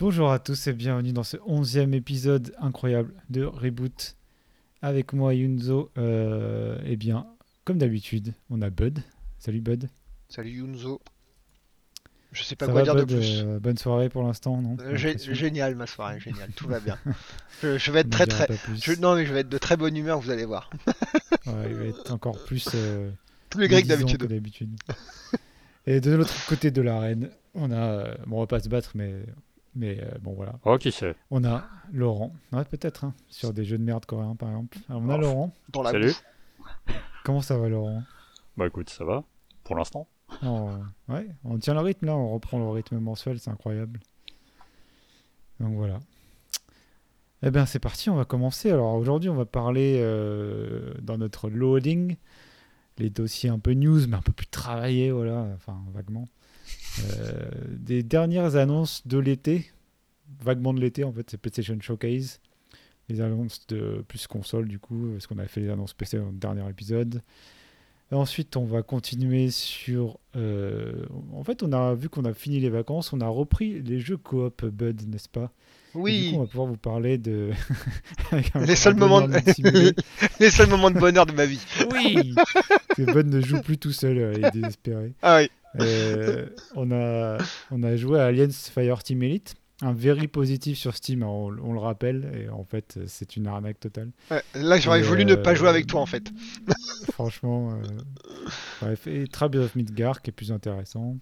Bonjour à tous et bienvenue dans ce onzième épisode incroyable de Reboot. Avec moi Yunzo, euh, eh bien, comme d'habitude, on a Bud. Salut Bud. Salut Yunzo. Je sais pas Ça quoi va, dire Bud de plus. Euh, bonne soirée pour l'instant, non Euh, génial ma soirée, génial, tout va bien. Je, je vais être très très. je- non mais je vais être de très bonne humeur, vous allez voir. Ouais, il va être encore plus Plus gris que médisant d'habitude. d'habitude. et de l'autre côté de l'arène, on a, euh, bon, on va pas se battre, mais, mais euh, bon voilà, Oh, qui c'est on a Laurent. Ouais, peut-être hein, sur des jeux de merde coréens par exemple. Alors, on a Oh. Laurent. Dans la Salut. bouffe. Comment ça va Laurent? Bah écoute, ça va, pour l'instant. Oh, ouais, on tient le rythme là, on reprend le rythme mensuel, c'est incroyable. Donc voilà. Eh bien c'est parti, on va commencer. Alors aujourd'hui on va parler euh, dans notre loading, les dossiers un peu news mais un peu plus travaillés, voilà, enfin vaguement. Euh, des dernières annonces de l'été, vaguement de l'été en fait, c'est PlayStation Showcase. Les annonces de plus console du coup, parce qu'on a fait les annonces PC dans le dernier épisode. Et ensuite, on va continuer sur. euh, en fait, on a vu qu'on a fini les vacances, on a repris les jeux coop Bud, n'est-ce pas? Et Du Oui, coup, on va pouvoir vous parler de. Les seuls moments de- les seuls moments de bonheur de ma vie. oui Que Bud ne joue plus tout seul, euh, il est désespéré. Ah oui. Euh, on, a, on a joué à Alliance Fireteam Elite, un very positif sur Steam, on, on le rappelle, et en fait, c'est une arnaque totale. Ouais, Là j'aurais voulu ne pas euh, jouer avec toi en fait. Franchement, euh, bref, et Tribes of Midgar qui est plus intéressant.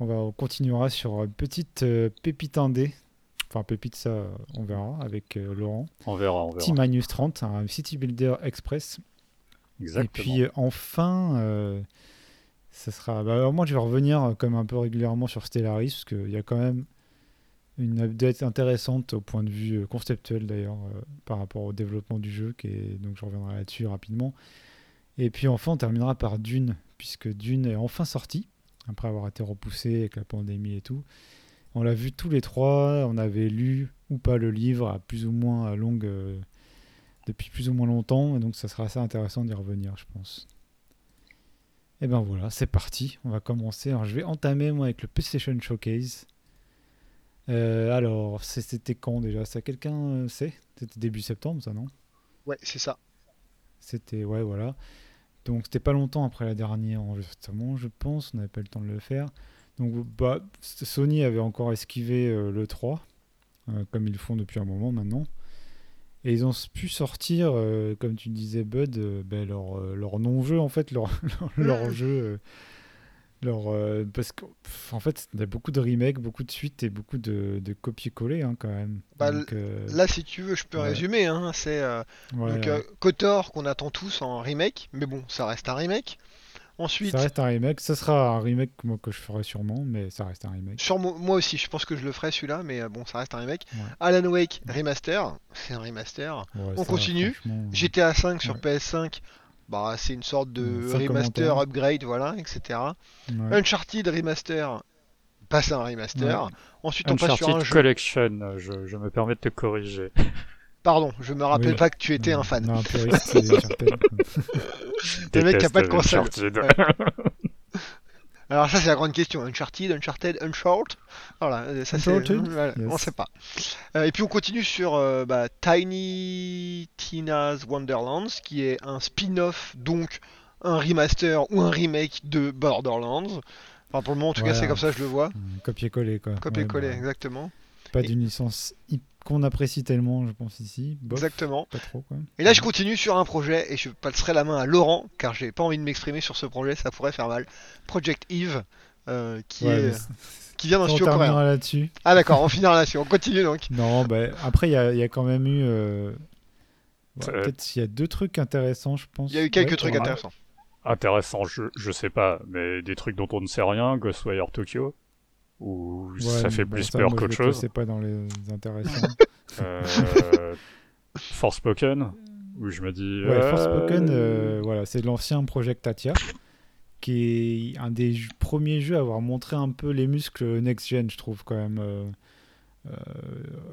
On va on continuera sur une petite euh, pépite indé. Enfin, pépite, ça, euh, on verra avec euh, Laurent. On verra, on verra. T-Minus 30, un City Builder Express. Exactement. Et puis euh, enfin, euh, ça sera. Bah, alors moi, je vais revenir euh, comme un peu régulièrement sur Stellaris, parce qu'il y a quand même une update intéressante au point de vue euh, conceptuel d'ailleurs, euh, par rapport au développement du jeu, donc je reviendrai là-dessus rapidement. Et puis enfin, on terminera par Dune, puisque Dune est enfin sorti, après avoir été repoussé avec la pandémie et tout. On l'a vu tous les trois, on avait lu ou pas le livre à plus ou moins longue. depuis plus ou moins longtemps, et donc ça sera assez intéressant d'y revenir, je pense. Et ben voilà, c'est parti, on va commencer. Alors je vais entamer moi avec le PlayStation Showcase. Euh, alors, c'était quand déjà? Ça, quelqu'un euh, sait? C'était début septembre, ça, non? Ouais, c'est ça. C'était, ouais, voilà. Donc, c'était pas longtemps après la dernière enregistrement, je pense. On n'avait pas eu le temps de le faire. Donc, bah, Sony avait encore esquivé euh, le 3, euh, comme ils le font depuis un moment maintenant. Et ils ont pu sortir, euh, comme tu disais, Bud, euh, ben, leur, euh, leur non-jeu, en fait, leur, leur, jeu. leur, parce qu'en fait, il y a beaucoup de remakes, beaucoup de suites et beaucoup de, de copier-coller, hein, quand même. Bah, Donc, Là si tu veux je peux Ouais. résumer. Hein. C'est ouais, ouais. Kotor qu'on attend tous en remake, mais bon ça reste un remake. Ensuite, Ça reste un remake. Ça sera un remake moi, que je ferai sûrement, mais ça reste un remake. moi aussi je pense que je le ferai celui-là, mais euh, bon ça reste un remake. Ouais. Alan Wake remaster, c'est un remaster. Ouais, On ça, continue. GTA 5 sur Ouais. PS5, bah, c'est une sorte de sans remaster, upgrade, voilà, etc. ouais. Uncharted remaster, c'est un remaster. Ensuite, on passe sur un Uncharted jeu. Collection, je, je me permets de te corriger. Pardon, je me rappelle Oui. pas que tu étais un fan. Non, un puriste, c'est Uncharted. Le mec qui a pas de console. Uncharted. Alors, ça, c'est la grande question. Uncharted, Uncharted, Uncharted. Voilà, euh, ça c'est. Uncharted voilà, Yes. On sait pas. Euh, et puis, on continue sur euh, bah, Tiny Tina's Wonderlands, qui est un spin-off, donc un remaster ou un remake de Borderlands. Enfin, pour le moment, en tout cas, c'est comme ça que je le vois. Copier-coller, quoi. Copier-coller, Ouais, bah, exactement. Pas Et- d'une licence hi- qu'on apprécie tellement, je pense, ici. Bof, Exactement. Pas trop, quoi. Et là, je continue sur un projet et je passerai la main à Laurent car j'ai pas envie de m'exprimer sur ce projet, ça pourrait faire mal. Project Eve, euh, qui, Ouais, est, qui vient d'un on studio coréen. terminera là-dessus. Ah d'accord, on finira là-dessus, on continue donc. Non, bah, après, il y a, il y a quand même eu. euh, ouais, Peut-être s'il y a deux trucs intéressants, je pense. Il y a eu quelques Ouais, trucs intéressants. Intéressant, je, je sais pas, mais des trucs dont on ne sait rien, Ghostwire Tokyo, où Ouais, ça fait bon, plus ça, peur qu'autre chose. C'est pas dans les intéressants. Euh, Forspoken, où je me dis. Ouais, euh, Forspoken, euh, voilà, c'est l'ancien Project Tatia, qui est un des premiers jeux à avoir montré un peu les muscles next-gen, je trouve, quand même. euh, euh,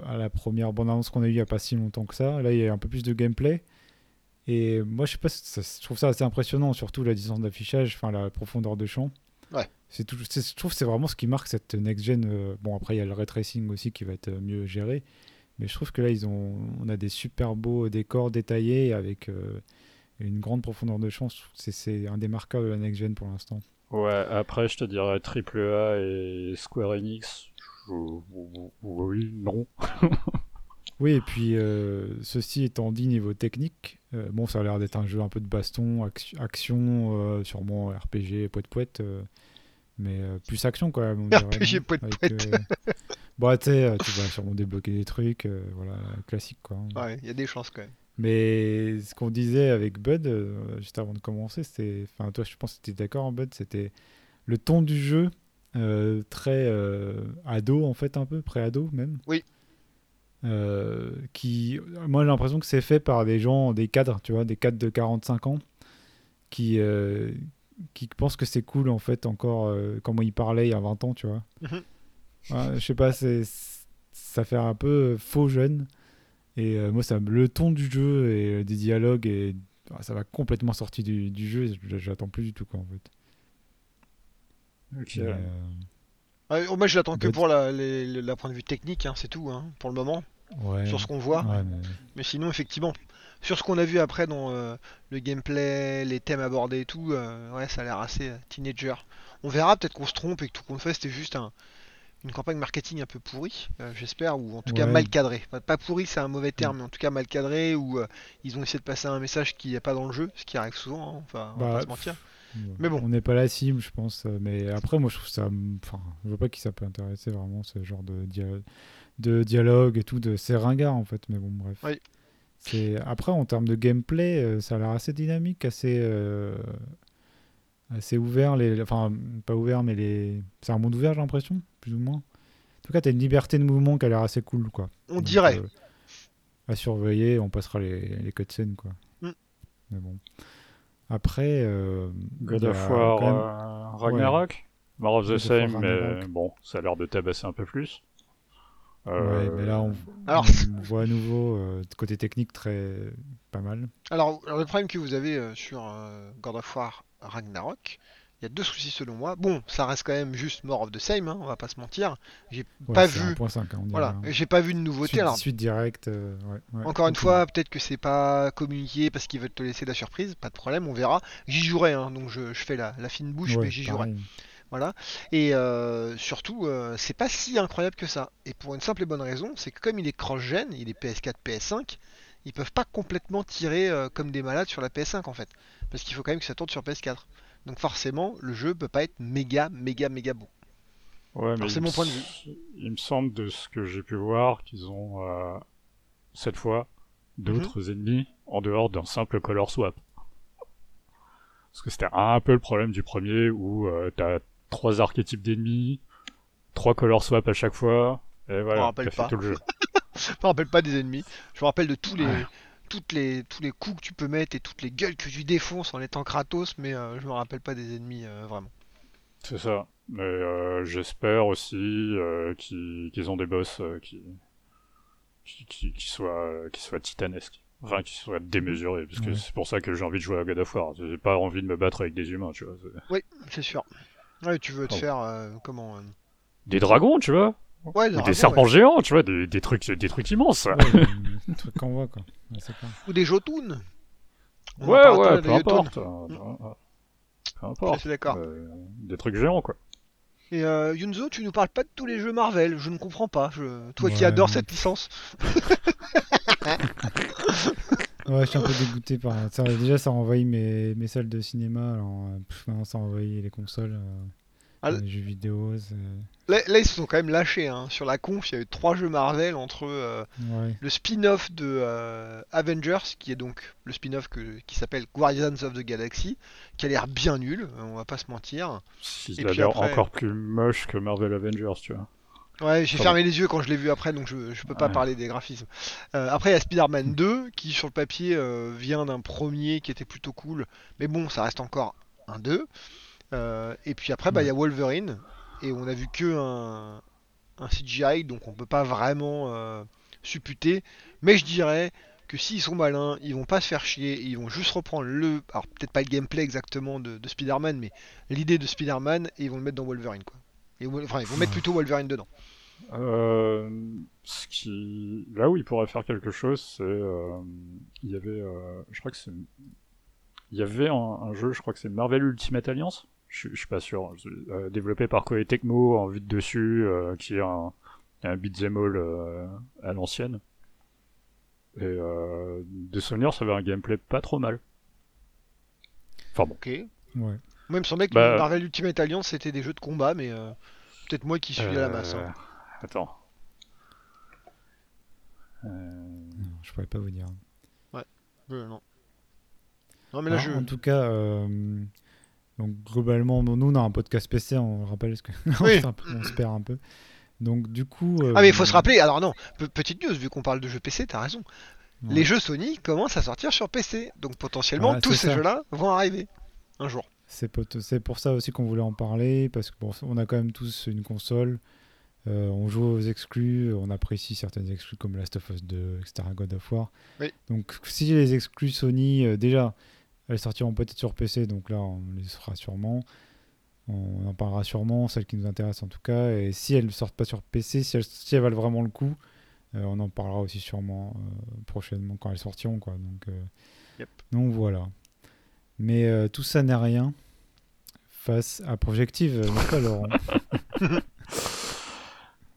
à la première bande-annonce qu'on a eue il n'y a pas si longtemps que ça. Là, il y a un peu plus de gameplay. Et moi, je sais pas, je trouve ça assez impressionnant, surtout la distance d'affichage, enfin la profondeur de champ. Ouais. C'est tout, c'est- je trouve que c'est vraiment ce qui marque cette next-gen. euh, bon, après, il y a le ray tracing aussi qui va être euh, mieux géré. Mais je trouve que là, ils ont, on a des super beaux décors détaillés avec euh, une grande profondeur de champ. C'est, c'est un des marqueurs de la next-gen pour l'instant. Ouais, après, je te dirais AAA et Square Enix. je- Oui, non. Oui, et puis euh, ceci étant dit niveau technique, euh, bon, ça a l'air d'être un jeu un peu de baston, action, action euh, sûrement RPG, poète poète, euh, mais euh, plus action quand même. on dirait, RPG, euh, Bon, tu sais, euh, tu vas sûrement débloquer des trucs, euh, voilà, classique quoi. Ouais, il y a des chances quand même. Mais ce qu'on disait avec Bud, euh, juste avant de commencer, c'était. Enfin, toi, je pense que tu étais d'accord, Bud, c'était le ton du jeu, très ado, en fait, un peu, pré-ado même. Oui. Qui, moi, j'ai l'impression que c'est fait par des gens, des cadres, tu vois, des cadres de 45 ans, qui, qui pensent que c'est cool, en fait, encore, euh, comment ils parlaient il y a 20 ans, tu vois. Mhm. Ouais, je sais pas, c'est, ça fait un peu faux jeune. Et euh, moi, ça, le ton du jeu et euh, des dialogues, et, ah, ça va complètement sorti du, du jeu. et je- J'attends plus du tout, quoi, en fait. Ok. Mais, euh, Ouais, moi, je l'attends que pour la, les- la point de vue technique, hein, c'est tout, hein, pour le moment, ouais. sur ce qu'on voit. Ouais, mais- Mais sinon, effectivement, sur ce qu'on a vu après dans euh, le gameplay, les thèmes abordés et tout, euh, ouais, ça a l'air assez euh, teenager. On verra, peut-être qu'on se trompe et que tout qu'on fait, c'était juste un- une campagne marketing un peu pourrie, euh, j'espère, ou en tout cas mal cadrée. Enfin, pas pourri, c'est un mauvais terme, mais en tout cas mal cadré, ou euh, ils ont essayé de passer un message qui n'est pas dans le jeu, ce qui arrive souvent, hein, enfin, on va Bah, pas se mentir. Bon, Mais bon. On n'est pas la cible, je pense. Mais après, moi, je trouve ça. Enfin, je vois pas qui ça peut intéresser vraiment, ce genre de, dia- de dialogue et tout. De... C'est ringard, en fait. Mais bon, bref. Oui. C'est... Après, en termes de gameplay, euh, ça a l'air assez dynamique, assez. euh, assez ouvert. Les... Enfin, pas ouvert, mais les. C'est un monde ouvert, j'ai l'impression, plus ou moins. En tout cas, t'as une liberté de mouvement qui a l'air assez cool, quoi. On Donc, dirait. euh, à surveiller, on passera les, les cutscenes, quoi. Mm. Mais bon. Après. euh, God il y a of War même- euh, Ragnarok? More of the God of War same, mais bon, ça a l'air de tabasser un peu plus. Ouais, Euh, mais là, on, Alors- on voit à nouveau, euh, côté technique, très pas mal. Alors, alors, le problème que vous avez euh, sur euh, God of War Ragnarok, il y a deux soucis selon moi. Bon, ça reste quand même juste more of the same, hein, on va pas se mentir. Ouais, Pas vu. 1.5, hein, Voilà, hein. j'ai pas vu de nouveauté. Suite, Alors, suite directe. euh, ouais, ouais, encore une fois, peut-être que c'est pas communiqué parce qu'ils veulent te laisser la surprise, pas de problème, on verra. J'y jouerai, hein, donc je, je fais la, la fine bouche, Ouais, mais j'y jouerai. Voilà. Et euh, surtout, euh, c'est pas si incroyable que ça. Et pour une simple et bonne raison, c'est que comme il est cross-gen, il est PS4, PS5, ils peuvent pas complètement tirer euh, comme des malades sur la PS5 en fait. Parce qu'il faut quand même que ça tourne sur PS4. Donc forcément, le jeu peut pas être méga, méga, méga beau. Ouais, mais c'est mon me point de s- Il me semble de ce que j'ai pu voir qu'ils ont cette fois d'autres Mhm. ennemis en dehors d'un simple color swap. Parce que c'était un peu le problème du premier où euh, t'as trois archétypes d'ennemis, trois color swap à chaque fois, et voilà, rappelle t'as fait tout le jeu. Je me rappelle pas des ennemis. Je me rappelle de tous les, Ouais. toutes les, tous les coups que tu peux mettre et toutes les gueules que tu défonces en étant Kratos, mais euh, je me rappelle pas des ennemis euh, vraiment. C'est ça. Mais euh, j'espère aussi euh, qu'ils ont des boss euh, qui, qui, qui, qui soient, qui soient titanesques. Enfin, qui soient démesurés, parce que Ouais. c'est pour ça que j'ai envie de jouer à God of War. J'ai pas envie de me battre avec des humains, tu vois. Oui, c'est sûr. Ouais, tu veux te Oh. faire euh, comment euh, Des dragons, tu vois Ouais, Ou dragons, des serpents ouais. géants, tu vois, des, des trucs, des trucs immenses. Ouais, mais- le truc qu'on voit, quoi. Ou des Jotun. On Ouais, ouais, pas, peu des importe. Peu Je importe. suis d'accord. Euh, des trucs géants, quoi. Et euh, Yunzo, tu nous parles pas de tous les jeux Marvel, je ne comprends pas. Je... Toi qui adores cette licence. Ouais, je suis un peu dégoûté par ça. Déjà, ça a envahi mes, mes salles de cinéma. Alors, euh, pff, maintenant, ça a envahi les consoles, euh, Ah, les jeux vidéo. Là, là, ils se sont quand même lâchés. Hein. Sur la conf, il y a eu trois jeux Marvel entre euh, Ouais. le spin-off de euh, Avengers, qui est donc le spin-off que- qui s'appelle Guardians of the Galaxy, qui a l'air bien nul, on va pas se mentir. Il Et a puis l'air après- encore plus moche que Marvel Avengers, tu vois. Ouais, j'ai fermé les yeux quand je l'ai vu après, donc je, je peux pas Ouais. parler des graphismes. Euh, après, il y a Spider-Man 2, qui sur le papier euh, vient d'un premier qui était plutôt cool, mais bon, ça reste encore un 2. Euh, et puis après, bah, il y a Wolverine, et on a vu que un, un CGI, donc on peut pas vraiment supputer. Mais je dirais que s'ils sont malins, ils vont pas se faire chier, ils vont juste reprendre le, alors peut-être pas le gameplay exactement de, de Spider-Man, mais l'idée de Spider-Man et ils vont le mettre dans Wolverine quoi. Et, enfin, ils vont mettre plutôt Wolverine dedans. Euh, ce qui... Là où il pourrait faire quelque chose, c'est. euh, il y avait. euh, je crois que c'est. Il y avait un, un jeu, je crois que c'est Marvel Ultimate Alliance. Je, je suis pas sûr. euh, développé par Koei Tecmo en vue de dessus, euh, qui est un, un beat'em all euh, à l'ancienne. Et euh, de souvenir, ça avait un gameplay pas trop mal. Enfin bon. Ok. Ouais. Moi, il me semblait que Bah- Marvel Ultimate Alliance c'était des jeux de combat, mais euh, peut-être moi qui suis à la masse. hein. Euh, Attends. Euh, Non, je pourrais pas vous dire. Euh, non. Non, mais là, Alors, je. En tout cas, euh, donc globalement, nous on a un podcast PC, on rappelle ce que Oui. on, se- on se perd un peu. Donc du coup. Ah, mais il faut euh, se rappeler, alors non, pe- petite news, vu qu'on parle de jeux PC, t'as raison. ouais. Les jeux Sony commencent à sortir sur PC, donc potentiellement Ah, tous ces jeux-là vont arriver un jour. C'est pour ça aussi qu'on voulait en parler, parce que bon, on a quand même tous une console, euh, on joue aux exclus, on apprécie certaines exclus comme Last of Us 2, etc., God of War. Oui. Donc si les exclus Sony, euh, déjà, elles sortiront peut-être sur PC, donc là on les fera sûrement. On en parlera sûrement, celles qui nous intéressent en tout cas. Et si elles ne sortent pas sur PC, si elles, si elles valent vraiment le coup, euh, on en parlera aussi sûrement prochainement quand elles sortiront. Quoi. Donc, Yep. donc voilà. Mais tout ça n'est rien face à Projective, n'est-ce pas Laurent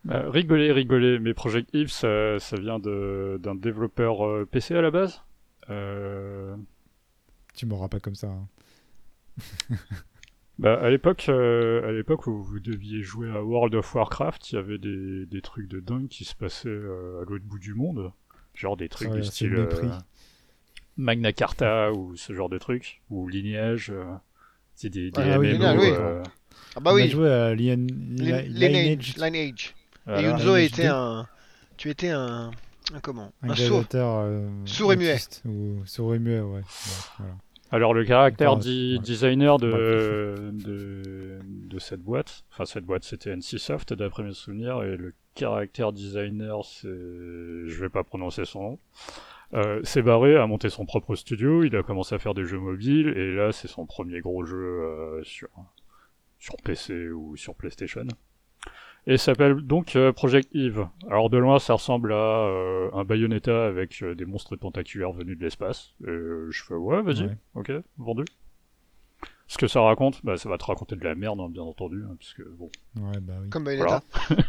Bah, rigoler, rigoler, mais Project Eve, ça, ça vient de- d'un développeur euh, PC à la base. Euh, Tu m'auras pas comme ça. hein. bah, à l'époque, euh, à l'époque où vous deviez jouer à World of Warcraft, il y avait des, des trucs de dingue qui se passaient euh, à l'autre bout du monde, genre des trucs Ouais, du style euh, Magna Carta ou ce genre de trucs, ou Lineage. euh, c'est des, des Ah oui, MMO, oui. euh, Ah bah on a oui, joué à Lien- Lineage. Lineage, Lineage. Et voilà. Yunzo 2. un. Tu étais un. un comment? Un Un sourd. euh, Sourd et muet. Ou sourd et muet, ouais. Ouais, voilà. Alors le caractère Enfin, di- ouais. designer de, de, de cette boîte, enfin cette boîte c'était NCSoft d'après mes souvenirs, et le caractère designer c'est... je vais pas prononcer son nom. Euh, s'est barré, a monté son propre studio, il a commencé à faire des jeux mobiles, et là c'est son premier gros jeu euh, sur, sur PC ou sur PlayStation. Et ça s'appelle donc euh, Project Eve. Alors de loin ça ressemble à euh, un Bayonetta avec euh, des monstres tentaculaires venus de l'espace. Et euh, je fais ouais vas-y, Ouais. ok, vendu. Ce que ça raconte, bah, ça va te raconter de la merde, hein, bien entendu, hein, puisque bon, Ouais, bah oui. Comme Bayonetta.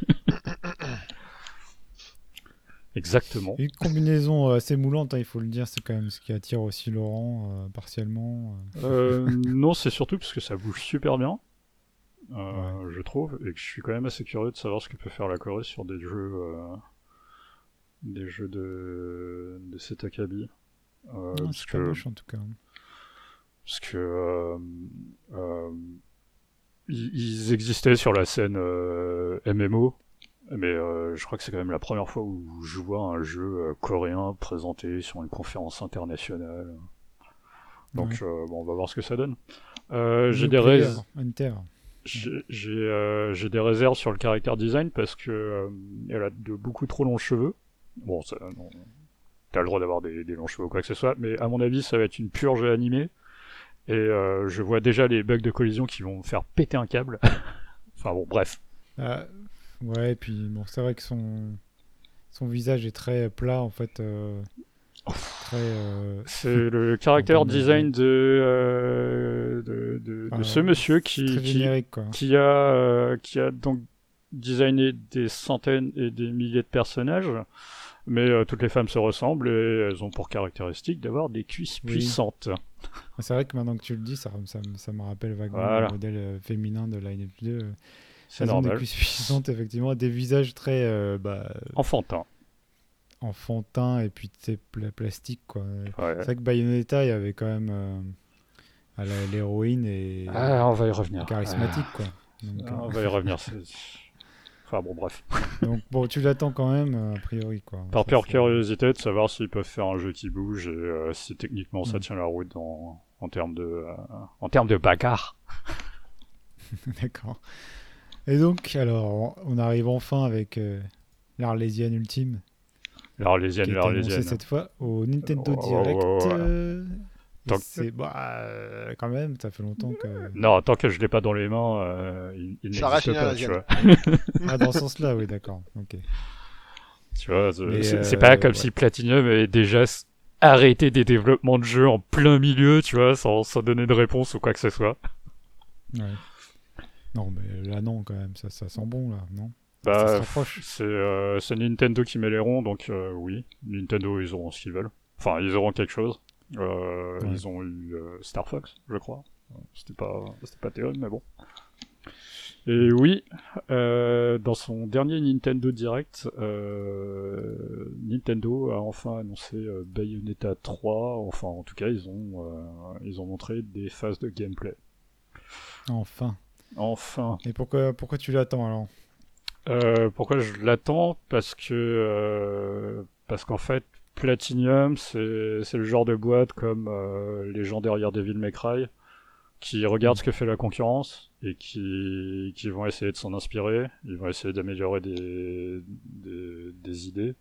exactement. Une combinaison assez moulante, hein, il faut le dire, c'est quand même ce qui attire aussi Laurent euh, partiellement. non, c'est surtout parce que ça bouge super bien, euh, Ouais. je trouve, et que je suis quand même assez curieux de savoir ce que peut faire la Corée sur des jeux, euh, des jeux de, de cet acabit. Euh, Non, parce que moche en tout cas. parce que euh, euh, ils, ils existaient sur la scène euh, MMO, mais euh, je crois que c'est quand même la première fois où je vois un jeu euh, coréen présenté sur une conférence internationale. Donc Ouais. euh, bon, on va voir ce que ça donne. Euh, j'ai des Player, rais- Hunter. J'ai j'ai, euh, j'ai des réserves sur le caractère design parce que euh, elle a de beaucoup trop longs cheveux. Bon, ça, non, t'as le droit d'avoir des, des longs cheveux ou quoi que ce soit, mais à mon avis, ça va être une purge animée. Et euh, je vois déjà les bugs de collision qui vont faire péter un câble. enfin bon, bref. Ah, ouais, et puis bon, c'est vrai que son, son visage est très plat en fait. Euh, très. euh, C'est le caractère design de, euh, de, de, de Ah, ce monsieur qui, qui, a, euh, qui a donc designé des centaines et des milliers de personnages, mais toutes les femmes se ressemblent et elles ont pour caractéristique d'avoir des cuisses Oui. puissantes. C'est vrai que maintenant que tu le dis, ça, ça, me- ça me rappelle vaguement Voilà. le modèle féminin de Line 2. euh, C'est elles ont des cuisses puissantes, effectivement, des visages très Enfantin. enfantins et puis c'est pla plastique quoi. Ouais. C'est vrai que Bayonetta, il y avait quand même euh, à la- l'héroïne et Ah, on va y revenir. charismatique quoi. Donc, Ah, euh, on va y revenir. Enfin bon, bref. donc, bon, tu l'attends quand même euh, a priori quoi. Par Ça, pure curiosité de savoir s'ils peuvent faire un jeu qui bouge et euh, si techniquement ça Mm. tient la route en, en termes de euh, en termes de bagarre. D'accord. Et donc, alors, on arrive enfin avec euh, l'Arlésienne ultime. L'Arlésienne, l'Arlésienne. cette fois au Nintendo Oh, Direct. Tant que- bah, euh, quand même, ça fait longtemps que. Non, tant que je l'ai pas dans les mains, euh, il, il n'existe pas, tu vois. Ah, dans ce sens-là, oui, d'accord. Ok. Tu vois, c'est euh, c'est pas comme ouais. si Platinum avait déjà arrêté des développements de jeux en plein milieu, tu vois, sans, sans donner de réponse ou quoi que ce soit. Ouais. Non, mais là, non, quand même, ça, ça sent bon, là, non? Bah. C'est euh, c'est Nintendo qui met les ronds, donc euh, oui, Nintendo, ils auront ce qu'ils veulent. Enfin, ils auront quelque chose. Euh, Ouais. Ils ont eu Star Fox, je crois. C'était pas, pas terrible, mais bon. Et oui, dans son dernier Nintendo Direct, Nintendo a enfin annoncé Bayonetta 3. Enfin, en tout cas, ils ont, ils ont montré des phases de gameplay. Enfin. Enfin. Et pourquoi, pourquoi tu l'attends alors? Euh, pourquoi je l'attends? Parce que euh, parce qu'en fait Platinum c'est c'est le genre de boîte comme euh, les gens derrière Devil May Cry qui regardent ce que fait la concurrence et qui qui vont essayer de s'en inspirer, ils vont essayer d'améliorer des, des des idées.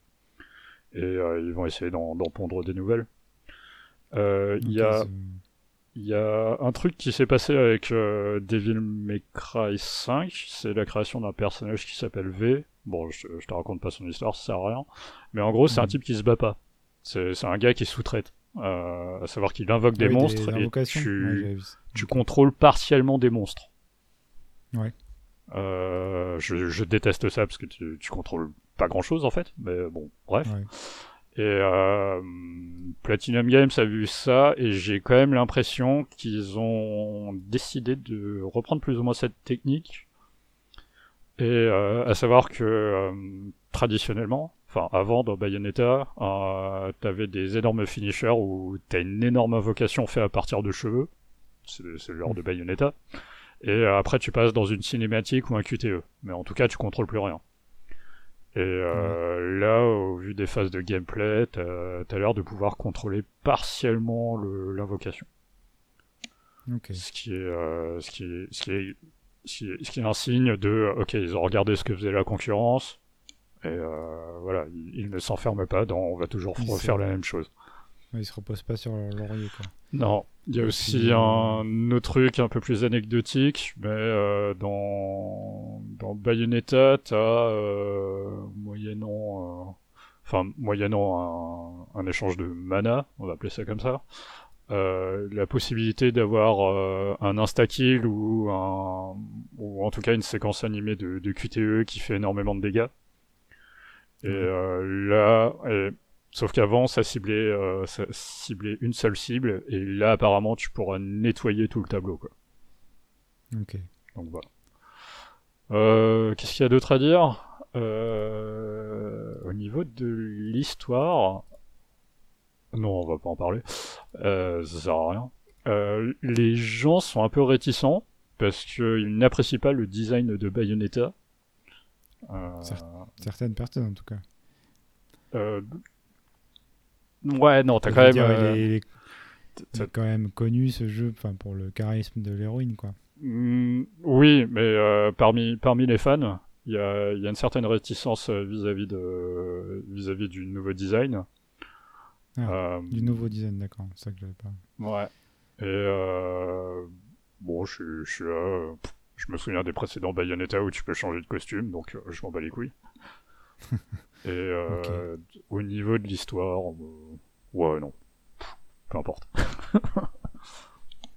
Et euh, ils vont essayer d'en pondre des nouvelles. Euh, Il y a il y a un truc qui s'est passé avec euh, Devil May Cry 5, c'est la création d'un personnage qui s'appelle V. Bon, je, je te raconte pas son histoire, ça sert à rien. Mais en gros, c'est un Mhm. type qui se bat pas. C'est un gars qui sous-traite. Euh, à savoir qu'il invoque des Ah oui, monstres et invocations Ouais, tu, contrôles partiellement des monstres. Ouais. Euh, je, je déteste ça parce que tu, tu contrôles pas grand chose en fait, mais bon, bref. Ouais. Et euh, Platinum Games a vu ça et j'ai quand même l'impression qu'ils ont décidé de reprendre plus ou moins cette technique. Et euh, à savoir que euh, traditionnellement, enfin avant dans Bayonetta, euh, t'avais des énormes finishers où t'as une énorme invocation faite à partir de cheveux. C'est le genre de Bayonetta. Et euh, après tu passes dans une cinématique ou un QTE. Mais en tout cas tu contrôles plus rien. Et euh, là, au vu des phases de gameplay, t'as as, l'air de pouvoir contrôler partiellement le- l'invocation. Ok. Ce qui est, euh, ce qui est, ce qui est, ce qui est, ce qui est un signe de, ok, ils ont regardé ce que faisait la concurrence, et euh, voilà, ils, ils ne s'enferment pas dans, on va toujours refaire la même chose. Ouais, ils se reposent pas sur laurier, quoi. Non, il y a aussi un autre truc un peu plus anecdotique, mais euh, dans, dans Bayonetta, t'as euh, moyennant, euh, enfin moyennant un, un échange de mana, on va appeler ça comme ça, euh, la possibilité d'avoir un insta-kill ou un, ou en tout cas une séquence animée de, de QTE qui fait énormément de dégâts. Et là, et- sauf qu'avant ça ciblait, euh, ça ciblait une seule cible, et là apparemment tu pourras nettoyer tout le tableau quoi. Ok. Donc voilà. Euh, Qu'est-ce qu'il y a d'autre à dire? Euh, Au niveau de l'histoire, non, on va pas en parler. Ça sert à rien. Les gens sont un peu réticents parce qu'ils n'apprécient pas le design de Bayonetta. Certaines personnes, en tout cas. Ouais, non, t'as quand même. euh, il est- il est- il t'as- est quand même connu, ce jeu, enfin, pour le charisme de l'héroïne, quoi. Mm, oui, mais euh, parmi, parmi les fans, il y a, y a une certaine réticence euh, vis-à-vis de vis-à-vis du nouveau design. Ah, Euh, Du nouveau design, d'accord. C'est ça que j'avais pas. ouais. Et euh, bon, je, je euh, je me souviens des précédents Bayonetta où tu peux changer de costume, donc je m'en bats les couilles. Et euh, au niveau de l'histoire, euh, ouais, non, Pff, peu importe.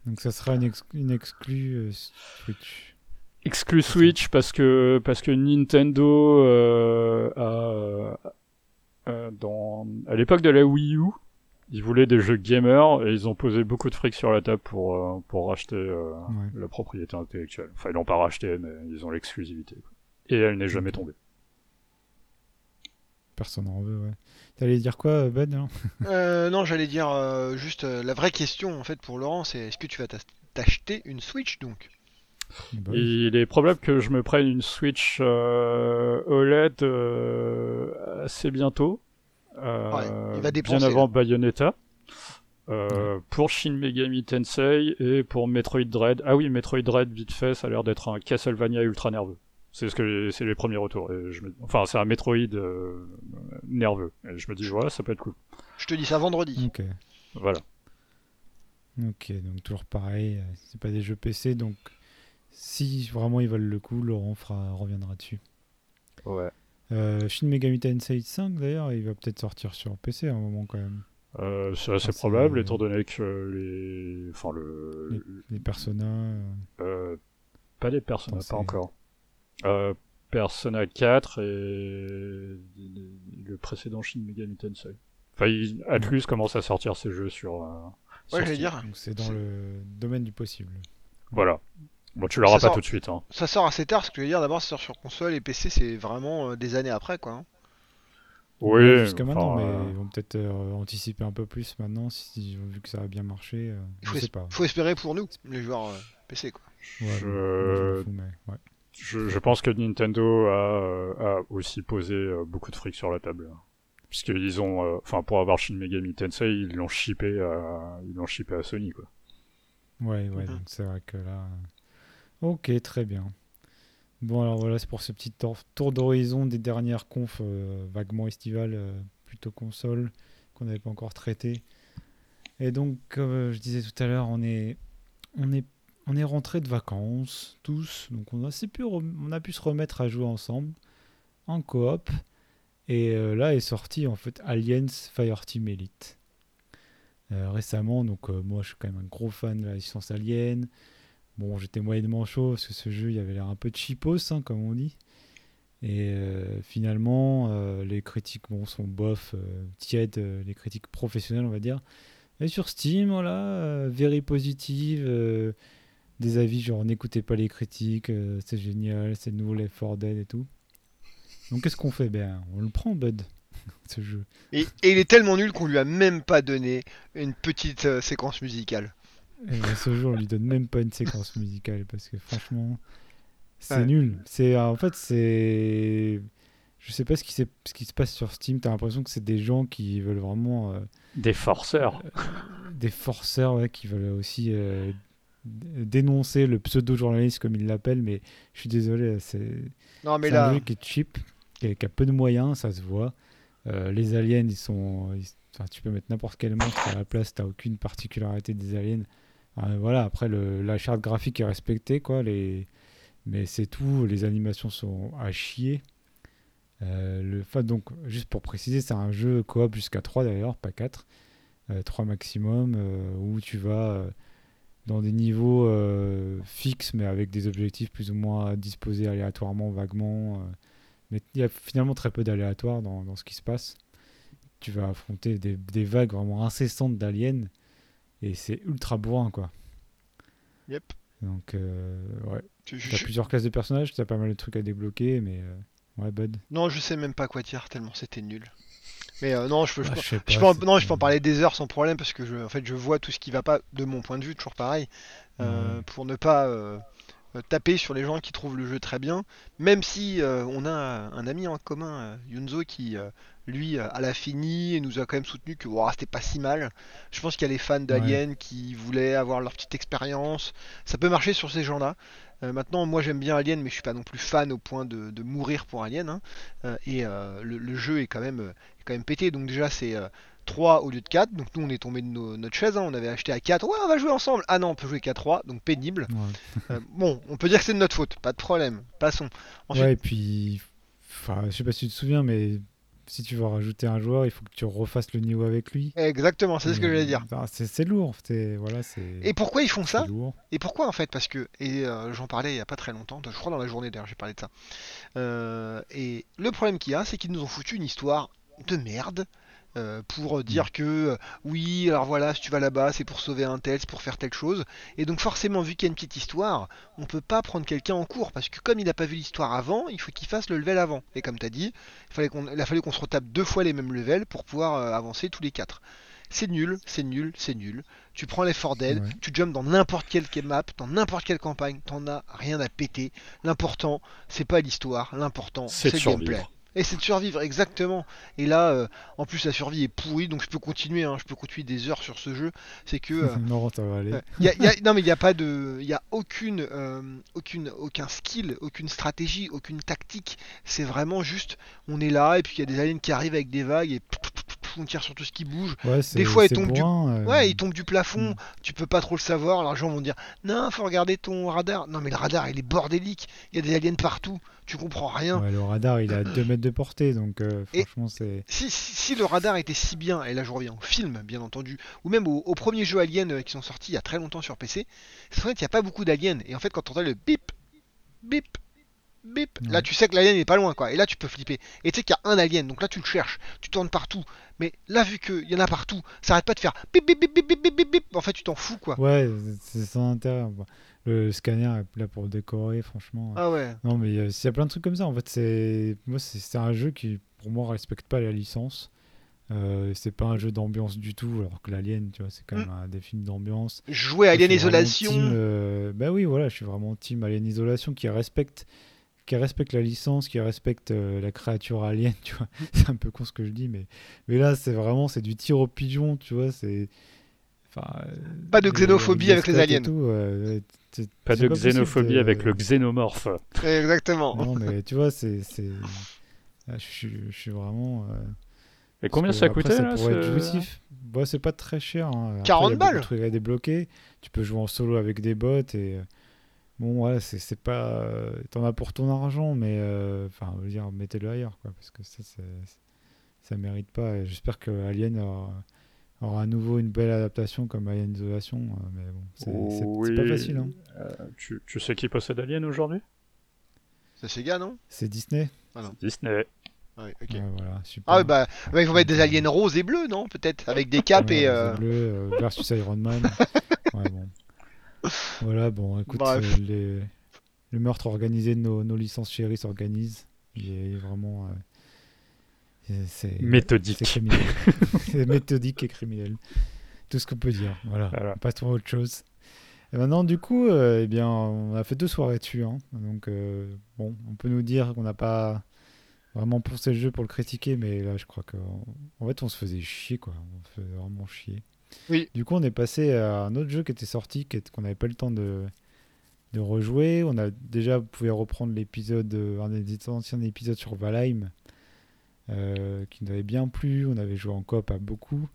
Donc ça sera une, ex- une exclue euh, Switch. exclu Switch parce que parce que Nintendo euh, a euh, dans à l'époque de la Wii U ils voulaient des jeux gamers et ils ont posé beaucoup de fric sur la table pour euh, pour racheter euh, Ouais. la propriété intellectuelle enfin ils l'ont pas racheté mais ils ont l'exclusivité quoi. et elle n'est jamais tombée Personne n'en veut, ouais. T'allais dire quoi, Ben hein? Euh, non, j'allais dire euh, juste euh, la vraie question en fait pour Laurent, c'est est-ce que tu vas t'acheter une Switch donc? Bah il est probable que je me prenne une Switch euh, OLED euh, assez bientôt euh, Ouais, il va bien avant là. Bayonetta Euh, pour Shin Megami Tensei et pour Metroid Dread. Ah oui, Metroid Dread, vite fait, ça a l'air d'être un Castlevania ultra nerveux. C'est ce que c'est les premiers retours. Et je me... Enfin, c'est un Metroid euh, nerveux. Et je me dis, voilà, ça peut être cool. Je te dis ça vendredi. Ok. Voilà. Ok, donc toujours pareil, euh, c'est pas des jeux PC, donc si vraiment ils valent le coup, Laurent fera, reviendra dessus. Ouais. Euh, Shin Megami Tensei 5 d'ailleurs, il va peut-être sortir sur PC à un moment quand même. Euh, c'est assez c'est- probable, étant donné que les. Enfin, le. Les Persona. euh, Euh, pas les Persona, Attends, pas encore. Euh, Persona 4 et le précédent Shin Megami Tensei. Enfin, il- Atlus commence à sortir ses jeux sur. euh, Ouais, j'allais dire. donc c'est dans le domaine du possible. Voilà. Bon, tu l'auras pas sort- tout de suite. Hein. Ça sort assez tard, ce que je veux dire. D'abord, ça sort sur console et PC, c'est vraiment euh, des années après, quoi. hein. Oui, Ouais, jusqu'à enfin, maintenant, mais euh, ils vont peut-être euh, anticiper un peu plus maintenant, si, vu que ça a bien marché. euh, Il je faut, sais es- pas. faut espérer pour nous, les joueurs euh, PC, quoi. Ouais, je- fous, mais ouais. Je, je pense que Nintendo a, euh, a aussi posé euh, beaucoup de fric sur la table. Puisqu'ils ont, euh, enfin, pour avoir Shin Megami Tensei, ils l'ont shippé à, ils l'ont shippé à Sony, quoi. Ouais, ouais, Mhm. donc c'est vrai que là. Ok, très bien. Bon, alors voilà, c'est pour ce petit tour, tour d'horizon des dernières confs euh, vaguement estivales, euh, plutôt console, qu'on n'avait pas encore traité. Et donc, comme euh, je disais tout à l'heure, on est, on est, on est rentré de vacances, tous, donc on a, pu, on a pu se remettre à jouer ensemble, en coop. Et euh, là est sorti en fait Aliens Fireteam Elite. Euh, récemment, donc euh, moi je suis quand même un gros fan de la licence Alien. Bon, j'étais moyennement chaud parce que ce jeu il avait l'air un peu cheapos, hein, comme on dit. Et finalement, les critiques bon, sont bof, tièdes, les critiques professionnelles, on va dire. Et sur Steam, voilà, very positive, des avis genre n'écoutez pas les critiques, euh, c'est génial, c'est nouveau 4 Dead et tout. Donc qu'est-ce qu'on fait? Ben, on le prend, Bud, ce jeu. Et, et il est tellement nul qu'on lui a même pas donné une petite euh, séquence musicale. Et ben, ce jeu, on lui donne même pas une séquence musicale parce que franchement, c'est Ouais. nul. C'est euh, en fait c'est, je sais pas ce qui, s'est- ce qui se passe sur Steam. T'as l'impression que c'est des gens qui veulent vraiment euh, Des forceurs. des forceurs, ouais, qui veulent aussi euh, dénoncer le pseudo-journaliste comme ils l'appellent. Mais je suis désolé, c'est un là, jeu qui est cheap, qui a, qui a peu de moyens, ça se voit. Euh, les aliens, ils sont. ils- enfin, tu peux mettre n'importe quel monstre à la place, t'as aucune particularité des aliens. Euh, voilà, après, le, la charte graphique est respectée, quoi. Les, mais c'est tout, les animations sont à chier. Euh, le, enfin, donc, juste pour préciser, c'est un jeu coop jusqu'à 3 d'ailleurs, pas 4. 3 maximum, où tu vas dans des niveaux euh, fixes, mais avec des objectifs plus ou moins disposés aléatoirement, vaguement. euh. mais il y a finalement très peu d'aléatoire dans, dans ce qui se passe. Tu vas affronter des, des vagues vraiment incessantes d'aliens, et c'est ultra bourrin, quoi. Yep. Donc, euh, ouais. tu- je- plusieurs classes de personnages, t'as pas mal de trucs à débloquer, mais euh, ouais, Bud. non, je sais même pas quoi dire tellement c'était nul. Mais euh, non, je peux, je Ah, peux- je sais je pas, peux en- non, je peux en parler des heures sans problème parce que je, en fait, je vois tout ce qui va pas de mon point de vue, toujours pareil, euh, Ouais. pour ne pas euh, euh, taper sur les gens qui trouvent le jeu très bien. Même si on a un ami en commun, Yunzo, qui lui euh, l'a fini et nous a quand même soutenu que c'était pas si mal. Je pense qu'il y a les fans d'Alien qui voulaient avoir leur petite expérience. Ça peut marcher sur ces gens-là. Euh, maintenant, moi j'aime bien Alien, mais je suis pas non plus fan au point de, de mourir pour Alien. hein. Euh, et euh, le, le jeu est quand même, est quand même pété. Donc déjà c'est euh, 3 au lieu de 4. Donc nous on est tombé de nos- notre chaise. hein. On avait acheté à 4. Ouais, on va jouer ensemble. Ah non, on peut jouer qu'à 3. Donc pénible. Ouais. Bon, on peut dire que c'est de notre faute. Pas de problème. Passons. Ensuite, Ouais, et puis, enfin, je sais pas si tu te souviens, mais si tu veux rajouter un joueur, il faut que tu refasses le niveau avec lui. exactement, c'est ce que Et, j'allais dire. ah, C'est lourd, voilà. Et pourquoi ils font ça lourd. Et pourquoi en fait Parce que, et euh, j'en parlais il y a pas très longtemps, je crois dans la journée d'ailleurs j'ai parlé de ça. Euh, et le problème qu'il y a, c'est qu'ils nous ont foutu une histoire de merde. Euh, pour dire que euh, oui, alors voilà, si tu vas là-bas, c'est pour sauver un tel, c'est pour faire telle chose. Et donc forcément, vu qu'il y a une petite histoire, on peut pas prendre quelqu'un en cours parce que comme il n'a pas vu l'histoire avant, il faut qu'il fasse le level avant. Et comme tu as dit, il, fallait qu'on, il a fallu qu'on se retape deux fois les mêmes levels pour pouvoir euh, avancer tous les quatre. C'est nul, c'est nul, c'est nul. Tu prends les Fort Dead, Ouais. tu jumps dans n'importe quelle map, dans n'importe quelle campagne, t'en as rien à péter. L'important, c'est pas l'histoire, l'important, C'est c'est le gameplay. Et c'est de survivre, exactement. Et là, euh, en plus, la survie est pourrie, donc je peux continuer, hein, je peux continuer des heures sur ce jeu. C'est que. euh, non, ça va aller. Ouais. Y a- y a- non mais il n'y a pas de, il y a aucune, euh, aucune, aucun skill, aucune stratégie, aucune tactique. C'est vraiment juste, on est là et puis il y a des aliens qui arrivent avec des vagues et on tire sur tout ce qui bouge. Ouais, c'est- fois, il tombe du- euh, Ouais, ils tombent du plafond, Mm. tu peux pas trop le savoir. Alors les gens vont dire, non, faut regarder ton radar. Non mais le radar il est bordélique, il y a des aliens partout, tu comprends rien. ouais, le radar, il est à 2 mètres de portée, donc euh, franchement, c'est. Si, si, si le radar était si bien, et là je reviens au film bien entendu, ou même au, au premier jeu Alien euh, qui sont sortis il y a très longtemps sur PC, c'est vrai qu'il n'y a pas beaucoup d'aliens, et en fait quand tu entends le bip, bip, bip, là Ouais. tu sais que l'alien n'est pas loin quoi, et là tu peux flipper. Et tu sais qu'il y a un alien, donc là tu le cherches, tu tournes partout, mais là vu qu'il y en a partout, ça arrête pas de faire bip bip bip bip bip bip bip, bip. en fait tu t'en fous quoi. Ouais, c'est sans intérêt. quoi. Le scanner est là pour décorer, franchement. Ah ouais. Non, mais il y, a- il y a plein de trucs comme ça. En fait, c'est moi, c'est un jeu qui, pour moi, respecte pas la licence. Euh, c'est pas un jeu d'ambiance du tout, alors que l'Alien, tu vois, c'est quand Mm. même un des films d'ambiance. Jouer Alien Isolation, team, euh, bah oui, voilà, je suis vraiment team Alien Isolation qui respecte, qui respecte la licence, qui respecte euh, la créature alien, tu vois. C'est un peu con ce que je dis, mais, mais là, c'est vraiment, c'est du tir au pigeon, tu vois. C'est. Enfin, euh, Pas de xénophobie les avec les aliens. tout, euh, Pas de xénophobie avec le xénomorphe. exactement. Non, mais tu vois, c'est. c'est- ah, Je suis, je suis vraiment. euh, Et combien ça après, coûtait ça là ce-. Bah, c'est pas très cher. hein. Après, 40 il y a beaucoup de balles trucs à débloquer. Tu peux jouer en solo avec des bots et. Euh, Bon, ouais, c'est c'est pas. euh, T'en as pour ton argent, mais. euh, Enfin, je veux dire, mettez-le ailleurs, quoi. Parce que ça, c'est- ça mérite pas. J'espère que Alien aura, aura à nouveau une belle adaptation comme Alien Isolation. euh, Mais bon, c'est pas facile. Hein. Euh, tu, tu sais qui possède Alien aujourd'hui? C'est Sega non? C'est Disney. Disney. Ouais, ok. Ouais, voilà, super. Ah ouais, bah, bah, il faut mettre des aliens roses et bleus, non Peut-être Avec des capes Ouais, et. euh, bleu, euh, versus Iron Man. ouais, bon. Voilà, bon, écoute, Bref. euh, les- le meurtre organisé de nos, nos licences chéries s'organise. Il est vraiment. euh, c'est- Méthodique. c'est criminel. c'est méthodique et criminel. Tout ce qu'on peut dire. Voilà. Voilà. Passons à autre chose. Et maintenant, du coup, euh, eh bien, on a fait deux soirées dessus. hein. Donc, euh, bon, on peut nous dire qu'on n'a pas vraiment poussé le jeu pour le critiquer, mais là, je crois qu'en en fait, on se faisait chier, quoi. On se faisait vraiment chier. Oui. Du coup, on est passé à un autre jeu qui était sorti, qu'on n'avait pas le temps de, de rejouer. On a déjà, pouvez reprendre l'épisode, euh, un des anciens épisodes sur Valheim, euh, qui nous avait bien plu. On avait joué en coop à beaucoup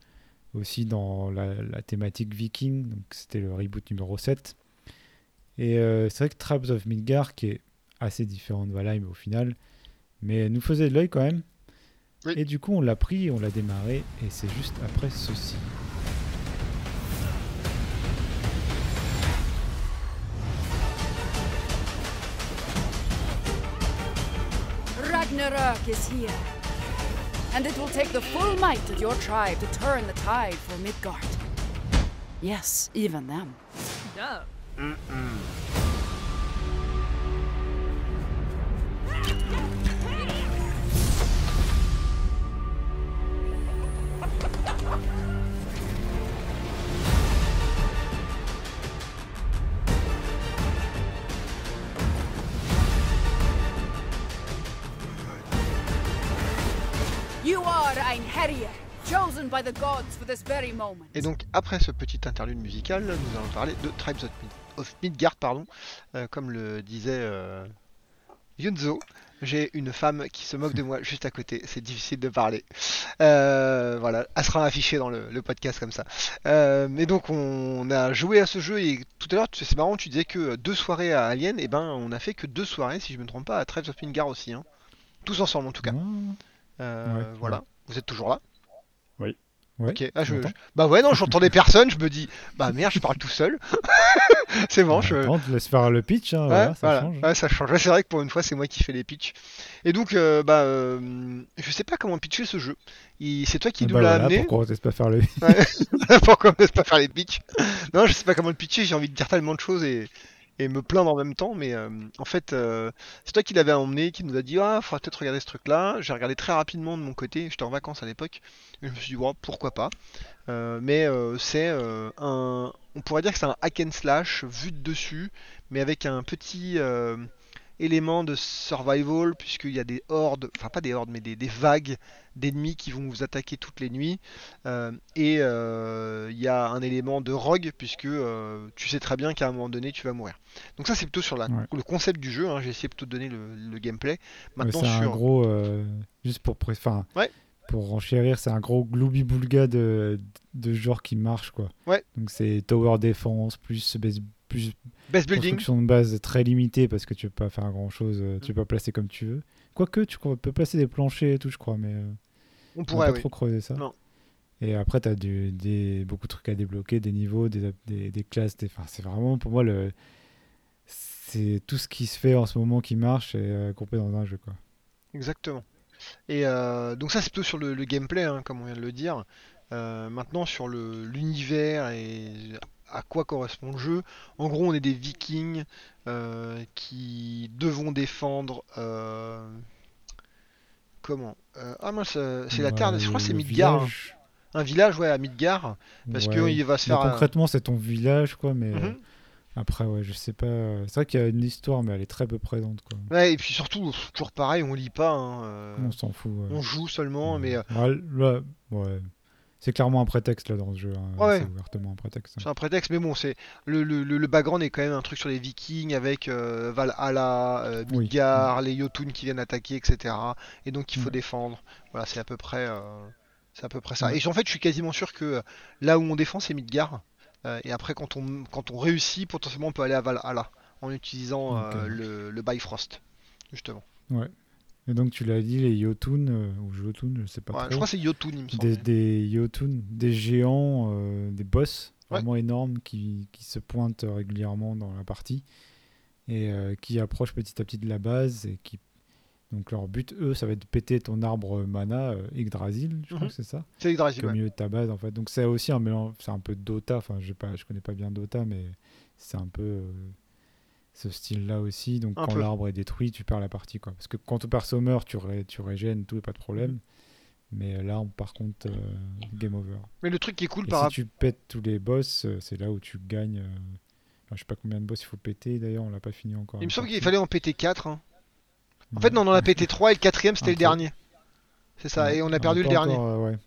aussi dans la, la thématique viking, donc c'était le reboot numéro 7. Et euh, c'est vrai que Tribes of Midgard, qui est assez différent de Valheim au final, mais nous faisait de l'œil quand même. Oui. Et du coup, on l'a pris, on l'a démarré, et c'est juste après ceci. Ragnarok is here. And it will take the full might of your tribe to turn the tide for Midgard. Yes, even them. You Et donc, après ce petit interlude musical, nous allons parler de Tribes of, Mid- of Midgard, pardon. Euh, comme le disait euh, Yunzo, j'ai une femme qui se moque de moi juste à côté. C'est difficile de parler. Euh, voilà, elle sera affichée dans le, le podcast comme ça. Euh, mais donc, on, a joué à ce jeu et tout à l'heure, c'est marrant, tu disais que deux soirées à Alien, et ben, on a fait que deux soirées, si je me trompe pas, à Tribes of Midgard aussi. hein. Tous ensemble en tout cas. Ouais, voilà. ouais. Vous êtes toujours là ouais, Ok. Ah, je, Bah ouais, non, j'entendais personne. Je me dis, bah merde, je parle tout seul. c'est bon, je. Attends, te laisse faire le pitch, hein, Ouais, voilà, ça voilà. change. Ouais, ça change. C'est vrai que pour une fois, c'est moi qui fais les pitchs. Et donc, euh, bah, euh, je sais pas comment pitcher ce jeu. Il- C'est toi qui Ah nous bah l'as voilà, amené. pourquoi on laisse pas faire le Pourquoi on ne pas faire les pitchs? Non, je sais pas comment le pitcher. J'ai envie de dire tellement de choses et, et me plaindre en même temps. Mais euh, en fait, euh, c'est toi qui l'avais emmené, qui nous a dit Ah, faudra peut-être regarder ce truc-là. J'ai regardé très rapidement de mon côté. J'étais en vacances à l'époque. Et je me suis dit Ouais, pourquoi pas Euh, Mais c'est un. On pourrait dire que c'est un hack and slash vu de dessus, mais avec un petit. Élément de survival, puisqu'il y a des hordes, enfin pas des hordes, mais des, des vagues d'ennemis qui vont vous attaquer toutes les nuits. Euh, et euh, il y a un élément de rogue, puisque euh, tu sais très bien qu'à un moment donné, tu vas mourir. Donc ça, c'est plutôt sur la, Ouais. le concept du jeu. hein, J'ai essayé plutôt de donner le, le gameplay. Ouais, Maintenant, c'est un sur... gros. euh, juste pour. Enfin, Ouais. Pour renchérir, c'est un gros gloubi-boulga de, de genre qui marche, quoi. Ouais. Donc c'est tower défense, plus, base- plus Best building. construction de base très limitée parce que tu peux pas faire grand chose, tu Mm. peux pas placer comme tu veux. Quoique, tu peux placer des planchers et tout, je crois, mais euh, On pourrait, pas oui. trop creuser ça. Non. Et après, tu as des, beaucoup de trucs à débloquer, des niveaux, des, des, des classes. C'est vraiment pour moi le. C'est tout ce qui se fait en ce moment qui marche et euh, dans un jeu. Quoi. Exactement. Et euh, donc ça c'est plutôt sur le, le gameplay, hein, comme on vient de le dire. Euh, maintenant sur le- l'univers et à quoi correspond le jeu. En gros on est des vikings euh, qui devront défendre... euh, Comment Euh, Ah euh, c'est la terre, je crois que c'est hein. village, Un village ouais à Midgard. Parce ouais. qu'il va se Mais faire... concrètement, c'est ton village, quoi. Mais Mhm. après, ouais, je sais pas. C'est vrai qu'il y a une histoire, mais elle est très peu présente, quoi. Ouais, et puis surtout, toujours pareil, on lit pas. hein, On s'en fout. ouais. on joue seulement, mais Ouais, ouais. C'est clairement un prétexte là dans ce jeu. hein. Ouais. C'est ouvertement un prétexte. hein. C'est un prétexte, mais bon, c'est le, le, le- background est quand même un truc sur les Vikings avec euh, Valhalla, euh, Oui. Midgard, les Jotun qui viennent attaquer, etc. Et donc il faut Ouais. défendre. Voilà, c'est à peu près, euh, c'est à peu près ça. Ouais. Et en fait, je suis quasiment sûr que euh, là où on défend, c'est Midgard. Euh, et après, quand on, quand on réussit, potentiellement, on peut aller à Valhalla en utilisant le, le Bifrost, justement. Et donc tu l'as dit, les Yotun euh, ou Jotun, je sais pas Ouais, je crois que c'est Jotun, il me semble. des, des Jotun, des géants, euh, des boss Ouais. vraiment énormes qui, qui se pointent régulièrement dans la partie et euh, qui approchent petit à petit de la base et qui donc leur but eux ça va être de péter ton arbre mana Yggdrasil, je crois Mhm. que c'est ça, C'est Yggdrasil, au ouais. milieu de ta base en fait. Donc c'est aussi un mélange, c'est un peu Dota, enfin je pas, je connais pas bien Dota mais c'est un peu ce style-là aussi. Donc Un quand l'arbre est détruit, tu perds la partie quoi. Parce que quand ton perso meurt, tu, ré- tu régènes tout, pas de problème. Mais là, par contre, euh, game over. Mais le truc qui est cool Et par si tu pètes tous les boss, euh, c'est là où tu gagnes. euh, enfin, je sais pas combien de boss il faut péter d'ailleurs, on l'a pas fini encore. Il me semble qu'il fallait en péter 4. En Ouais. fait, non, on en a pété 3 et le quatrième c'était le dernier. C'est ça, Ouais. et on a perdu le dernier. encore, euh, ouais.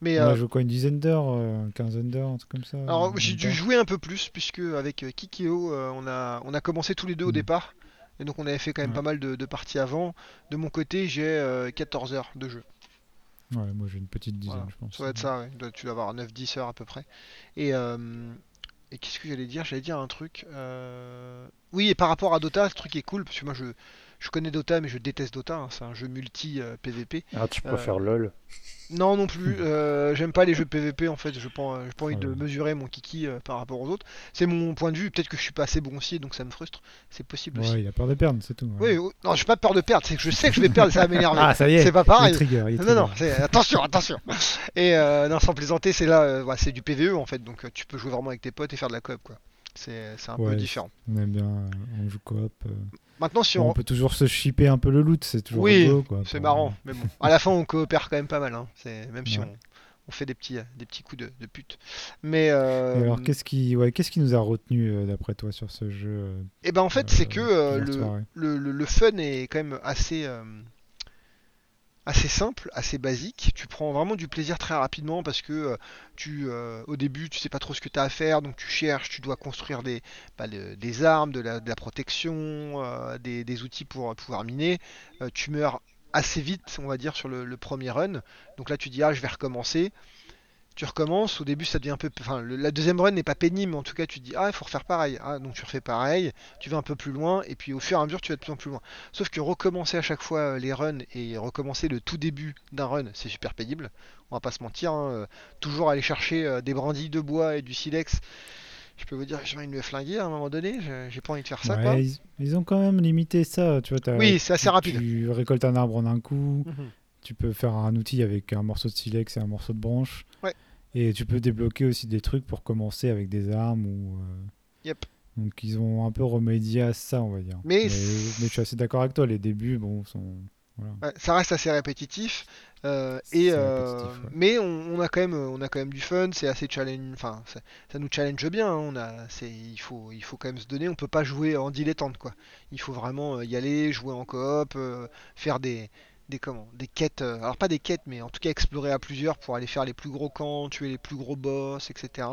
Mais On euh, a joué quoi, une dizaine d'heures, euh, une quinzaine d'heures, un truc comme ça alors j'ai dû jouer un peu plus puisque avec euh, Kikyo euh, on a on a commencé tous les deux au Mm. départ et donc on avait fait quand même Ouais. pas mal de, de parties avant. De mon côté j'ai euh, 14 heures de jeu. Ouais, moi j'ai une petite dizaine, Voilà. je pense. Ça va être ça, ouais. Tu dois avoir 9-10 heures à peu près. Et, euh, et qu'est-ce que j'allais dire? J'allais dire un truc. euh, Oui, et par rapport à Dota, ce truc est cool parce que moi je, je connais Dota mais je déteste Dota. hein. C'est un jeu multi euh, PVP. Ah, tu Euh, préfères LOL Non, non plus. euh, J'aime pas les jeux PVP en fait. Je pas envie de mesurer mon kiki euh, par rapport aux autres. C'est mon point de vue. Peut-être que je suis pas assez bon aussi, donc ça me frustre. C'est possible aussi. Ouais, il a peur de perdre, c'est tout. ouais. Oui, non, j'ai pas peur de perdre. C'est que je sais que je vais perdre, ça va m'énerver. Ah, ça y est, c'est pas pareil. trigger, Non, non, attention, attention. Et euh, non, sans plaisanter, c'est là, euh, ouais, c'est du PVE en fait. Donc euh, tu peux jouer vraiment avec tes potes et faire de la coop quoi. C'est un peu différent. On aime bien, euh, on joue coop. euh. Maintenant, si on, on peut toujours se shipper un peu le loot, c'est toujours Oui, c'est marrant, mais bon. À la fin, on coopère quand même pas mal. Hein. C'est même si on, on fait des petits, des petits coups de, de pute. Mais euh, alors, qu'est-ce qui, ouais, qu'est-ce qui nous a retenu d'après toi sur ce jeu Et ben en fait, euh, c'est que euh, le, le, le- le fun est quand même assez, assez simple, assez basique. Tu prends vraiment du plaisir très rapidement parce que euh, tu, euh, au début, tu sais pas trop ce que tu as à faire, donc tu cherches, tu dois construire des, bah, des armes, de la, protection, euh, des, outils pour pouvoir miner. Tu meurs assez vite, on va dire, sur le, le premier run. Donc là, tu dis, ah, je vais recommencer. Tu recommences, au début ça devient un peu... Enfin, le- la deuxième run n'est pas pénible, mais en tout cas tu dis, ah, il faut refaire pareil. Ah, donc tu refais pareil, tu vas un peu plus loin, et puis au fur et à mesure tu vas de plus en plus loin. Sauf que recommencer à chaque fois euh, les runs et recommencer le tout début d'un run, c'est super pénible. On va pas se mentir, hein, euh, toujours aller chercher euh, des brindilles de bois et du silex. Je peux vous dire que j'ai envie de me flinguer à un moment donné, j'ai pas envie de faire ça Ouais, quoi. ils, ils ont quand même limité ça, tu vois. Oui, c'est assez rapide. Tu récoltes un arbre en un coup, Mhm. tu peux faire un outil avec un morceau de silex et un morceau de branche. Ouais. Et tu peux débloquer aussi des trucs pour commencer avec des armes ou. euh, Yep. Donc ils ont un peu remédié à ça, on va dire. Mais mais, c'est- mais je suis assez d'accord avec toi, les débuts, bon, sont. Voilà. Ouais, ça reste assez répétitif. Euh, et euh, ouais. mais on, on a quand même on a quand même du fun c'est assez challenge enfin ça, ça nous challenge bien hein, on a c'est il faut il faut quand même se donner on peut pas jouer en dilettante quoi il faut vraiment y aller jouer en coop euh, faire des des comment des quêtes euh, alors pas des quêtes mais en tout cas explorer à plusieurs pour aller faire les plus gros camps tuer les plus gros boss etc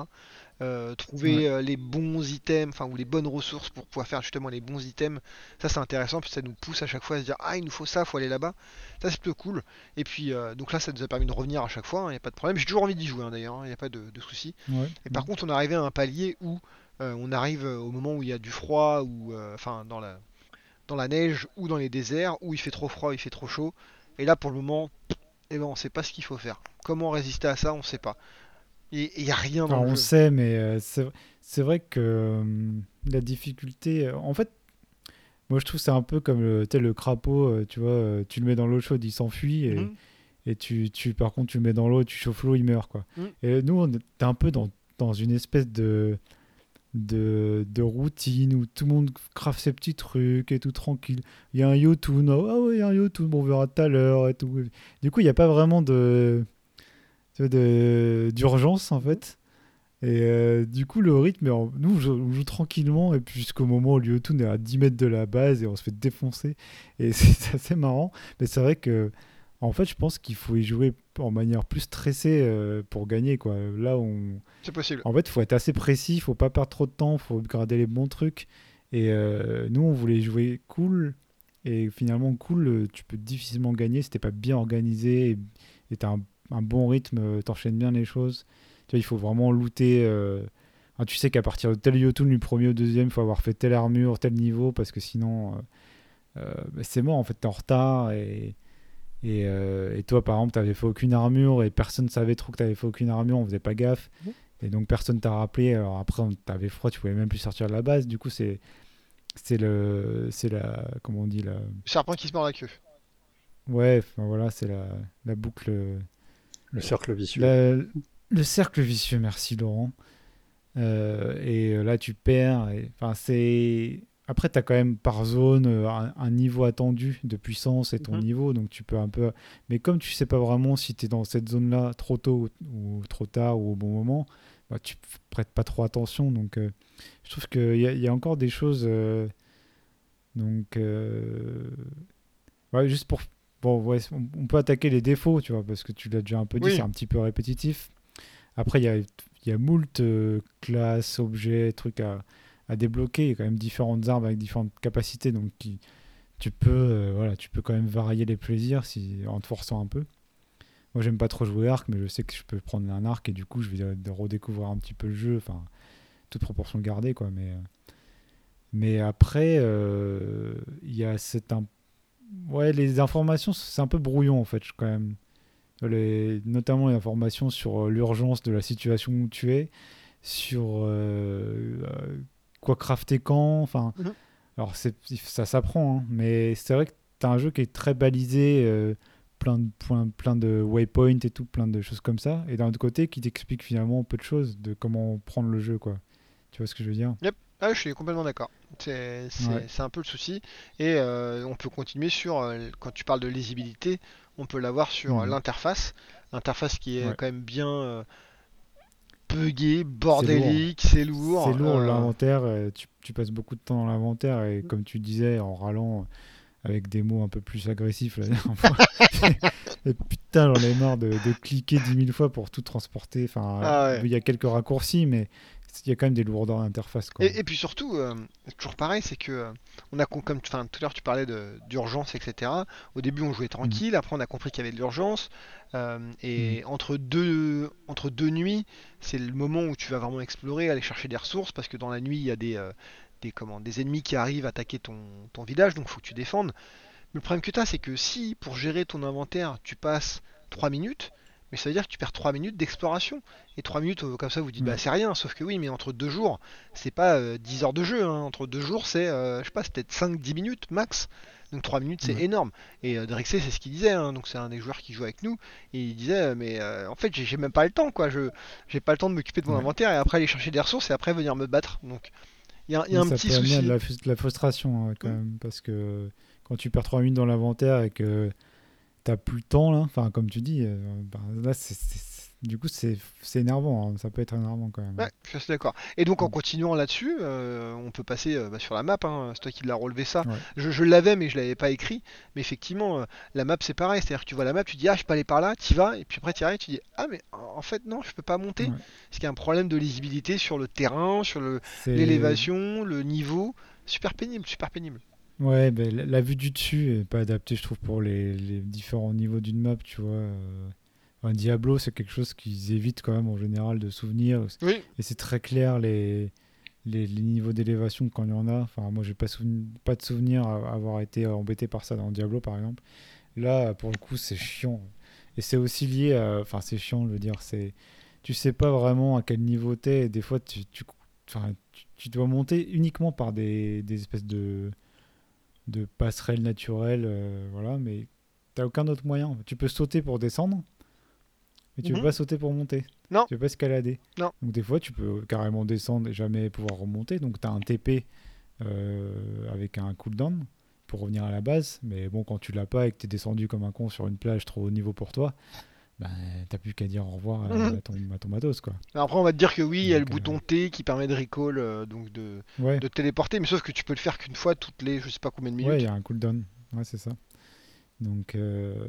Euh, trouver Ouais. euh, les bons items enfin ou les bonnes ressources pour pouvoir faire justement les bons items ça c'est intéressant puis ça nous pousse à chaque fois à se dire ah il nous faut ça faut aller là-bas ça c'est plutôt cool et puis, euh, donc là, ça nous a permis de revenir à chaque fois, il n'y a pas de problème. J'ai toujours envie d'y jouer, hein, d'ailleurs, il n'y a pas de, de souci. Ouais. Et par contre, on est arrivé à un palier où on arrive au moment où il y a du froid, ou enfin, dans la, dans la neige, ou dans les déserts, où il fait trop froid, il fait trop chaud. Et là, pour le moment, eh ben, on sait pas ce qu'il faut faire. Comment résister à ça, on sait pas. Il n'y a rien dans Enfin, le on jeu. sait, mais euh, c'est vrai que euh, la difficulté. euh, en fait, moi je trouve c'est un peu comme le, le crapaud, tu vois, tu le mets dans l'eau chaude, il s'enfuit, et, Mhm. et tu, tu, par contre, tu le mets dans l'eau, tu chauffes l'eau, il meurt, quoi. Mhm. Et nous, on est un peu dans, dans une espèce de, de, de routine où tout le monde craft ses petits trucs et tout tranquille. Il y a un Yotun, ah ouais, il y a Yotun, bon, on verra tout à l'heure et tout. Du coup, il n'y a pas vraiment de d'urgence en fait. Et euh, du coup, le rythme, nous, on joue, tranquillement, et puis jusqu'au moment où Lyotun est à 10 mètres de la base et on se fait défoncer. Et c'est assez marrant. Mais c'est vrai que, en fait, je pense qu'il faut y jouer en manière plus stressée euh, pour gagner. Quoi. Là, on... C'est possible. en fait, il faut être assez précis, il faut pas perdre trop de temps, il faut garder les bons trucs. Et euh, nous, on voulait jouer cool. Et finalement, cool, euh, tu peux difficilement gagner si t'es pas bien organisé et t'as un, un bon rythme, t'enchaînes bien les choses. Tu vois, il faut vraiment looter. euh, ah, tu sais qu'à partir de tel Yotun, du premier au deuxième, il faut avoir fait telle armure, tel niveau, parce que sinon, bah, c'est mort, en fait, t'es en retard. Et, et, euh, et toi, par exemple, t'avais fait aucune armure et personne savait trop que t'avais fait aucune armure, on faisait pas gaffe. Et donc, personne t'a rappelé. Alors après, t'avais froid, tu pouvais même plus sortir de la base. Du coup, c'est. C'est le. C'est la. Comment on dit la. Le serpent qui se mord la queue. Ouais, enfin voilà, c'est la, la boucle. Le cercle vicieux. La- le cercle vicieux, merci Laurent. Euh, et euh, là, tu perds. Enfin, c'est. Après, tu as quand même par zone euh, un, un niveau attendu de puissance et ton Mhm. niveau, donc tu peux un peu. Mais comme tu sais pas vraiment si tu es dans cette zone-là trop tôt ou, ou trop tard ou au bon moment, bah, tu prêtes pas trop attention. Donc, euh, je trouve qu'il y, y a encore des choses. euh, donc, euh, ouais, juste pour. Bon, ouais, on, on peut attaquer les défauts, tu vois, parce que tu l'as déjà un peu dit, Oui. c'est un petit peu répétitif. Après, il y a, y a moult classes, objets, trucs à, à débloquer. Il y a quand même différentes armes avec différentes capacités, donc tu peux, euh, voilà, tu peux quand même varier les plaisirs si, en te forçant un peu. Moi, j'aime pas trop jouer arc, mais je sais que je peux prendre un arc et du coup, je vais euh, redécouvrir un petit peu le jeu, enfin, toute proportion gardée, quoi. Mais, euh, mais après, euh, il y a cette imp- Ouais, les informations, c'est un peu brouillon en fait, quand même. Les, notamment les informations sur euh, l'urgence de la situation où tu es, sur euh, euh, quoi crafter quand. Enfin, Mhm. alors c'est, ça s'apprend, hein, mais c'est vrai que tu as un jeu qui est très balisé, euh, plein de points, plein de waypoints et tout, plein de choses comme ça. Et d'un autre côté, qui t'explique finalement peu de choses de comment prendre le jeu, quoi. Tu vois ce que je veux dire? Ah, je suis complètement d'accord. C'est Ouais. un peu le souci. Et euh, on peut continuer sur, euh, quand tu parles de lisibilité, on peut l'avoir sur Mhm. l'interface. L'interface qui est Ouais. quand même bien buggée, bordélique, c'est lourd. C'est lourd euh, l'inventaire, euh, tu, tu passes beaucoup de temps dans l'inventaire et comme tu disais, en râlant euh, avec des mots un peu plus agressifs la dernière fois. et putain, j'en ai marre de, de cliquer 10 000 fois pour tout transporter. Enfin, Ah ouais. il y a quelques raccourcis, mais il y a quand même des lourdeurs d'interface. Et, et puis surtout, euh, toujours pareil, c'est que euh, on a comme tout à l'heure tu parlais de- d'urgence, etc. Au début on jouait tranquille, après on a compris qu'il y avait de l'urgence. euh, et entre deux entre deux nuits, c'est le moment où tu vas vraiment explorer, aller chercher des ressources, parce que dans la nuit il y a des des comment des ennemis qui arrivent attaquer ton ton village, donc faut que tu défendes. Mais le problème que tu as, c'est que si pour gérer ton inventaire tu passes 3 minutes, mais ça veut dire que tu perds 3 minutes d'exploration. Et 3 minutes, euh, comme ça, vous dites, bah c'est rien, sauf que oui, mais entre deux jours, c'est pas euh, 10 heures de jeu, hein. entre deux jours, c'est, euh, je sais pas, c'est peut-être 5-10 minutes max. Donc 3 minutes, c'est Ouais. énorme. Et euh, Drexé, c'est ce qu'il disait, hein. donc c'est un des joueurs qui joue avec nous, et il disait, euh, mais euh, en fait, j'ai même pas le temps, quoi, je j'ai pas le temps de m'occuper de mon Ouais. inventaire, et après aller chercher des ressources, et après venir me battre. Donc il y a, y un ça petit peut souci. de la, de la frustration hein, quand Mm. même, parce que quand tu perds 3 minutes dans l'inventaire et que t'as plus le temps là. Enfin, comme tu dis, euh, bah, là, c'est- du coup, c'est c'est énervant. hein. Ça peut être énervant quand même. Ouais, je suis d'accord. Et donc en Mm. continuant là-dessus, euh, on peut passer euh, bah, sur la map. hein. C'est toi qui l'as relevé ça. Ouais. Je, je l'avais, mais je l'avais pas écrit. Mais effectivement, euh, la map c'est pareil. C'est-à-dire que tu vois la map, tu dis ah je peux aller par là, tu vas, et puis après tu arrives, tu dis ah mais en fait non, je peux pas monter. Ouais. Parce qu'il y a un problème de lisibilité sur le terrain, sur le- l'élévation, le niveau. Super pénible, super pénible. Ouais, ben, la, la vue du dessus est pas adaptée, je trouve, pour les, les différents niveaux d'une map, tu vois. euh. Un Diablo, c'est quelque chose qu'ils évitent quand même en général de souvenir. Oui. Et c'est très clair les, les, les niveaux d'élévation quand il y en a. Enfin, moi, j'ai pas, souveni- pas de souvenir à- avoir été embêté par ça dans Diablo, par exemple. Là, pour le coup, c'est chiant. Et c'est aussi lié à. Enfin, c'est chiant, je veux dire. C'est, tu sais pas vraiment à quel niveau t'es. Et des fois, tu, tu, enfin, tu, tu dois monter uniquement par des, des espèces de, de passerelles naturelles. euh, voilà, mais t'as aucun autre moyen. Tu peux sauter pour descendre, mais tu Mhm. peux pas sauter pour monter. Non. Tu peux pas escalader. Non. Donc des fois, tu peux carrément descendre et jamais pouvoir remonter. Donc tu as un TP euh, avec un cooldown pour revenir à la base. Mais bon, quand tu l'as pas et que tu es descendu comme un con sur une plage trop haut niveau pour toi, ben, t'as plus qu'à dire au revoir à, à ton, à ton matos. Quoi. Après, on va te dire que oui, il y a le euh, bouton T qui permet de recall, euh, donc de, Ouais, de téléporter, mais sauf que tu peux le faire qu'une fois toutes les je sais pas combien de ouais, minutes. il y a un cooldown. Ouais, c'est ça. Donc, euh,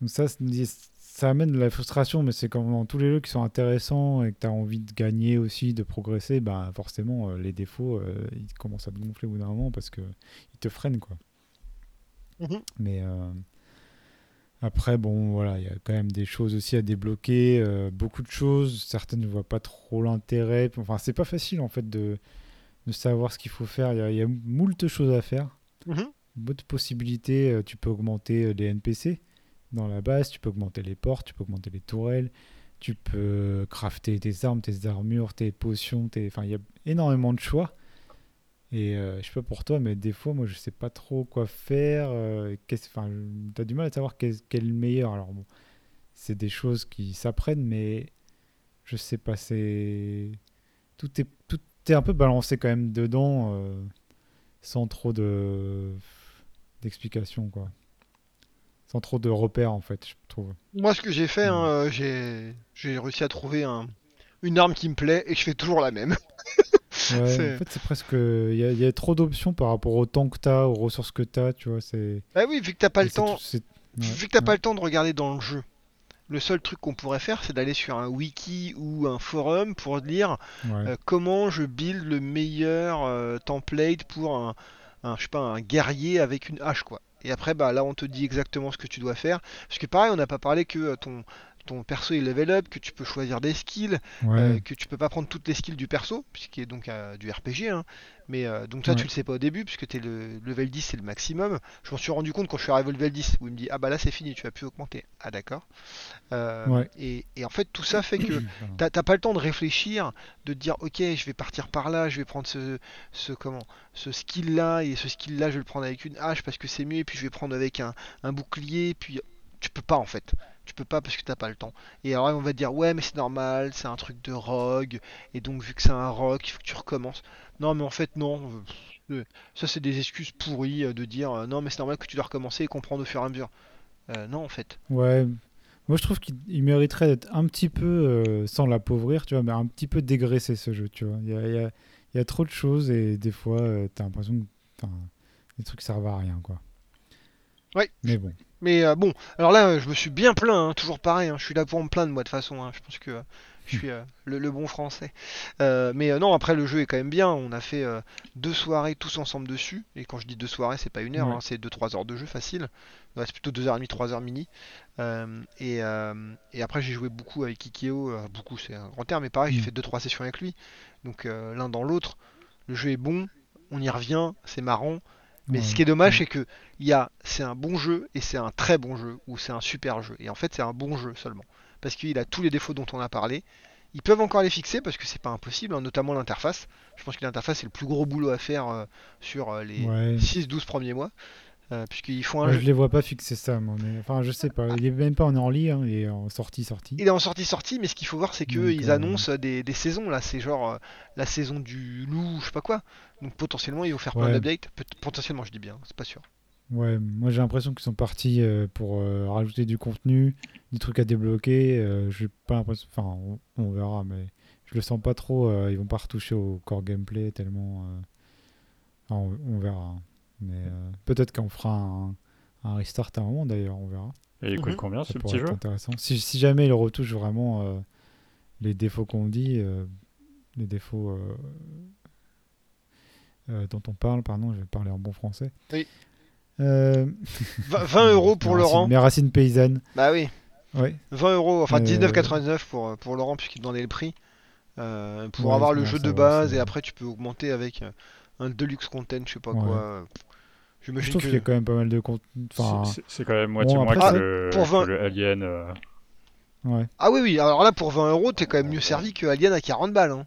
donc ça, ça amène de la frustration, mais c'est comme dans tous les jeux qui sont intéressants et que tu as envie de gagner aussi, de progresser, bah forcément, les défauts, ils commencent à te gonfler au bout d'un moment parce que ils te freinent, quoi. Mhm. Mais après, bon, voilà, il y a quand même des choses aussi à débloquer, euh, beaucoup de choses. Certaines ne voient pas trop l'intérêt. Enfin, c'est pas facile en fait de, de savoir ce qu'il faut faire. Il y y a moult choses à faire Mhm. beaucoup de possibilités. euh, Tu peux augmenter euh, les NPC dans la base, tu peux augmenter les portes, tu peux augmenter les tourelles, tu peux crafter tes armes, tes armures, tes potions. Tes... Enfin, il y a énormément de choix. Et euh, je sais pas pour toi, mais des fois, moi, je sais pas trop quoi faire. euh, Enfin, tu as du mal à savoir quel, quel est le meilleur. Alors, bon, c'est des choses qui s'apprennent, mais je sais pas. C'est tout est tout est un peu balancé quand même dedans. euh, sans trop de d'explications quoi sans trop de repères en fait je trouve Moi, ce que j'ai fait, hein, j'ai j'ai réussi à trouver un, une arme qui me plaît et je fais toujours la même. Ouais, en fait c'est presque il y, a- il y a trop d'options par rapport au temps que t'as aux ressources que t'as tu vois c'est Ah oui, vu que t'as pas le temps, tout- c'est- ouais, vu que t'as pas le temps de regarder dans le jeu. Le seul truc qu'on pourrait faire, c'est d'aller sur un wiki ou un forum pour lire Ouais. euh, comment je build le meilleur euh, template pour un, un, je sais pas, un guerrier avec une hache, quoi. Et après, bah là, on te dit exactement ce que tu dois faire. Parce que pareil, on n'a pas parlé que euh, ton, ton perso est level up, que tu peux choisir des skills, Ouais. euh, que tu peux pas prendre toutes les skills du perso, puisqu'il est donc euh, du RPG. hein. Mais euh, donc Ouais. tu le sais pas au début, puisque t'es le level 10, c'est le maximum. Je m'en suis rendu compte quand je suis arrivé au level 10, où il me dit ah bah là c'est fini, tu vas plus augmenter. Ah d'accord. Ouais. et, et en fait, tout ça fait que. T'as t'as pas le temps de réfléchir, de te dire ok je vais partir par là, je vais prendre ce, ce comment ce skill là et ce skill là je vais le prendre avec une hache parce que c'est mieux et puis je vais prendre avec un, un bouclier puis tu peux pas en fait. Tu peux pas parce que t'as pas le temps. Et alors on va te dire ouais mais c'est normal, c'est un truc de rogue et donc vu que c'est un rogue il faut que tu recommences. Non mais en fait non. euh, Ça c'est des excuses pourries euh, de dire euh, non mais c'est normal que tu dois recommencer et comprendre au fur et à mesure. Euh, non en fait. Ouais. Moi, je trouve qu'il il mériterait d'être un petit peu, euh, sans l'appauvrir, tu vois, mais un petit peu dégraissé ce jeu, tu vois. Il y a, il y a- il y a trop de choses et des fois, euh, t'as l'impression que les trucs servent à rien, quoi. Ouais. Mais bon. Mais euh, bon, alors là, je me suis bien plaint, hein, toujours pareil, hein, je suis là pour me plaindre moi de toute façon, hein, je pense que euh, je suis euh, le, le bon français. Mais non, après le jeu est quand même bien, on a fait deux soirées tous ensemble dessus, et quand je dis deux soirées, c'est pas une heure, Ouais. c'est deux trois heures de jeu facile, Ouais, c'est plutôt deux heures et demie, trois heures mini. Et, et après j'ai joué beaucoup avec Ikeo, beaucoup c'est un grand terme, mais pareil, j'ai Mm. fait deux trois sessions avec lui, donc l'un dans l'autre, le jeu est bon, on y revient, c'est marrant. Mais Ouais. ce qui est dommage, c'est que il y a, c'est un bon jeu et c'est un très bon jeu ou c'est un super jeu. Et en fait, c'est un bon jeu seulement parce qu'il a tous les défauts dont on a parlé. Ils peuvent encore les fixer parce que c'est pas impossible, hein, notamment l'interface. Je pense que l'interface c'est le plus gros boulot à faire euh, sur euh, les Ouais. 6-12 premiers mois, euh, puisqu'ils font un Ouais, jeu. je les vois pas fixer ça, mais enfin, je sais pas. Il est même pas en early, hein, il est en sortie, sortie. Il est en sortie sortie, mais ce qu'il faut voir, c'est qu'ils euh, annoncent des, des saisons là. C'est genre euh, la saison du loup, je sais pas quoi. Donc potentiellement ils vont faire plein d'updates. Potentiellement, je dis bien, c'est pas sûr. Ouais, moi j'ai l'impression qu'ils sont partis euh, pour rajouter du contenu, des trucs à débloquer. j'ai pas l'impression. Enfin, on, on verra, mais je le sens pas trop. ils vont pas retoucher au core gameplay tellement. enfin, on, on verra. hein. Mais euh, peut-être qu'on fera un, un restart à un moment d'ailleurs, on verra. Et il coûte Mhm. combien Ça ce petit jeu intéressant. Si, si jamais ils retouchent vraiment euh, les défauts qu'on dit, euh, les défauts euh, euh, dont on parle, pardon, je vais parler en bon français. Oui. Euh, 20 20 euros pour mes racines- Laurent. Mes racines paysannes. Bah oui, Ouais. 20 euros, enfin Euh, 19,99 pour, pour Laurent puisqu'il demandait le prix. Euh, pour Ouais, avoir le jeu de base et après tu peux augmenter avec un deluxe content, je sais pas Ouais. quoi. Je trouve qu'il y a quand même pas mal de contenu. Enfin, C'est- quand même moitié bon, moins après, que, le, pour que 20 le Alien. euh, ouais. Ah oui, oui, alors là pour 20 euros, t'es quand même mieux servi que Alien à 40 balles. Hein.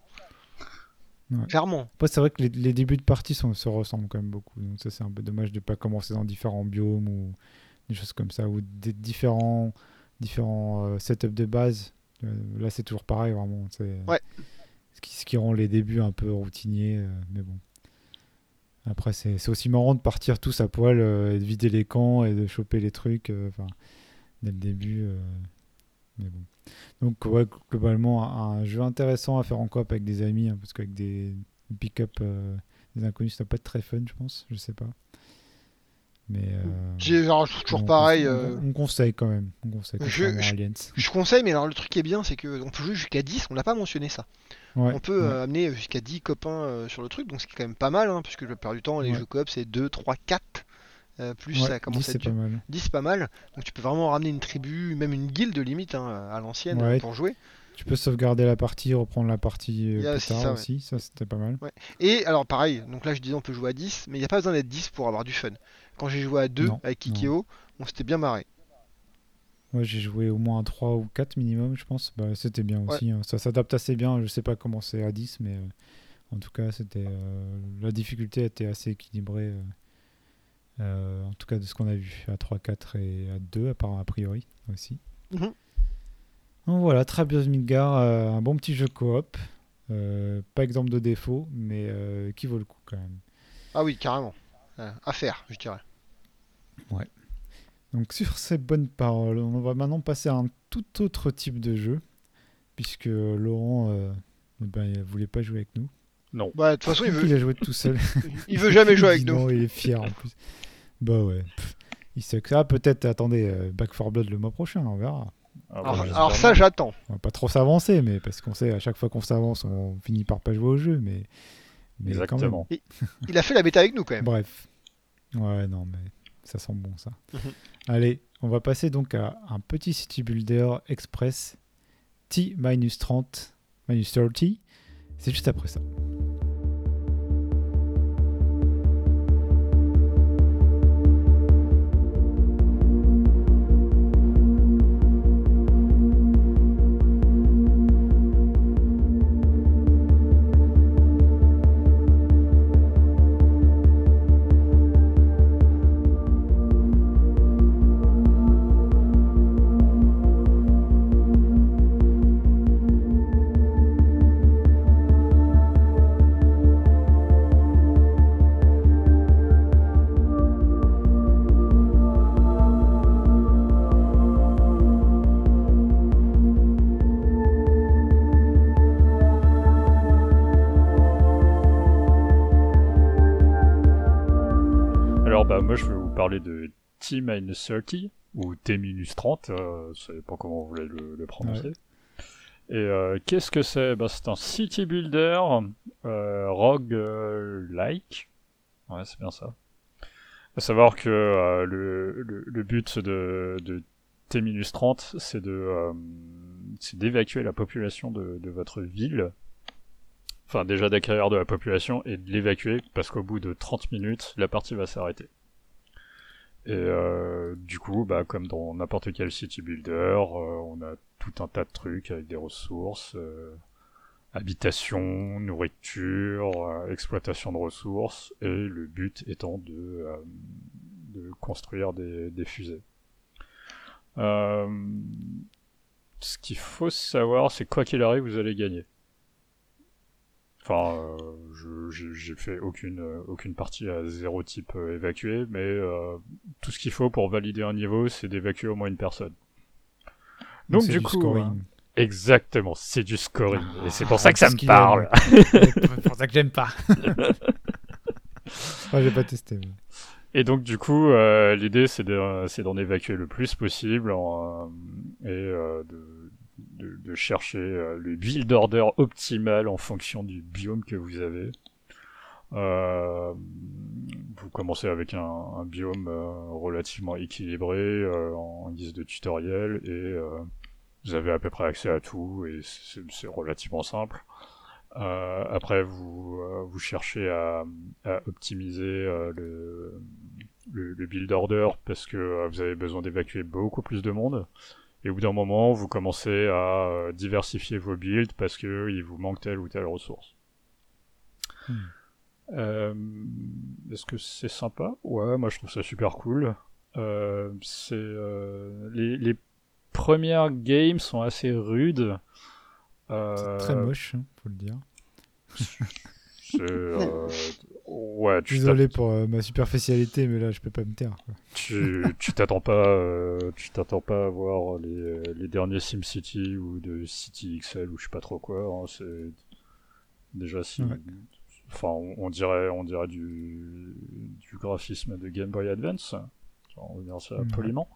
Ouais. Clairement. Après, c'est vrai que les, les débuts de partie sont, se ressemblent quand même beaucoup. Donc, ça, c'est un peu dommage de pas commencer dans différents biomes ou des choses comme ça, ou des différents, différents euh, setups de base. Euh, là, c'est toujours pareil, vraiment. C'est Ouais. ce, qui, ce qui rend les débuts un peu routiniers. euh, mais bon. Après, c'est aussi marrant de partir tous à poil euh, et de vider les camps et de choper les trucs. euh, dès le début. euh, mais bon. Donc, ouais, globalement, un, jeu intéressant à faire en coop avec des amis, hein, parce qu'avec des pick-up des inconnus, ça pas être très fun, je pense. Je sais pas. Mais. euh, toujours on pareil. euh, On, on conseille quand même. On conseille Je- je- conseille, mais alors le truc qui est bien, c'est que on peut jouer jusqu'à 10, on n'a pas mentionné ça. Ouais, on peut ouais. euh, amener jusqu'à 10 copains euh, sur le truc, donc c'est quand même pas mal, hein, puisque la plupart du temps, les Ouais. jeux coop c'est 2, 3, 4. euh, plus ça commence 10, à être pas mal. 10 pas mal, donc tu peux vraiment ramener une tribu, même une guilde limite hein, à l'ancienne pour jouer. Tu peux sauvegarder la partie, reprendre la partie plus aussi tard ça, aussi. Ça, c'était pas mal. Et alors pareil, donc là je disais on peut jouer à 10, mais il n'y a pas besoin d'être 10 pour avoir du fun. Quand j'ai joué à 2 Non, avec. Kikeo, on s'était bien marré. Ouais, j'ai joué au moins 3 ou 4 minimum, je pense. Bah, c'était bien aussi. hein. Ça s'adapte assez bien. Je sais pas comment c'est à 10, mais euh, en tout cas, c'était euh, la difficulté était assez équilibrée. euh, en tout cas, de ce qu'on a vu à 3, 4 et à 2, à part a priori aussi. Mhm. Donc voilà, Trabios Midgar, un bon petit jeu coop. Pas exemple de défaut, mais qui vaut le coup quand même. Ah oui, carrément. À faire, je dirais. Donc sur ces bonnes paroles, on va maintenant passer à un tout autre type de jeu, puisque Laurent euh, eh ben, il voulait pas jouer avec nous. Non. Bah de toute façon il veut, Il a joué tout seul. il veut jamais jouer avec nous. non, il est fier en plus. Bah ouais. pff, Il sait que ça. Peut-être, attendez, euh, Back 4 Blood le mois prochain, on verra. Ah, bah, Alors, bien. ça j'attends. On va pas trop s'avancer, mais parce qu'on sait à chaque fois qu'on s'avance, on finit par pas jouer au jeu, mais. mais quand même. Exactement. Il a fait la bêta avec nous quand même. Bref. Ouais, non, mais ça sent bon ça. Mhm. Allez, on va passer donc à un petit city builder express T-30, minus 30. C'est juste après ça. De T-30 ou T-30, euh, je sais pas comment vous voulez le, le prononcer. Et euh, qu'est-ce que c'est? Bah, C'est un city builder euh, rogue euh, like. Ouais c'est bien ça. À savoir que le, le, le but de, de T-30 c'est de c'est d'évacuer la population de, de votre ville. Enfin déjà d'acquérir de la population et de l'évacuer parce qu'au bout de 30 minutes la partie va s'arrêter. Et euh, du coup, bah, comme dans n'importe quel city builder, euh, on a tout un tas de trucs avec des ressources, euh, habitation, nourriture, euh, exploitation de ressources, et le but étant de, euh, de construire des, des fusées. Ce qu'il faut savoir, c'est quoi qu'il arrive, vous allez gagner. Enfin, euh, je- j'ai j'ai fait aucune, euh, aucune partie à zéro type euh, évacué, mais euh, tout ce qu'il faut pour valider un niveau, c'est d'évacuer au moins une personne. Donc c'est du coup, scoring. hein, exactement, c'est du scoring, et c'est pour Ah, ça que ça me parle. c'est pour ça que j'aime pas. Ah, j'ai pas testé. mais- Et donc du coup, euh, l'idée c'est de- c'est d'en évacuer le plus possible en, euh, et euh, de, de, chercher euh, le build order optimal en fonction du biome que vous avez. Euh, vous commencez avec un, biome euh, relativement équilibré en guise de tutoriel et vous avez à peu près accès à tout et c'est relativement simple. Après, vous, vous cherchez à, optimiser le, build order parce que vous avez besoin d'évacuer beaucoup plus de monde. Et au bout d'un moment, vous commencez à euh, diversifier vos builds parce que il vous manque telle ou telle ressource. Hmm. Euh, Est-ce que c'est sympa? Ouais, moi je trouve ça super cool. Euh, c'est euh, les, les premières games sont assez rudes. C'est très moche, hein, faut le dire. c'est, ouais, tu Désolé pour euh, ma superficialité, mais là, je peux pas me taire. quoi. tu tu t'attends pas euh, tu t'attends pas à voir les, les derniers SimCity ou de City XL ou je sais pas trop quoi hein, c'est déjà si Ouais. enfin on, on dirait on dirait du du graphisme de Game Boy Advance on va dire ça poliment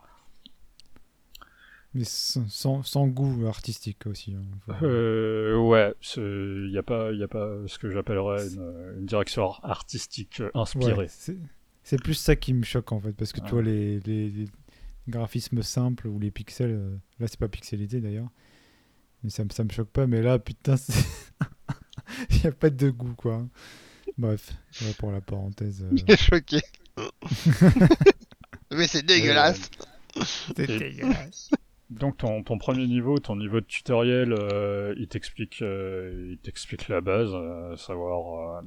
Mais sans, goût artistique aussi. hein. Euh, ouais il y a pas y a pas ce que j'appellerais une, une direction artistique euh, inspirée Ouais, c'est c'est plus ça qui me choque en fait, parce que Ouais. tu vois les, les- les graphismes simples ou les pixels, euh, là c'est pas pixelisé d'ailleurs, mais ça, me- ça me choque pas, mais là putain, il n'y a pas de goût quoi. Bref, pour la parenthèse. euh, Il est choqué. Mais c'est dégueulasse. c'est dégueulasse. Donc ton, ton premier niveau, ton niveau de tutoriel, euh, il t'explique, euh, il t'explique la base, euh, savoir,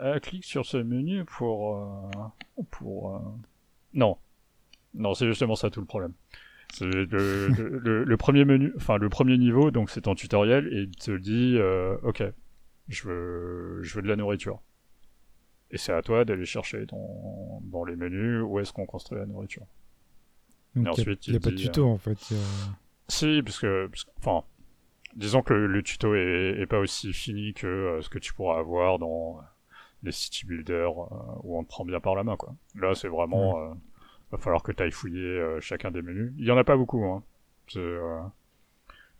euh, clique sur ce menu pour, pour, non, non, c'est justement ça tout le problème. C'est le, le, le- le premier menu, enfin le premier niveau, donc c'est ton tutoriel et il te dit, ok, je veux, je veux de la nourriture. Et c'est à toi d'aller chercher dans, dans les menus où est-ce qu'on construit la nourriture. Donc Et il n'y a, pas de tuto en fait. Si, parce que, enfin, disons que le, le tuto est, est pas aussi fini que euh, ce que tu pourras avoir dans les city builders euh, où on te prend bien par la main, quoi. Là, c'est vraiment, euh, va falloir que tu ailles fouiller euh, chacun des menus. Il y en a pas beaucoup, hein. C'est euh,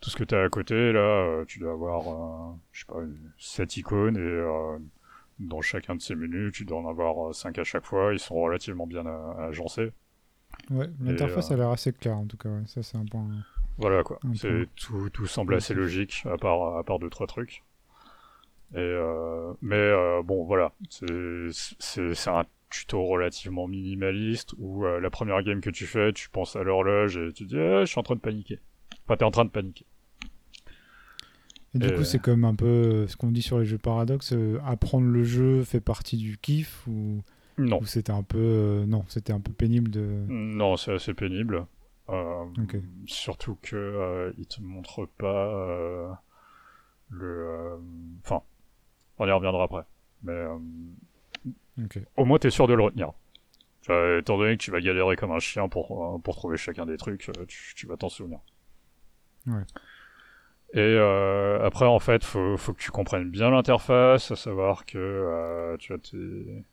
tout ce que tu as à côté, là, euh, tu dois avoir, euh, je sais pas, une- sept icônes et euh, dans chacun de ces menus, tu dois en avoir euh, cinq à chaque fois. Ils sont relativement bien euh, agencés. Ouais, l'interface euh, a l'air assez claire en tout cas. ouais. Ça c'est un point. Voilà quoi. Peu. tout, tout semble assez logique à part à part deux trois trucs. Et euh, mais euh, bon voilà, c'est un tuto relativement minimaliste où euh, la première game que tu fais, tu penses à l'horloge et tu dis ah, je suis en train de paniquer. Enfin t'es en train de paniquer. Et du Euh, coup, c'est comme un peu euh, ce qu'on dit sur les jeux paradoxes. euh, apprendre le jeu fait partie du kiff ou, Non, c'était un peu euh, non, c'était un peu pénible de. non c'est assez pénible. Euh. Surtout que euh, il te montre pas euh, le. Enfin, on y reviendra après. Mais euh, Ok. au moins t'es sûr de le retenir. Étant donné que tu vas galérer comme un chien pour, pour trouver chacun des trucs, tu, tu vas t'en souvenir. Ouais. Et euh, après, en fait, faut, faut que tu comprennes bien l'interface, à savoir que euh, tu as tes...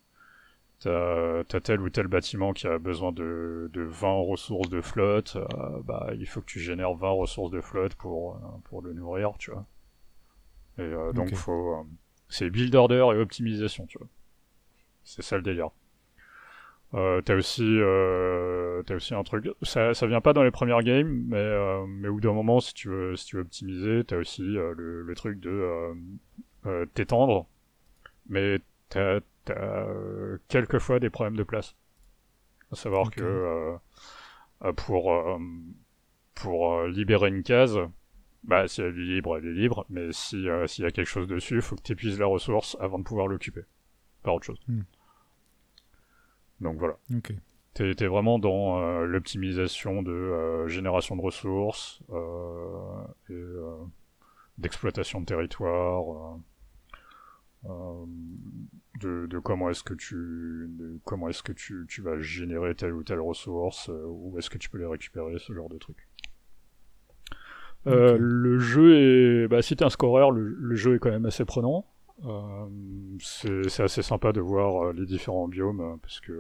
T'as, tel ou tel bâtiment qui a besoin de, de 20 ressources de flotte, euh, bah, il faut que tu génères 20 ressources de flotte pour, euh, pour le nourrir, tu vois. Et euh, donc, faut, c'est build order et optimisation, tu vois. C'est ça le délire. T'as aussi, t'as aussi un truc. Ça, ça vient pas dans les premières games, mais mais au bout d'un moment, si tu veux, si tu veux optimiser, t'as aussi le, le truc de t'étendre, mais t'as t'as euh, quelquefois des problèmes de place. À savoir que euh, pour euh, pour libérer une case, bah si elle est libre, elle est libre, mais si euh, s'il y a quelque chose dessus, faut que tu épuises la ressource avant de pouvoir l'occuper. Pas autre chose. Hmm. Donc voilà. Ok. T'es t'es vraiment dans euh, l'optimisation de euh, génération de ressources et d'exploitation de territoire. Euh. de, de comment est-ce que tu de comment est-ce que tu, tu vas générer telle ou telle ressource, euh, où est-ce que tu peux les récupérer, ce genre de trucs. Euh, le jeu est, bah, si t'es un scoreur, le, le jeu est quand même assez prenant. Euh, c'est assez sympa de voir les différents biomes euh, parce que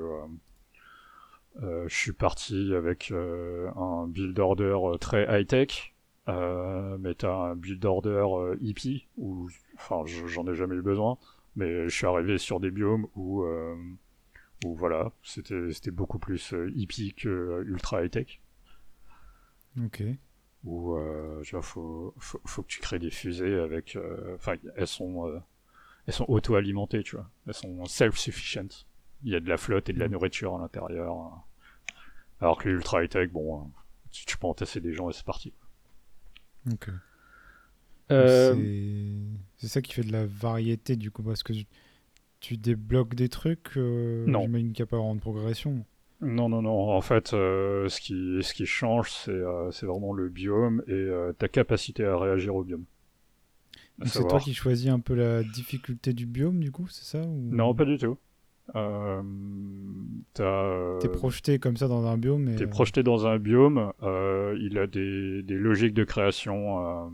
euh, je suis parti avec un build order très high tech, euh, mais t'as un build order euh, hippie où, enfin, je- j'en ai jamais eu besoin, mais je suis arrivé sur des biomes où, euh, où voilà, c'était c'était beaucoup plus euh, hippie que euh, ultra high tech Ok. où euh, tu vois, faut, faut, faut que tu crées des fusées avec. euh, Enfin, elles sont, elles sont auto-alimentées, tu vois. Elles sont self-sufficient. Il y a de la flotte et de la Mhm. nourriture à l'intérieur. hein. Alors que les ultra high-tech, bon, euh, tu, tu peux entasser des gens et c'est parti. Ok. Euh, C'est- ça qui fait de la variété du coup, parce que tu- débloques des trucs. euh, Non. J'imagine qu'il n'y a pas vraiment de progression. Non, non, non. En fait, euh, ce, qui, ce qui change, c'est euh, c'est vraiment le biome et euh, ta capacité à réagir au biome. C'est toi qui choisis un peu la difficulté du biome du coup, c'est ça ou... Non, pas du tout. Euh, euh, T'es projeté comme ça dans un biome et... T'es projeté dans un biome, euh, il a des, des logiques de création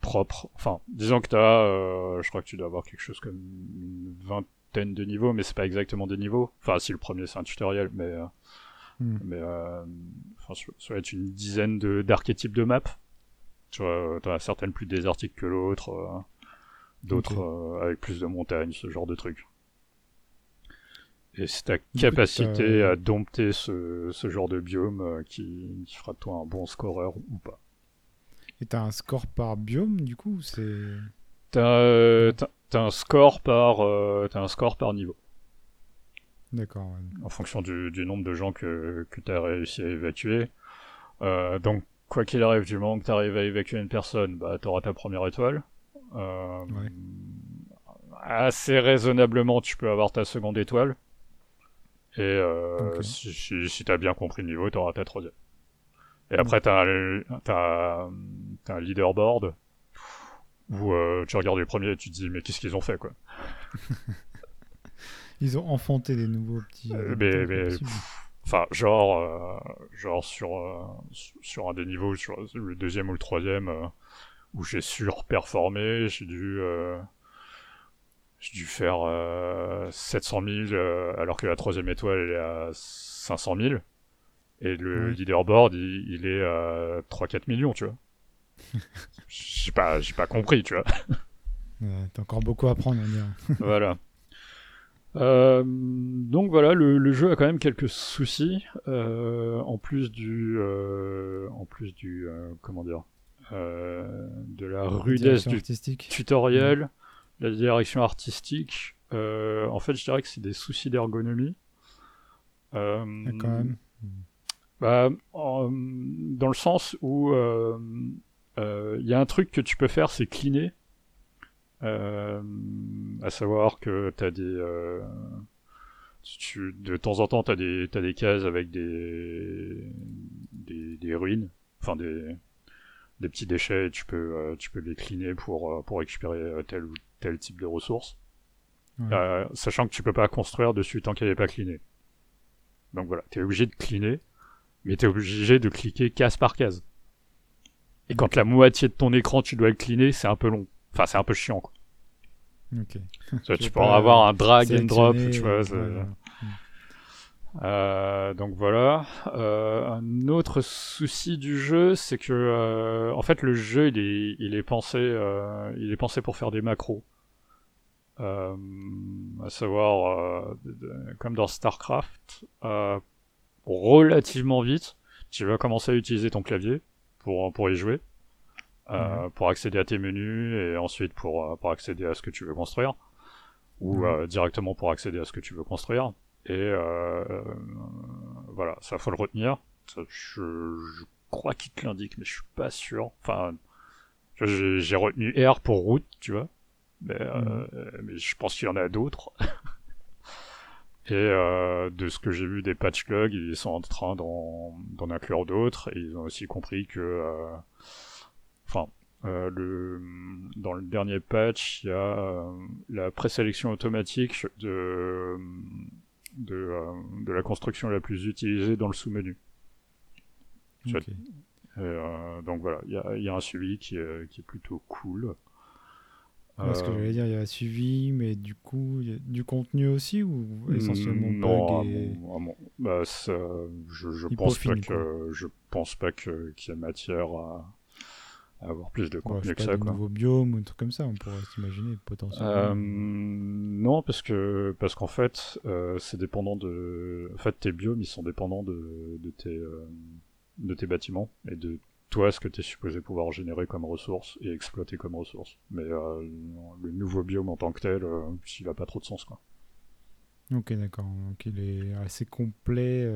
propres. Enfin, disons que t'as, je crois que tu dois avoir quelque chose comme une vingtaine de niveaux, mais c'est pas exactement des niveaux. Enfin, si le premier c'est un tutoriel, mais Hmm. mais enfin, ça va être une dizaine de d'archétypes de maps. Tu vois, t'en as certaines plus désertiques que l'autre, d'autres euh, avec plus de montagnes, ce genre de trucs. Et c'est ta coup, capacité t'as- à dompter ce, ce genre de biome euh, qui, qui fera de toi un bon scoreur ou pas. Et t'as un score par biome du coup ou c'est... T'as euh, t'as- t'as un score par euh, t'as un score par niveau D'accord. ouais. en fonction du, du nombre de gens que, que tu as réussi à évacuer. Euh, donc, quoi qu'il arrive, du moment que tu arrives à évacuer une personne, bah, tu auras ta première étoile. Euh, Ouais. Assez raisonnablement, tu peux avoir ta seconde étoile. Et euh, si, si, si tu as bien compris le niveau, tu auras ta troisième. Et après, tu as, un leaderboard où euh, tu regardes les premiers et tu te dis, mais qu'est-ce qu'ils ont fait, quoi? Ils ont enfanté des nouveaux petits... Euh, mais-. Enfin, genre, euh, genre sur, sur- un des niveaux, sur le deuxième ou le troisième, où j'ai surperformé, j'ai dû, euh, j'ai dû faire euh, 700 000, euh, alors que la troisième étoile elle est à 500 000, et le leaderboard il, il est à 3-4 millions, tu vois. j'ai pas, j'ai pas compris, tu vois. Ouais, T'as encore beaucoup à apprendre, on dire. voilà. Euh, donc voilà, le, le jeu a quand même quelques soucis, euh, en plus du, euh, en plus du, euh, comment dire, de la rudesse du artistique. tutoriel, la direction artistique. euh, en fait, je dirais que c'est des soucis d'ergonomie. Euh, Ah, quand même. bah, en- dans le sens où euh, euh, il y a un truc que tu peux faire, c'est cleaner. Euh, à savoir que t'as des, euh, tu, de temps en temps, t'as des, t'as des cases avec des, des, des ruines, enfin des, des petits déchets, et tu peux, euh, tu peux les cleaner pour, euh, pour récupérer euh, tel ou tel type de ressources. Ouais. Euh, sachant que tu peux pas construire dessus tant qu'elle est pas cleanée. Donc voilà, t'es obligé de cleaner, mais t'es obligé de cliquer case par case. Et quand la moitié de ton écran tu dois le cleaner, c'est un peu long. Enfin, c'est un peu chiant, quoi. Ok. Tu, Tu tu peux pas, avoir un drag and drop, tu vois. ouais. Euh, donc voilà. Euh, un autre souci du jeu, c'est que euh, en fait le jeu il est il est pensé euh, il est pensé pour faire des macros. Euh, à savoir euh, comme dans Starcraft, euh, relativement vite, tu vas commencer à utiliser ton clavier pour pour y jouer, euh, pour accéder à tes menus et ensuite pour pour accéder à ce que tu veux construire ou Mhm. euh, directement pour accéder à ce que tu veux construire. Et euh, euh, voilà, ça faut le retenir. Ça, je, je crois qu'il te l'indique, mais je suis pas sûr. Enfin, j'ai retenu R pour route, tu vois. Mais, euh, mais je pense qu'il y en a d'autres. Et euh, de ce que j'ai vu des patch logs, ils sont en train d'en inclure d'autres. Et ils ont aussi compris que, euh, enfin, le, dans le dernier patch, il y a la présélection automatique de, de, euh, de la construction la plus utilisée dans le sous-menu. Ok. Et, euh, donc voilà, il y a, il y a un suivi qui est, qui est plutôt cool. Ouais, ce que Euh, j'allais dire, il y a suivi, mais du coup, il y a du contenu aussi ou essentiellement Mm, non, bug à et... mon- à mon- bah, ça, je, je pense pas que je pense pas que qu'il y ait matière à avoir plus de contenu que pas, ça de quoi. nouveaux biomes ou un truc comme ça, on pourrait s'imaginer potentiellement. Euh, non, parce que parce qu'en fait, euh, c'est dépendant de. En fait, tes biomes, ils sont dépendants de, de tes euh, de tes bâtiments et de toi ce que tu es supposé pouvoir générer comme ressources et exploiter comme ressources. Mais le nouveau biome en tant que tel, euh, il a pas trop de sens quoi. Ok, d'accord. Donc il est assez complet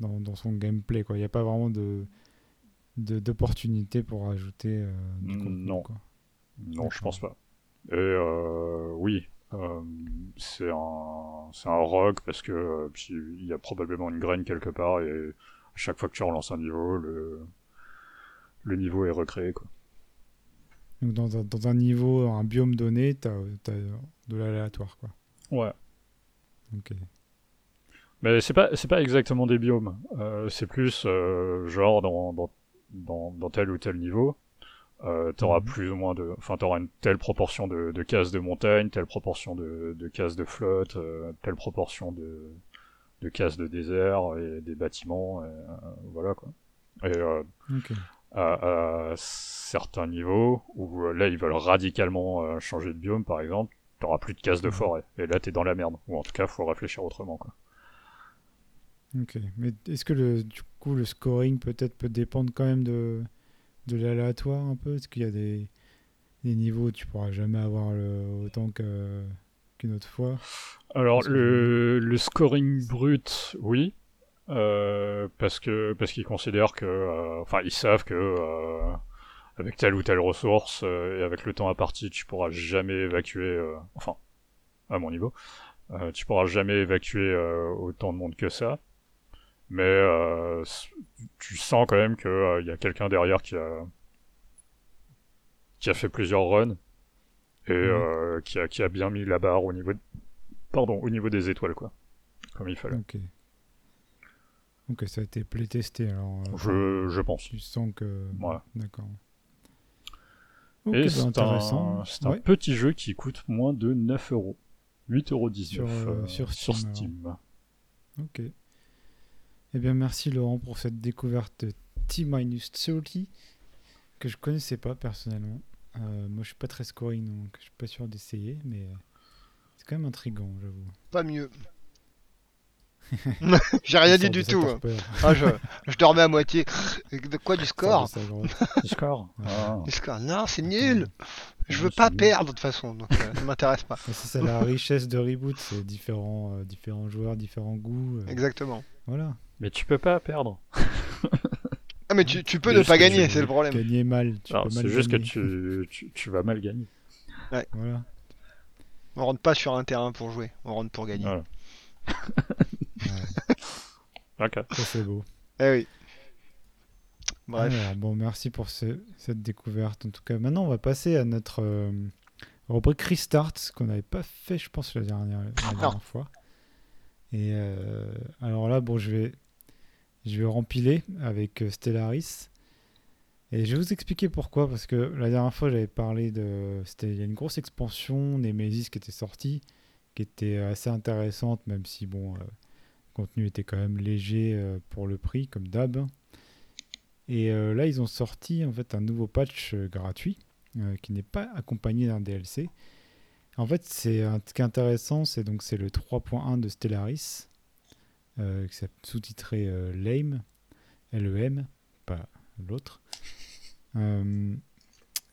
dans, dans son gameplay. quoi. Il n'y a pas vraiment de de- d'opportunité pour ajouter euh, du contenu. non. quoi. Non, je pense pas. Et euh, oui, euh, c'est un, un rogue parce que il y a probablement une graine quelque part et à chaque fois que tu relances un niveau, le, le niveau est recréé quoi. Donc dans un, dans un niveau, un biome donné, tu as, de l'aléatoire. quoi. Ouais. Ok. Mais c'est pas c'est pas exactement des biomes. Euh, c'est plus euh, genre dans, dans dans dans tel ou tel niveau. Euh, t'auras Mhm. plus ou moins de, enfin t'auras une telle proportion de, de cases de montagne, telle proportion de, de cases de flotte, euh, telle proportion de, de cases de désert et des bâtiments, et, euh, voilà quoi. Et euh, à, à certains niveaux où là ils veulent radicalement changer de biome par exemple, t'auras plus de cases de forêt et là t'es dans la merde. Ou en tout cas faut réfléchir autrement quoi. Ok. Mais est-ce que le, du coup le scoring peut-être peut dépendre quand même de, de l'aléatoire un peu. Est-ce qu'il y a des, des niveaux où tu pourras jamais avoir le, autant que- qu'une autre fois? Alors Parce que- le, le scoring brut, oui, euh, parce que parce qu'ils considèrent que, euh, enfin ils savent que euh, avec telle ou telle ressource et avec le temps imparti, tu pourras jamais évacuer, enfin à mon niveau, tu pourras jamais évacuer autant de monde que ça. Mais euh, tu sens quand même que euh, y a quelqu'un derrière qui a qui a fait plusieurs runs et euh, qui a qui a bien mis la barre au niveau de pardon, au niveau des étoiles, quoi. Comme il fallait. Ok. Ok, ça a été playtesté alors. Je, je pense. Tu sens que. Ouais. D'accord. Ok, Et bah, c'est intéressant. un, c'est un Ouais. petit jeu qui coûte moins de 9 euros. 8,19 euros Sur, euh, sur Steam, alors. Steam. Ok. Eh bien, merci Laurent pour cette découverte de T-30 que je connaissais pas personnellement. Euh, moi, je suis pas très scoring, donc je suis pas sûr d'essayer, mais c'est quand même intriguant, j'avoue. Pas mieux. J'ai rien dit du tout. hein. Ah, je, je dormais à moitié. De quoi du score. Du score. Ah. Du score. Non, c'est nul. Je veux pas perdre de toute façon, donc euh, ça m'intéresse pas. C'est ça la richesse de Reboot, c'est différents, euh, différents joueurs, différents goûts. euh, Exactement. voilà. Mais tu peux pas perdre. Ah, mais tu, tu peux ne pas gagner, c'est le problème. Gagner mal. C'est juste que tu, tu, tu vas mal gagner. Voilà. On rentre pas sur un terrain pour jouer, on rentre pour gagner. Voilà. Ouais, Ok. ça, c'est beau. Eh oui. Bref. Alors, bon, merci pour ce- cette découverte. En tout cas, maintenant, on va passer à notre euh, rubrique Restart, ce qu'on n'avait pas fait, je pense, la dernière, la dernière fois. Et euh, alors là, bon, je vais, je vais rempiler avec euh, Stellaris. Et je vais vous expliquer pourquoi, parce que la dernière fois, j'avais parlé de... c'était- Il y a une grosse expansion Nemesis qui était sortie, qui était assez intéressante, même si, bon, euh, le contenu était quand même léger euh, pour le prix, comme d'hab. Et là, ils ont sorti en fait un nouveau patch gratuit qui n'est pas accompagné d'un DLC. En fait, c'est un qui est intéressant, c'est donc c'est le 3.1 de Stellaris, euh, qui s'est sous-titré euh, Lame, L-E-M, pas l'autre. Euh,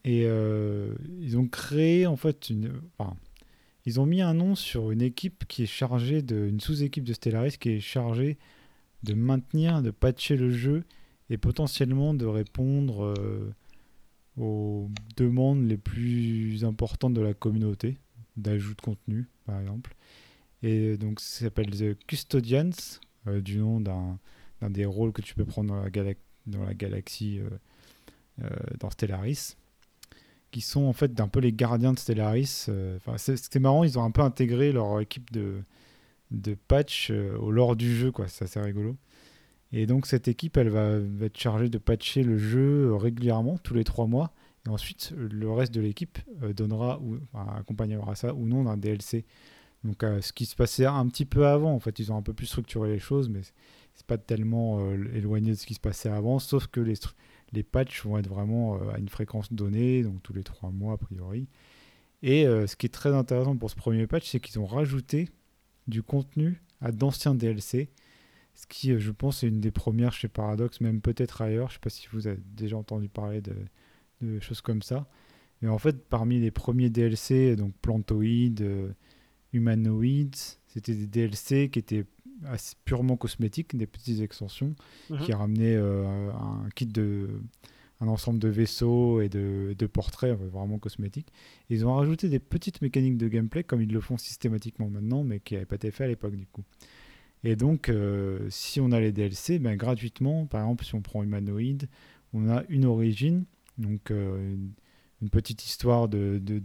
et euh, ils ont créé en fait une, enfin, ils ont mis un nom sur une équipe qui est chargée de, une sous-équipe de Stellaris qui est chargée de maintenir, de patcher le jeu et potentiellement de répondre euh, aux demandes les plus importantes de la communauté, d'ajout de contenu par exemple. Et donc ça s'appelle The Custodians, euh, du nom d'un des rôles que tu peux prendre dans la, galaxie euh, euh, dans Stellaris, qui sont en fait un peu les gardiens de Stellaris. euh, Enfin, c'est- marrant, ils ont un peu intégré leur équipe de, de patch euh, au lore du jeu, quoi. C'est assez rigolo. Et donc cette équipe, elle va, être chargée de patcher le jeu euh, régulièrement, tous les trois mois. Et ensuite, euh, le reste de l'équipe euh, donnera ou accompagnera ça ou non d'un DLC. Donc euh, ce qui se passait un petit peu avant, en fait, ils ont un peu plus structuré les choses, mais c'est- pas tellement euh, éloigné de ce qui se passait avant, sauf que les, patchs vont être vraiment euh, à une fréquence donnée, donc tous les trois mois a priori. Et ce qui est très intéressant pour ce premier patch, c'est qu'ils ont rajouté du contenu à d'anciens DLC, ce qui, je pense, est une des premières chez Paradox, même peut-être ailleurs. Je sais pas si vous avez déjà entendu parler de, de choses comme ça. Mais en fait, parmi les premiers DLC, donc Plantoid, Humanoid, c'était des DLC qui étaient assez purement cosmétiques, des petites extensions Mhm. qui ramenaient euh, un kit de un ensemble de vaisseaux et de, de portraits euh, vraiment cosmétiques. Ils ont rajouté des petites mécaniques de gameplay comme ils le font systématiquement maintenant, mais qui n'avaient pas été fait à l'époque du coup. Et donc, euh, si on a les DLC, ben, gratuitement, par exemple, si on prend Humanoid, on a une origine, donc euh, une, une petite histoire de, de-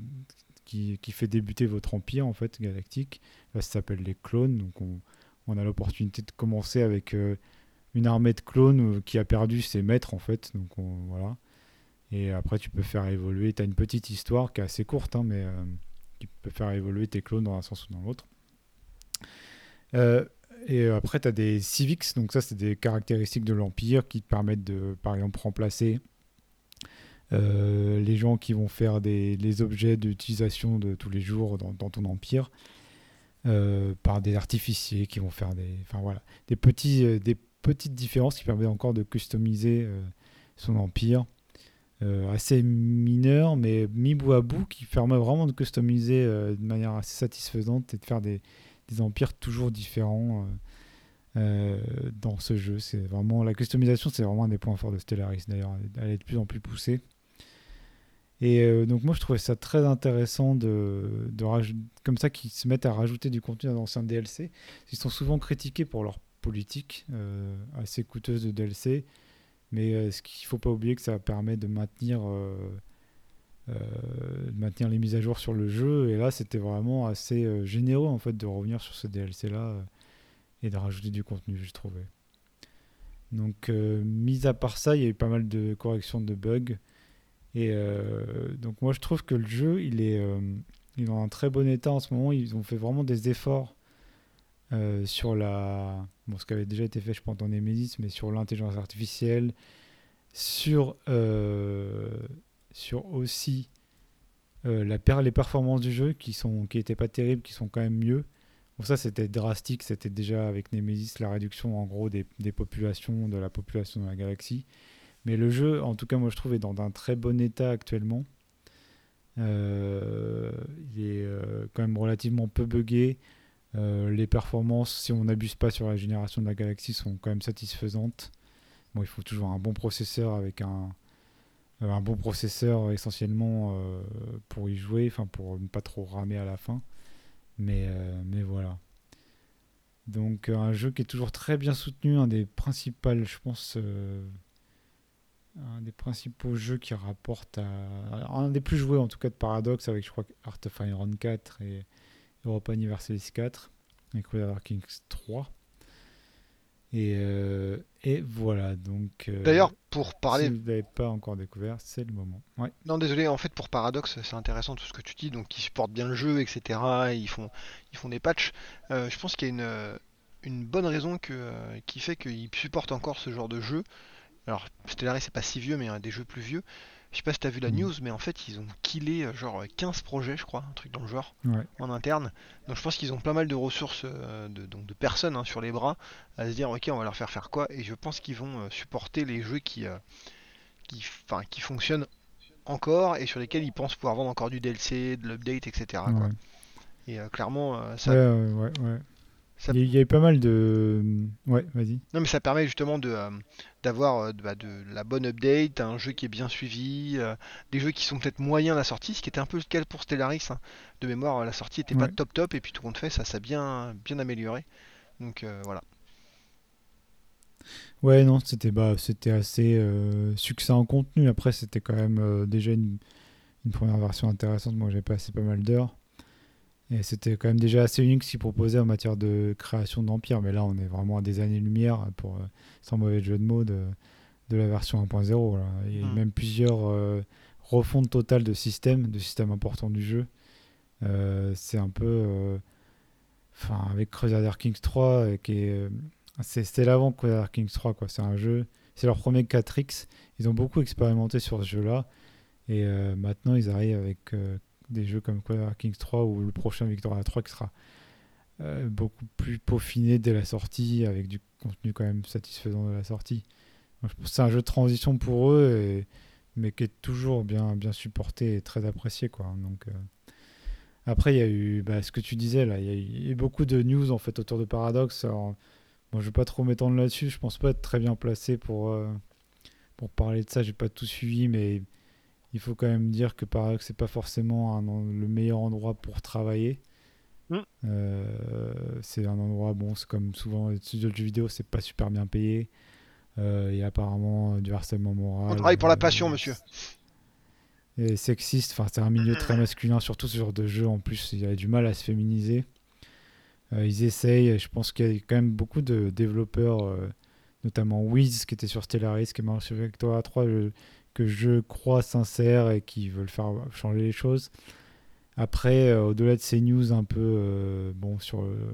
qui, fait débuter votre empire en fait galactique. Là, ça s'appelle les clones, donc on, a l'opportunité de commencer avec euh, une armée de clones euh, qui a perdu ses maîtres en fait, donc on- voilà. Et après, tu peux faire évoluer. Tu as une petite histoire qui est assez courte, hein, mais euh, qui peut faire évoluer tes clones dans un sens ou dans l'autre. Euh, et après, tu as des civics, donc ça, c'est des caractéristiques de l'Empire qui te permettent de, par exemple, remplacer euh, les gens qui vont faire des, les objets d'utilisation de tous les jours dans, ton Empire euh, par des artificiers qui vont faire des, enfin, voilà, des, euh, des petites différences qui permettent encore de customiser son Empire. Assez mineur, mais mis bout à bout, qui permet vraiment de customiser de manière assez satisfaisante et de faire des, empires toujours différents dans ce jeu. C'est vraiment la customisation, c'est vraiment un des points forts de Stellaris. D'ailleurs, elle est de plus en plus poussée. Et euh, donc moi, je trouvais ça très intéressant de, comme ça qu'ils se mettent à rajouter du contenu dans l'ancien DLC. Ils sont souvent critiqués pour leur politique euh, assez coûteuse de DLC. Mais euh, ce qu'il faut pas oublier que ça permet de maintenir, euh, maintenir les mises à jour sur le jeu. Et là, c'était vraiment assez généreux en fait de revenir sur ce DLC là et de rajouter du contenu, je trouvais. Donc, mis à part ça, il y a eu pas mal de corrections de bugs. Et euh, donc, moi, je trouve que le jeu, il est, euh, il est un très bon état en ce moment. Ils ont fait vraiment des efforts euh, sur la. Bon, ce qui avait déjà été fait, je pense, dans Nemesis, mais sur l'intelligence artificielle, sur, sur aussi la les performances du jeu qui sont qui étaient pas terribles, qui sont quand même mieux. Bon, ça, c'était drastique. C'était déjà avec Nemesis la réduction, en gros, des, des populations, de la population de la galaxie. Mais le jeu, en tout cas, moi, je trouve, est dans un très bon état actuellement. Euh, il est euh, quand même relativement peu buggé. Euh, les performances, si on n'abuse pas sur la génération de la galaxie, sont quand même satisfaisantes. Bon, il faut toujours un bon processeur avec un, euh, un bon processeur essentiellement pour y jouer, enfin pour ne pas trop ramer à la fin. Mais, mais voilà. Donc un jeu qui est toujours très bien soutenu, un des principaux, je pense, un des principaux jeux qui rapporte à un des plus joués en tout cas de Paradox avec je crois Art of Iron 4 et Europa Universalis 4 et Crusader Kings 3 et, euh, et voilà donc euh, D'ailleurs, pour parler si vous n'avez pas encore découvert c'est le moment ouais Non, désolé, en fait, pour Paradox, c'est intéressant tout ce que tu dis. Donc, ils supportent bien le jeu, etc. Ils font, ils font des patchs. Euh, je pense qu'il y a une, une bonne raison que, qui fait qu'ils supportent encore ce genre de jeu. Alors, Stellaris, c'est pas si vieux, mais a des jeux plus vieux. Je sais pas si t'as vu la Mhm. news, mais en fait, ils ont killé euh, genre 15 projets, je crois, un truc dans le genre, ouais en interne. Donc, je pense qu'ils ont pas mal de ressources, euh, de, donc de personnes hein, sur les bras, à se dire, ok, on va leur faire faire quoi. Et je pense qu'ils vont euh, supporter les jeux qui, euh, qui, fonctionnent encore et sur lesquels ils pensent pouvoir vendre encore du DLC, de l'update, etc. quoi. Et euh, clairement, euh, ça, Ouais, ouais, ouais, ouais. Ça- Il y a- eu pas mal de. Ouais, vas-y. non, mais ça permet justement de euh, d'avoir euh, de, bah, de la bonne update, un jeu qui est bien suivi, euh, des jeux qui sont peut-être moyens à la sortie, ce qui était un peu le cas pour Stellaris. hein. De mémoire, la sortie était pas Ouais. top top et puis tout compte fait, ça s'est bien bien amélioré. Donc euh, voilà. Ouais, non, c'était bah, c'était assez euh, succinct en contenu. Après, c'était quand même euh, déjà une, une première version intéressante. Moi, j'ai passé pas mal d'heures. Et c'était quand même déjà assez unique ce qu'il proposait en matière de création d'Empire. Mais là, on est vraiment à des années-lumière, pour euh, sans mauvais jeu de mots, de, de la version 1.0. là. Il y a Mm. même plusieurs euh, refontes totales de systèmes, de systèmes importants du jeu. Euh, c'est un peu. euh, Enfin, avec Crusader Kings 3, euh, qui est. c'est- C'était l'avant Crusader Kings 3, quoi. C'est un jeu. C'est leur premier 4X. Ils ont beaucoup expérimenté sur ce jeu-là. Et maintenant, ils arrivent avec des jeux comme Crusader Kings 3 ou le prochain Victoria 3 qui sera euh, beaucoup plus peaufiné dès la sortie, avec du contenu quand même satisfaisant de la sortie. C'est un jeu de transition pour eux, mais qui est toujours bien, bien supporté et très apprécié. Quoi. Donc, euh, Après, il y a eu bah, ce que tu disais il y, a eu- beaucoup de news en fait autour de Paradox. Alors, je vais pas trop m'étendre là-dessus. Je pense pas être très bien placé pour, euh, pour parler de ça. J'ai pas tout suivi, mais il faut quand même dire que Paradox c'est pas forcément un le meilleur endroit pour travailler. Mm. Euh, c'est un endroit, bon, c'est comme souvent les studios de jeux vidéo, c'est pas super bien payé. Il y a apparemment euh, du harcèlement moral. On travaille pour la euh, passion, monsieur. et sexiste. Enfin, c'est un milieu très masculin, surtout ce genre de jeu. En plus, il y a du mal à se féminiser. Euh, ils essayent. Je pense qu'il y a quand même beaucoup de développeurs, euh, notamment Wiz, qui était sur Stellaris, qui est maintenant sur Victoria 3, je- que je crois sincères et qui veulent faire changer les choses. Après, euh, au-delà de ces news un peu euh, bon sur euh,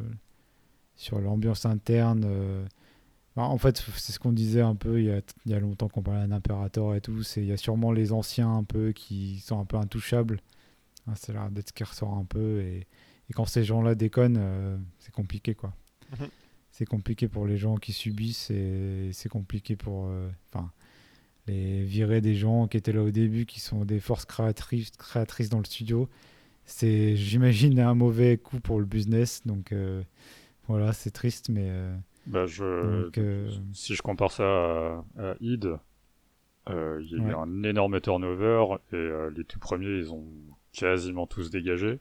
sur l'ambiance interne. bah, en fait, c'est ce qu'on disait un peu il y a, il y a longtemps qu'on parlait d'un impérator et tout. Il y a sûrement les anciens un peu qui sont un peu intouchables. Hein, c'est l'air d'être ce qui ressort un peu et, et quand ces gens-là déconnent, c'est compliqué quoi. Mhm. C'est compliqué pour les gens qui subissent et c'est compliqué pour, enfin, les virer des gens qui étaient là au début, qui sont des forces créatrices, créatrices dans le studio. C'est, j'imagine, un mauvais coup pour le business. Donc euh, voilà, c'est triste, mais euh, Bah, je... donc, euh, Si je compare ça à, à id, il y a eu Ouais. un énorme turnover et les tout premiers ils ont quasiment tous dégagé.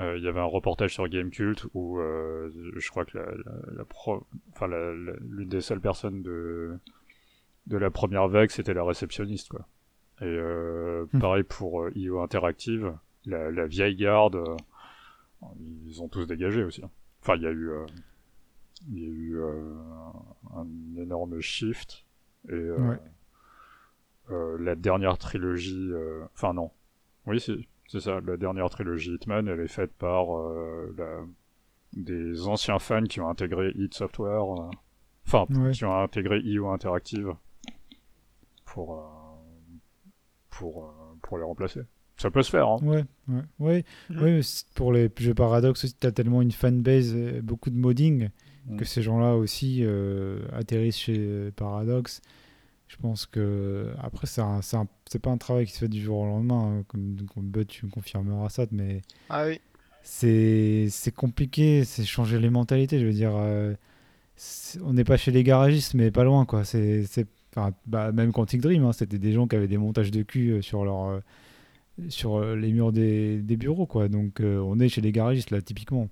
Il y avait un reportage sur Gamecult où je crois que la, la, la pro- enfin l'une des seules personnes de de la première vague c'était la réceptionniste quoi. Et euh, Hmm. pareil pour euh, IO Interactive, la, la vieille garde, euh, ils ont tous dégagé aussi. hein. Enfin il y a eu il y a eu un énorme shift et Ouais. la dernière trilogie enfin non oui c'est c'est ça la dernière trilogie Hitman elle est faite par la- des anciens fans qui ont intégré Hit Software enfin Ouais. qui ont intégré IO Interactive pour pour pour les remplacer ça peut se faire hein. Ouais, ouais, ouais. Mhm. ouais, pour les jeux Paradox aussi, t'as tellement une fanbase, beaucoup de modding, Mm. que ces gens-là aussi euh, atterrissent chez Paradox. Je pense que après c'est pas un travail qui se fait du jour au lendemain, hein, comme, comme Bud, tu me confirmeras ça, mais Ah oui. c'est c'est compliqué, c'est changer les mentalités. Je veux dire, euh, on n'est pas chez les garagistes, mais pas loin, quoi. C'est c'est- enfin, bah, même Quantic Dream, hein, c'était des gens qui avaient des montages de cul euh, sur leur euh, sur euh, les murs des, des bureaux, quoi. Donc euh, on est chez les garagistes là, typiquement.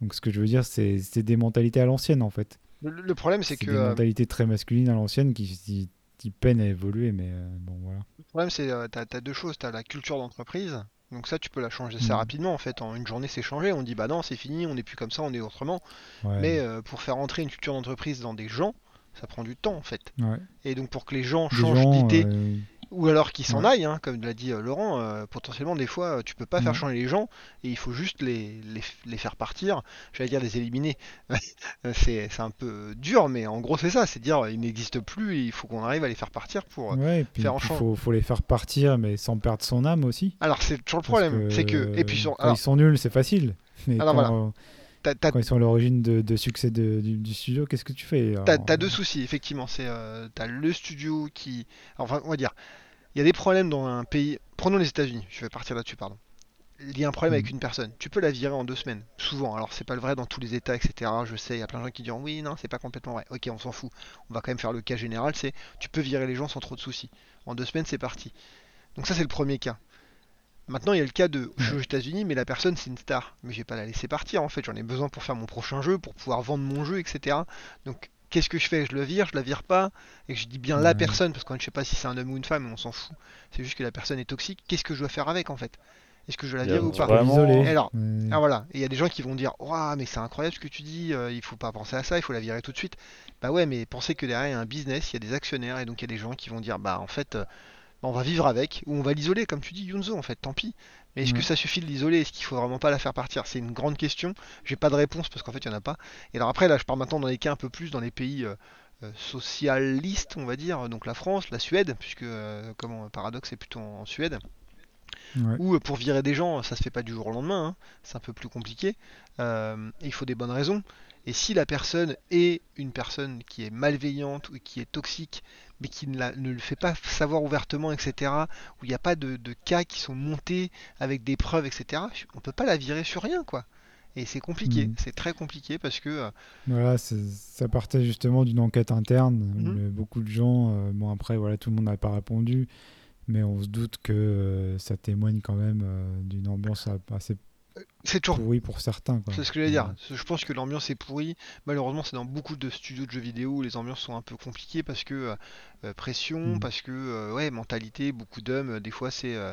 Donc ce que je veux dire, c'est des mentalités à l'ancienne, en fait. Le, le problème, c'est que des euh, mentalités très masculines à l'ancienne qui, qui, qui peinent à évoluer, mais euh, bon, voilà. le problème, c'est euh, t'as, t'as deux choses. T'as la culture d'entreprise. Donc ça, tu peux la changer assez Mhm. rapidement. En fait, en une journée, c'est changé. On dit bah non, c'est fini. On n'est plus comme ça. On est autrement. Ouais, Mais pour faire entrer une culture d'entreprise dans des gens, ça prend du temps en fait. ouais. Et donc pour que les gens Des changent d'idée euh, ou alors qu'ils s'en ouais. aillent, hein, comme l'a dit euh, Laurent, euh, potentiellement des fois tu peux pas faire changer les gens et il faut juste les, les, les faire partir, j'allais dire les éliminer. Euh, c'est un peu dur, mais en gros c'est ça, c'est dire ils n'existent plus et il faut qu'on arrive à les faire partir pour. euh, Ouais, et puis faire en il faut, faut les faire partir, mais sans perdre son âme aussi. Alors c'est toujours le problème, c'est que et puis sur, alors, ils sont nuls, c'est facile. Mais Alors, quand, quand ils sont à l'origine de, de succès de- du, du studio, qu'est-ce que tu fais T'as alors t'as deux soucis, effectivement. C'est euh, t'as le studio qui, enfin, on va dire, il y a des problèmes dans un pays. Prenons les États-Unis. Je vais partir là-dessus, pardon. Il y a un problème avec Mhm. une personne. Tu peux la virer en deux semaines, souvent. Alors c'est pas le vrai dans tous les États, etc. Je sais, il y a plein de gens qui diront oui, non, c'est pas complètement vrai. Ok, on s'en fout. On va quand même faire le cas général. C'est tu peux virer les gens sans trop de soucis. En deux semaines, c'est parti. Donc ça, c'est le premier cas. Maintenant, il y a le cas de je suis aux États-Unis, mais la personne c'est une star. Mais je vais pas la laisser partir en fait. J'en ai besoin pour faire mon prochain jeu, pour pouvoir vendre mon jeu, etc. Donc qu'est-ce que je fais? Je le vire, je la vire pas Et que je dis bien la personne, parce qu'on ne sait pas si c'est un homme ou une femme, on s'en fout. C'est juste que la personne est toxique. Qu'est-ce que je dois faire avec en fait? Est-ce que je la vire ou pas? vraiment-. Et alors, Ouais. ah voilà, et il y a des gens qui vont dire Ouah, mais c'est incroyable ce que tu dis, euh, il faut pas penser à ça, il faut la virer tout de suite. Bah ouais, mais pensez que derrière il y a un business, il y a des actionnaires, et donc il y a des gens qui vont dire Bah en fait, euh, on va vivre avec, ou on va l'isoler, comme tu dis, Yunzo, en fait, tant pis. Mais est-ce que Ouais. ça suffit de l'isoler? Est-ce qu'il faut vraiment pas la faire partir? C'est une grande question, j'ai pas de réponse parce qu'en fait il y en a pas. Et alors après, là je pars maintenant dans les cas un peu plus dans les pays euh, euh, socialistes, on va dire, donc la France, la Suède, puisque euh, comment Paradoxe c'est plutôt en, en Suède Ouais. ou euh, pour virer des gens, ça se fait pas du jour au lendemain, hein, c'est un peu plus compliqué. Euh, il faut des bonnes raisons. Et si la personne est une personne qui est malveillante ou qui est toxique, mais qui ne, la- ne le fait pas savoir ouvertement, etc., où il n'y a pas de, de cas qui sont montés avec des preuves, etc., on peut pas la virer sur rien, quoi. Et c'est compliqué, Mhm. c'est très compliqué parce que euh, Voilà, ça partait justement d'une enquête interne. où Mhm. le- beaucoup de gens, euh, bon après, voilà, tout le monde n'a pas répondu, mais on se doute que euh, ça témoigne quand même d'une ambiance assez c'est toujours pourrie pour certains. C'est ce que j'allais dire. Ouais. Je pense que l'ambiance est pourrie. Malheureusement, c'est dans beaucoup de studios de jeux vidéo où les ambiances sont un peu compliquées parce que euh, euh, pression, Mm. parce que euh, ouais, mentalité, beaucoup d'hommes. Des fois, c'est euh,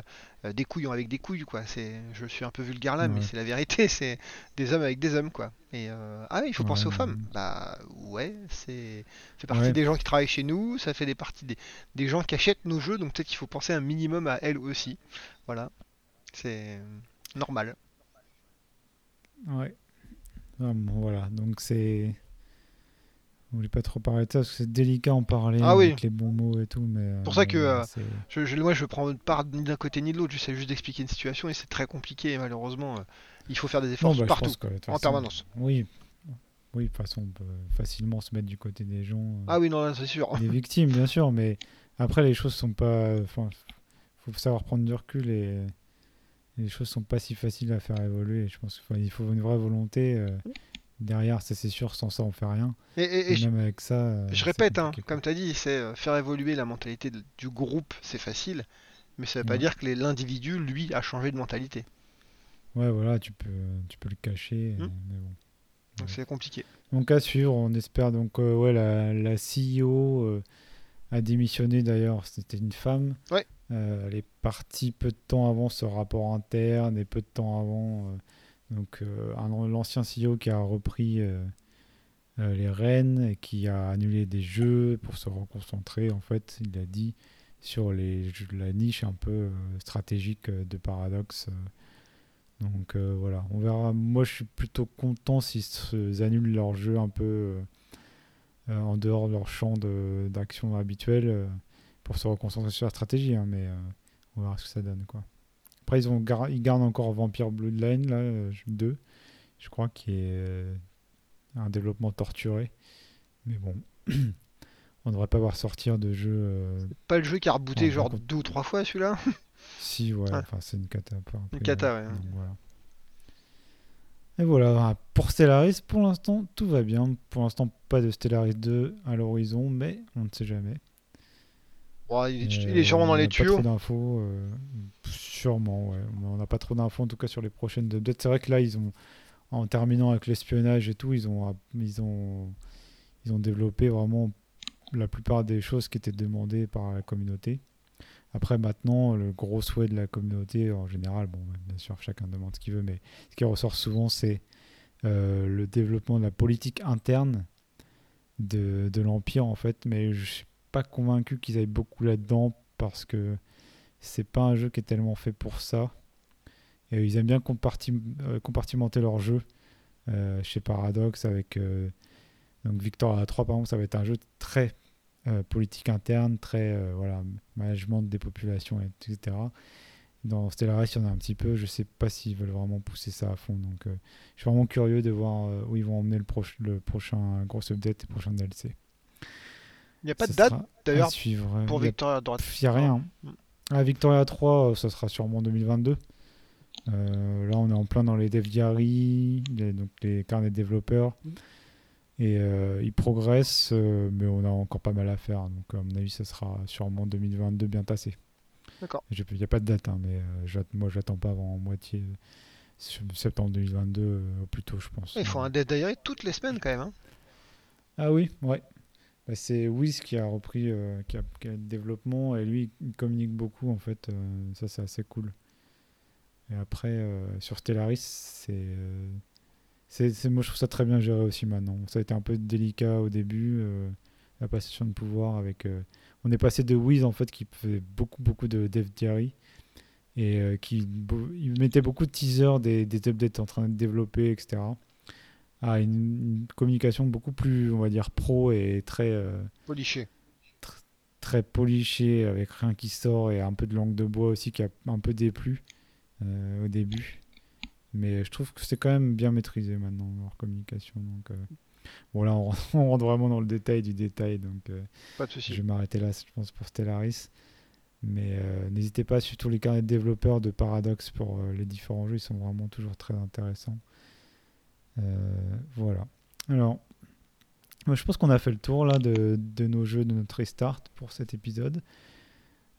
des couillons avec des couilles, quoi. C'est, je suis un peu vulgaire là, mais c'est la vérité. C'est des hommes avec des hommes, quoi. Et euh, ah, oui, il faut penser aux femmes. Bah ouais, c'est ça fait partie des gens qui travaillent chez nous. Ça fait des parties des, des gens qui achètent nos jeux. Donc peut-être qu'il faut penser un minimum à elles aussi. Voilà, c'est normal. Ouais. Ah, bon, voilà, donc c'est. On voulait pas trop parler de ça parce que c'est délicat en parler Ah oui. avec les bons mots et tout, mais. Pour ça euh, que, euh, c'est- Je, je- moi, je prends part ni d'un côté ni de l'autre. J'essaie juste d'expliquer une situation et c'est très compliqué. Et malheureusement, euh, il faut faire des efforts Non, bah, partout, que, en permanence. Oui. Oui, de toute façon, on peut facilement se mettre du côté des gens. euh, Ah oui, non, c'est sûr. des victimes, bien sûr, mais après, les choses sont pas. Enfin, faut savoir prendre du recul et les choses sont pas si faciles à faire évoluer. Je pense qu'il faut une vraie volonté. euh, derrière, ça c'est sûr, sans ça, on fait rien. Et, et- et Et je, même avec ça. euh, je répète, hein, comme tu as dit, c'est euh, faire évoluer la mentalité de- du groupe, c'est facile. Mais ça veut pas Ouais. dire que l'individu, lui, a changé de mentalité. Ouais, voilà, tu peux, tu peux le cacher. Hmm. mais bon. Donc Ouais. c'est compliqué. Donc à suivre, on espère donc euh, ouais la, la CEO euh, a démissionné d'ailleurs, c'était une femme. Ouais. Euh, elle est partie peu de temps avant ce rapport interne et peu de temps avant euh, donc euh, l'ancien CEO qui a repris euh, les rênes et qui a annulé des jeux pour se reconcentrer en fait, il a dit sur les la niche un peu stratégique de Paradox. Donc voilà, on verra. Moi, je suis plutôt content s'ils annulent leur jeu un peu en dehors de leur champ d'action habituel pour se reconcentrer sur la stratégie. hein, mais euh, on verra ce que ça donne. Quoi. Après, ils, ont gar- ils gardent encore Vampire Bloodline là, euh, 2, je crois, qui est euh, un développement torturé. Mais bon, on ne devrait pas voir sortir de jeu. euh, Pas le jeu qui a rebooté genre deux ou trois fois celui-là? Si, ouais, Ah. enfin, c'est une cata. Une cata, ouais. ouais. Donc, voilà. Et voilà, pour Stellaris, pour l'instant, tout va bien. Pour l'instant, pas de Stellaris 2 à l'horizon, mais on ne sait jamais. Bon, il, est, il est sûrement dans on les n'a Pas tuyaux. trop d'infos, euh, sûrement, ouais. On n'a pas trop d'infos, en tout cas, sur les prochaines updates. C'est vrai que là, ils ont, en terminant avec l'espionnage et tout, ils ont, ils ont, ils ont développé vraiment la plupart des choses qui étaient demandées par la communauté. Après, maintenant, le gros souhait de la communauté, en général, bon, bien sûr, chacun demande ce qu'il veut, mais ce qui ressort souvent, c'est euh, le développement de la politique interne de, de l'Empire, en fait. Mais je pas convaincu qu'ils aillent beaucoup là-dedans parce que c'est pas un jeu qui est tellement fait pour ça. Et ils aiment bien euh, compartimenter leur jeu euh, chez Paradox avec euh, donc Victor 3 par exemple, ça va être un jeu très politique interne, très voilà, management des populations, etc. Dans Stellaris, il y en a un petit peu. Je sais pas s'ils veulent vraiment pousser ça à fond. Donc, je suis vraiment curieux de voir où ils vont emmener le, proche- le prochain gros update et prochain DLC. Il n'y a pas de date d'ailleurs euh, pour Victoria à droite. il n'y a rien. Mm. À Victoria 3, euh, ça sera sûrement 2022. Euh, là, on est en plein dans les dev diaries, les, donc les carnets de développeurs. Mm. Et euh, ils progressent, euh, mais on a encore pas mal à faire. Donc, à mon avis, ça sera sûrement 2022 bien tassé. D'accord. Il n'y a pas de date, hein, mais moi, j'attends pas avant moitié septembre 2022 euh, au plus tôt, je pense. Il faut un Dead Diary toutes les semaines quand même. hein. Ah oui, ouais. Bah, c'est Wiz qui a repris euh, qui, le développement et lui il communique beaucoup en fait. euh, ça c'est assez cool. Et après euh, sur Stellaris c'est c'est moi je trouve ça très bien géré aussi maintenant. Ça a été un peu délicat au début la passation de pouvoir avec. on est passé de Wiz en fait qui fait beaucoup beaucoup de dev diary et qui il mettait beaucoup de teasers des, des updates en train de développer etc. À une, une communication beaucoup plus on va dire pro et très euh, Poliché. très poliché avec rien qui sort et un peu de langue de bois aussi qui a un peu déplu euh, au début. Mais je trouve que c'est quand même bien maîtrisé maintenant leur communication. Donc, euh, bon là on, rentre- on rentre vraiment dans le détail du détail donc euh, Pas de souci. je vais m'arrêter là je pense pour Stellaris. Mais euh, n'hésitez pas à suivre tous les carnets de développeurs de Paradox pour les différents jeux, ils sont vraiment toujours très intéressants. Euh, voilà. Alors, je pense qu'on a fait le tour là de, de nos jeux, de notre restart pour cet épisode.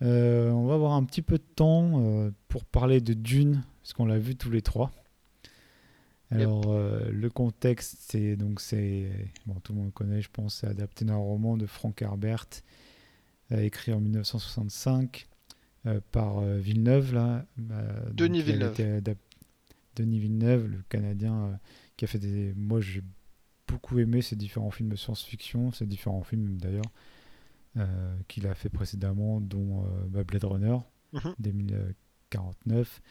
Euh, on va avoir un petit peu de temps euh, pour parler de Dune, parce qu'on l'a vu tous les trois. Alors, euh, le contexte, c'est donc c'est bon, tout le monde connaît, je pense, c'est adapté d'un roman de Frank Herbert, écrit en 1965 euh, par Villeneuve là. Denis Villeneuve. Denis Villeneuve, le Canadien, qui a fait des. Moi, j'ai beaucoup aimé ces différents films de science-fiction, ces différents films d'ailleurs euh, qu'il a fait précédemment, dont euh, bah, Blade Runner Mhm. 2049,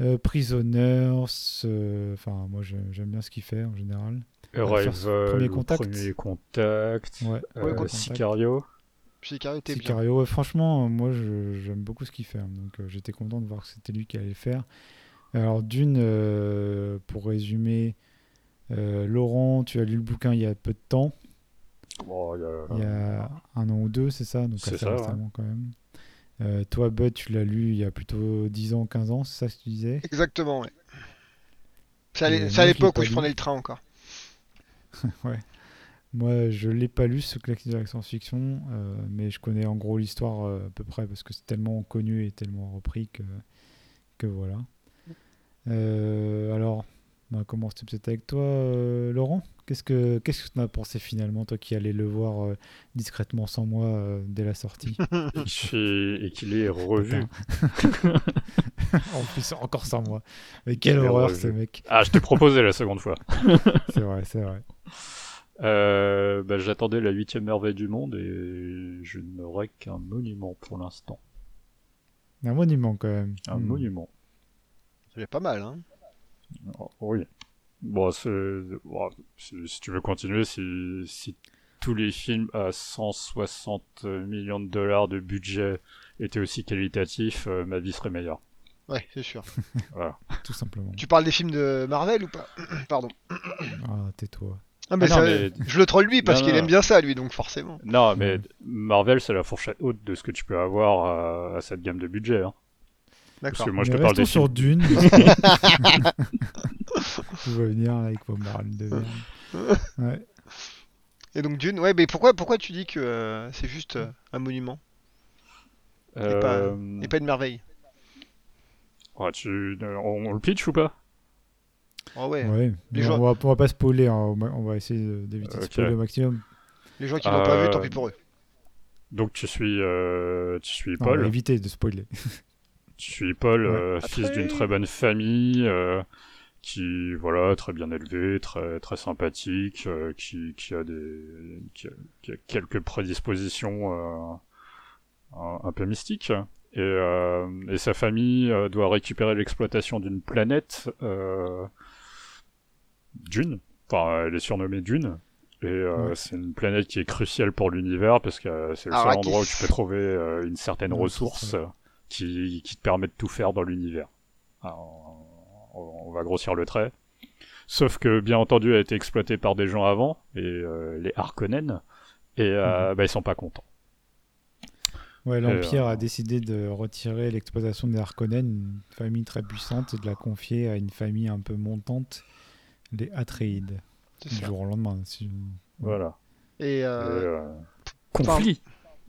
euh, Prisoners. euh, Enfin, moi, j'aime bien ce qu'il fait en général. Arrival, Premier ou Contact. Premier Contact, Ouais. euh, Ouais, Contact. Sicario. Sicario était bien. Sicario, ouais, franchement, euh, moi j'aime beaucoup ce qu'il fait. hein, donc euh, j'étais content de voir que c'était lui qui allait le faire. Alors, d'une, euh, pour résumer, euh, Laurent, tu as lu le bouquin il y a peu de temps, Bon, il y a- il y a un an ou deux, c'est ça Donc assez ça, ouais. récemment quand même. Euh, toi, Bud, tu l'as lu il y a plutôt 10 ans, 15 ans, c'est ça ce que tu disais? Exactement, ouais. C'est à l'époque où je prenais le train encore. Moi, je l'ai pas lu, ce classique de la science-fiction, euh, mais je connais en gros l'histoire euh, à peu près parce que c'est tellement connu et tellement repris que, que voilà. Euh, alors, on va commencer peut-être avec toi, euh, Laurent? Qu'est-ce que qu'est-ce que tu as pensé finalement, toi qui allais le voir euh, discrètement sans moi euh, dès la sortie? Et qu'il- est revu. En plus, encore sans moi. Mais quelle horreur, revu. ce mec. Ah, je t'ai proposé la seconde fois. C'est vrai, c'est vrai. Euh, bah, J'attendais la huitième merveille du monde et je n'aurais qu'un monument pour l'instant. Un monument quand même. Un Hmm. monument. C'est pas mal, hein. Oh, oui. Bon, si, si tu veux continuer, si, si tous les films à 160 millions de dollars de budget étaient aussi qualitatifs, euh, ma vie serait meilleure. Ouais, c'est sûr. Voilà. Tout simplement. tu parles des films de Marvel ou pas? Pardon. Ah, tais-toi. Ah, mais Ah non, ça, mais- Je le troll lui parce qu'il aime bien ça, lui, donc forcément. Non, mais. Marvel, c'est la fourchette haute de ce que tu peux avoir à, à cette gamme de budget. Hein. Parce D'accord. que moi, je te parle des sur films. Dune. Je vais venir avec vos marines de. Ouais. Et donc Dune, ouais, mais pourquoi, pourquoi tu dis que euh, c'est juste euh, un monument? Et, pas, Euh, et pas une merveille? ouais, tu- on, on le pitch ou pas? Oh ouais, Ouais. Les gens- on, va, on va pas spoiler, hein, on, va, essayer d'éviter de spoiler au maximum. les gens qui l'ont pas vu, tant Euh, pis pour eux. Donc tu suis, euh, tu suis Non, on va Paul. éviter de spoiler. Je suis Paul, Ouais. euh, Après- fils d'une très bonne famille, euh, qui voilà très bien élevé, très très sympathique, euh, qui, qui a des qui a, qui a quelques prédispositions euh, un, un peu mystiques. Et, euh, et sa famille euh, doit récupérer l'exploitation d'une planète, euh, Dune. Enfin, elle est surnommée Dune. Et euh, Ouais. c'est une planète qui est cruciale pour l'univers parce que euh, c'est le seul Arrakis. endroit où tu peux trouver euh, une certaine Ouais, ressource qui, qui te permet de tout faire dans l'univers. On, va grossir le trait. Sauf que, bien entendu, elle a été exploitée par des gens avant, et euh, les Harkonnen, et euh, bah, ils sont pas contents. Ouais, L'Empire euh, a décidé de retirer l'exploitation des Harkonnen, une famille très puissante, et de la confier à une famille un peu montante, les Atreides, du jour au lendemain. si- Voilà. Et, Et, euh, euh, conflit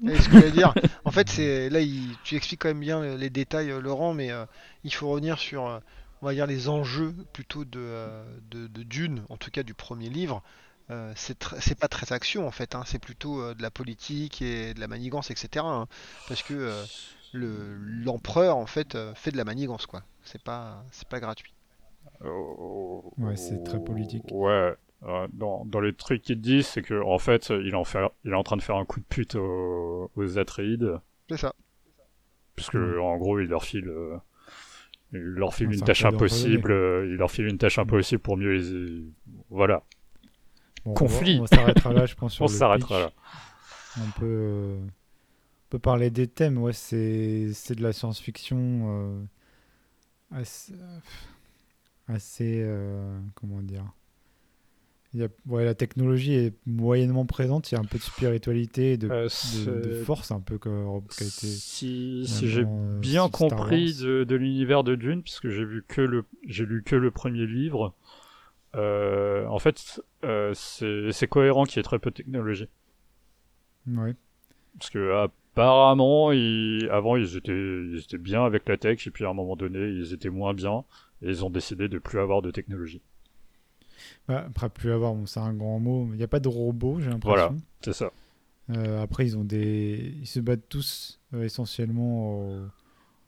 et ce que je veux dire, en fait, c'est là, il- tu expliques quand même bien les, détails, euh, Laurent, mais euh, il faut revenir sur, euh, on va dire, les enjeux plutôt de, euh, de, de Dune, en tout cas du premier livre. euh, c'est tr- pas très action en fait, hein, c'est plutôt euh, de la politique et de la manigance, etc. hein, parce que euh, le l'empereur en fait euh, fait de la manigance quoi. C'est pas c'est pas gratuit. Oh, Ouais, c'est très politique. Ouais. Euh, dans, dans les trucs qu'il dit, c'est que en fait, il, en fait, il est en train de faire un coup de pute aux, aux Atreides, C'est ça. puisque Ouais. en gros, il leur file, euh, il leur file Ah, une tâche impossible, euh, il leur file une tâche impossible pour mieux les, voilà. Bon, Conflit. On, s'arrêtera là, je pense. Sur On s'arrêtera là. On peut, euh, on peut parler des thèmes. Ouais, c'est c'est de la science-fiction euh, assez, assez euh, comment dire. Il y a, ouais, la technologie est moyennement présente. Il y a un peu de spiritualité, et de, Euh, de, c'est- de force, un peu qui a été. si, si j'ai bien compris de, de l'univers de Dune, puisque j'ai vu que le, j'ai lu que le premier livre. euh, en fait, euh, c'est c'est cohérent qu'il y ait très peu de technologie. Ouais. Parce que apparemment, ils, avant, ils étaient, ils étaient bien avec la tech, et puis à un moment donné, ils étaient moins bien, et ils ont décidé de plus avoir de technologie. Bah, après, plus avoir, bon, c'est un grand mot. Il n'y a pas de robots, j'ai Voilà. l'impression. C'est ça. Euh, après, ils ont des, ils se battent tous euh, essentiellement au,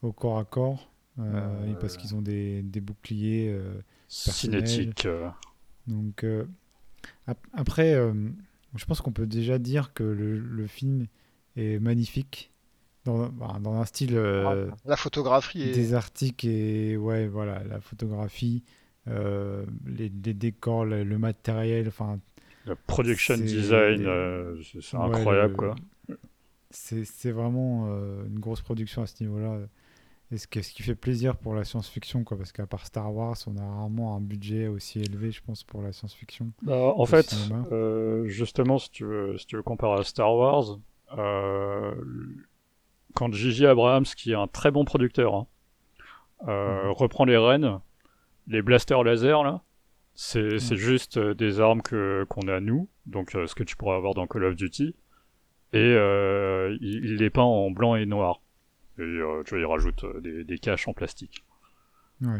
au corps à corps, euh, Euh, et parce qu'ils ont des, des boucliers. euh, Personnel. Cinétique. euh, donc euh, ap- après, euh, je pense qu'on peut déjà dire que le, le film est magnifique dans, bah, dans un style euh, La photographie est désartique et ouais, voilà, la photographie, euh, les, les décors, le, le matériel, enfin le production design, des- euh, c'est Ouais, incroyable, le- quoi. C'est vraiment euh, une grosse production à ce niveau-là. Et ce qui, ce qui fait plaisir pour la science-fiction, quoi, parce qu'à part Star Wars, on a rarement un budget aussi élevé, je pense, pour la science-fiction. Bah, en fait, euh, justement, si tu veux, si tu veux comparer à Star Wars, euh, quand J.J. Abrams, qui est un très bon producteur, hein, euh, Mhm. reprend les rênes, les blasters laser là, c'est c'est juste euh, des armes que qu'on a nous, donc euh, ce que tu pourrais avoir dans Call of Duty, et euh, il, il les peint en blanc et noir. Et tu vois, il rajoute des, des caches en plastique. Ouais.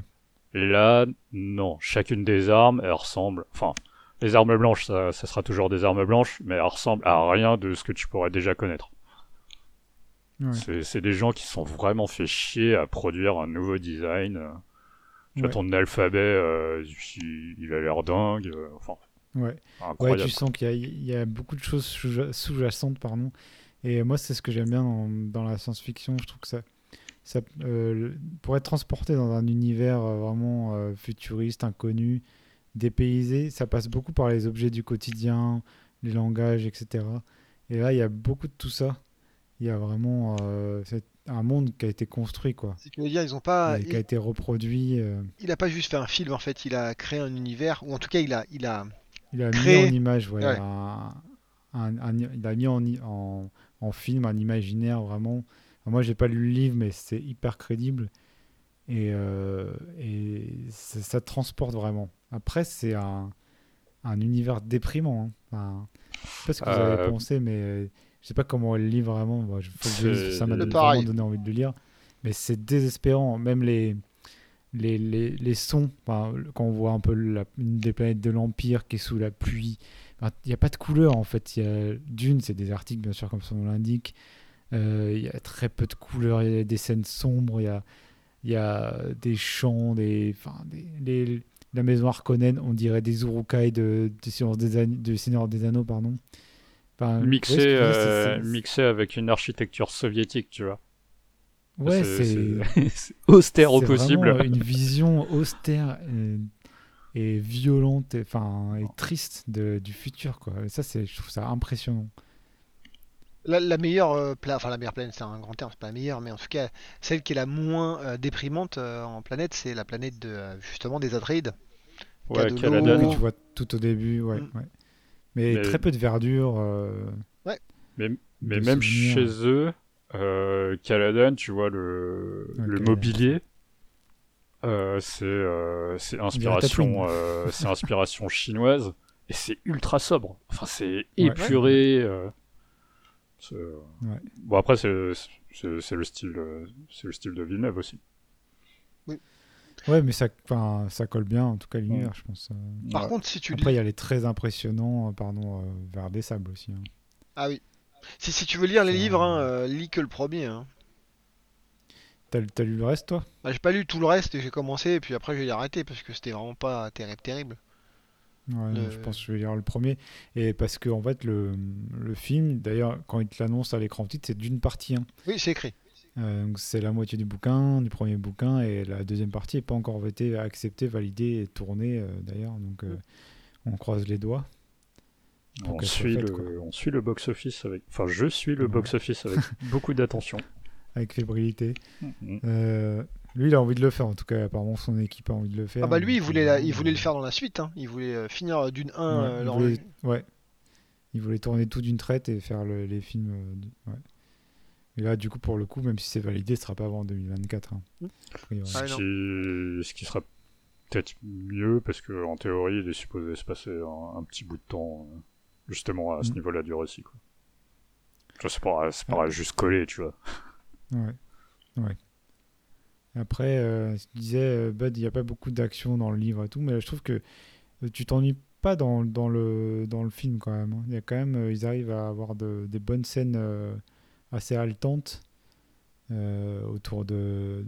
Et là, non, chacune des armes, elles ressemblent. Enfin, les armes blanches, ça, ça sera toujours des armes blanches, mais elles ressemblent à rien de ce que tu pourrais déjà connaître. Ouais. C'est des gens qui sont vraiment fait chier à produire un nouveau design. Tu vois, ton alphabet, euh, il, a l'air dingue. euh, enfin, Ouais. Ouais, tu sens qu'il y, y a beaucoup de choses sous- sous-jacentes, pardon. Et moi, c'est ce que j'aime bien dans, dans la science-fiction. Je trouve que ça, ça euh, pour être transporté dans un univers euh, vraiment futuriste, inconnu, dépaysé, ça passe beaucoup par les objets du quotidien, les langages, etc. Et là, il y a beaucoup de tout ça. Il y a vraiment c'est un monde qui a été construit, quoi. C'est que je veux dire, ils ont pas, et qui a été reproduit. euh, il a pas juste fait un film en fait, il a créé un univers, ou en tout cas il a, il a, Il a mis en image, ouais, Ouais. un- un- un- il a mis en, en, en film un imaginaire vraiment. Enfin, moi, j'ai pas lu le livre, mais c'est hyper crédible et, euh, et ça, ça te transporte vraiment. Après, c'est un, un univers déprimant. hein. Enfin, je sais pas ce que vous avez Euh, pensé, mais je sais pas comment on le lit vraiment. Moi, faut que je ça m'a vraiment donné envie de le lire. Mais c'est désespérant. Même les, les, les, les sons, enfin, quand on voit un peu la, une des planètes de l'Empire qui est sous la pluie, enfin, il n'y a pas de couleur en fait. Il y a, Dune, c'est des articles, bien sûr, comme son nom l'indique. Euh, Il y a très peu de couleurs, il y a des scènes sombres, il y a, y a des chants, des, enfin, des, les- la maison Harkonnen, on dirait des Urukai de, de, Seigneur des An- de Seigneur des Anneaux, pardon. Enfin, Mixé, euh, mixé avec une architecture soviétique, tu vois. Ouais, C'est- austère au possible. une vision austère et violente, et, enfin, et triste de, du futur, quoi. Et ça, c'est, je trouve ça impressionnant. la, la meilleure euh, pla- enfin la meilleure planète, c'est un grand terme, c'est pas la meilleure, mais en tout cas celle qui est la moins euh, déprimante euh, en planète, c'est la planète de justement des Atreides. Ouais, Cadeau Caladan. Que tu vois tout au début, ouais. Mm. ouais. Mais, Mais- très peu de verdure. euh, Mais de même souvenirs. chez eux, euh, Caladan, tu vois, le, Ouais, le mobilier, euh, c'est euh, c'est inspiration, euh, c'est inspiration chinoise et c'est ultra sobre. Enfin, c'est épuré. euh, Ouais. Bon après, c'est le style, c'est le style de Villeneuve aussi. Ouais, mais ça, enfin, ça colle bien, en tout cas, l'univers, je pense. euh. Par Ouais. contre, si tu Après, il lis... y a les très impressionnants, euh, pardon, euh, vers des sables aussi. hein. Ah oui. Si, si tu veux lire les livres, hein, euh, lis que le premier. Hein. T'as lu le reste, toi? Bah, j'ai pas lu tout le reste et j'ai commencé et puis après j'ai arrêté parce que c'était vraiment pas terrible terrible. Ouais, Le- je pense que je vais lire le premier. Et parce que, en fait, le, le film, d'ailleurs, quand il te l'annonce à l'écran titre, c'est d'une partie. hein. Oui, c'est écrit. Euh, c'est la moitié du bouquin, du premier bouquin, et la deuxième partie n'est pas encore été acceptée, validée et tournée, euh, d'ailleurs. Donc euh, on croise les doigts. On suit, faite, le, on suit le box-office avec. Enfin, je suis le Ouais. box-office avec beaucoup d'attention. Avec fébrilité. Mhm. Euh, lui, il a envie de le faire, en tout cas, apparemment, son équipe a envie de le faire. Ah bah lui il voulait, la- il voulait le faire dans la suite. Hein. Il voulait finir d'une 1 Ouais, euh, il voulait, ouais. Il voulait tourner tout d'une traite et faire le- les films. de- ouais. Et là, du coup, pour le coup, même si c'est validé, ce sera pas avant 2024. hein, Mm. Ah, ce, non. qui, ce qui sera peut-être mieux parce que en théorie, il est supposé se passer un, un petit bout de temps euh, justement à ce Mm. niveau-là du récit. Quoi. Tu vois, c'est pas, c'est pas Ouais. juste collé, tu vois. Ouais. ouais. Après, euh, je disais, euh, Bud, il n'y a pas beaucoup d'action dans le livre et tout, mais je trouve que euh, tu t'ennuies pas dans, dans, le, dans le film quand même. hein. Il y a quand même, ils arrivent à avoir de- des bonnes scènes euh, assez haletantes euh, autour de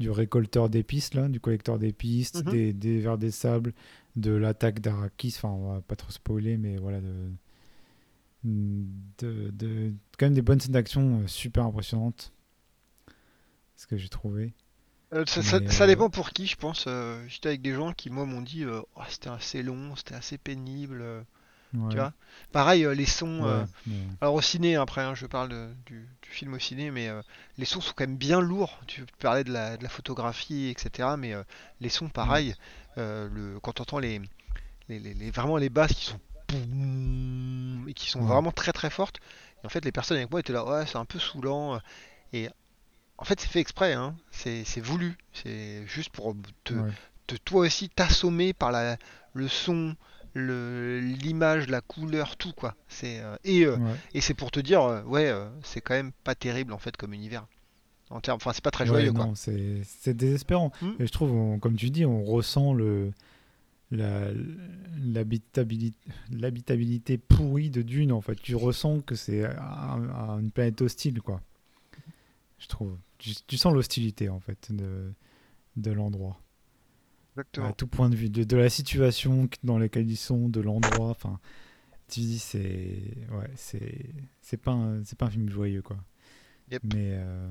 du récolteur d'épices là, du collecteur d'épices, Mhm. des, des vers des sables, de l'attaque d'Arakis. Enfin, on va pas trop spoiler, mais voilà de de, de- quand même des bonnes scènes d'action euh, super impressionnantes ce que j'ai trouvé Euh, ça, ça- Mais, ça dépend pour qui, je pense. J'étais avec des gens qui, moi, m'ont dit Oh, c'était assez long, c'était assez pénible. Ouais. Tu vois Pareil, euh, les sons. Ouais, euh, Alors au ciné, après, hein, je parle de- du, du film au ciné, mais euh, les sons sont quand même bien lourds. Tu parlais de la, de la photographie, etc. Mais les sons, pareil. le, quand tu entends les, les, les- les- vraiment les basses qui sont et qui sont vraiment très très fortes. Et en fait, les personnes avec moi étaient là, ouais, c'est un peu saoulant. Et en fait, c'est fait exprès, hein. c'est c'est voulu. C'est juste pour te, ouais. te- toi aussi t'assommer par la, le son, l'image, la couleur, tout quoi. C'est euh, et euh, Ouais. et c'est pour te dire, euh, ouais, c'est quand même pas terrible en fait comme univers. En termes, enfin, c'est pas très Ouais, joyeux quoi. c'est désespérant. Mm. Et je trouve, on- comme tu dis, on ressent le l'habitabilité l'habitabilité pourrie de Dune en fait. Tu ressens que c'est un- un- une planète hostile quoi. Je trouve. Tu, tu sens l'hostilité en fait de de l'endroit. Exactement. À tout point de vue, de, de la situation dans laquelle ils sont, de l'endroit. Enfin, tu dis c'est ouais, c'est c'est pas un, c'est pas un film joyeux quoi. Yep. Mais euh,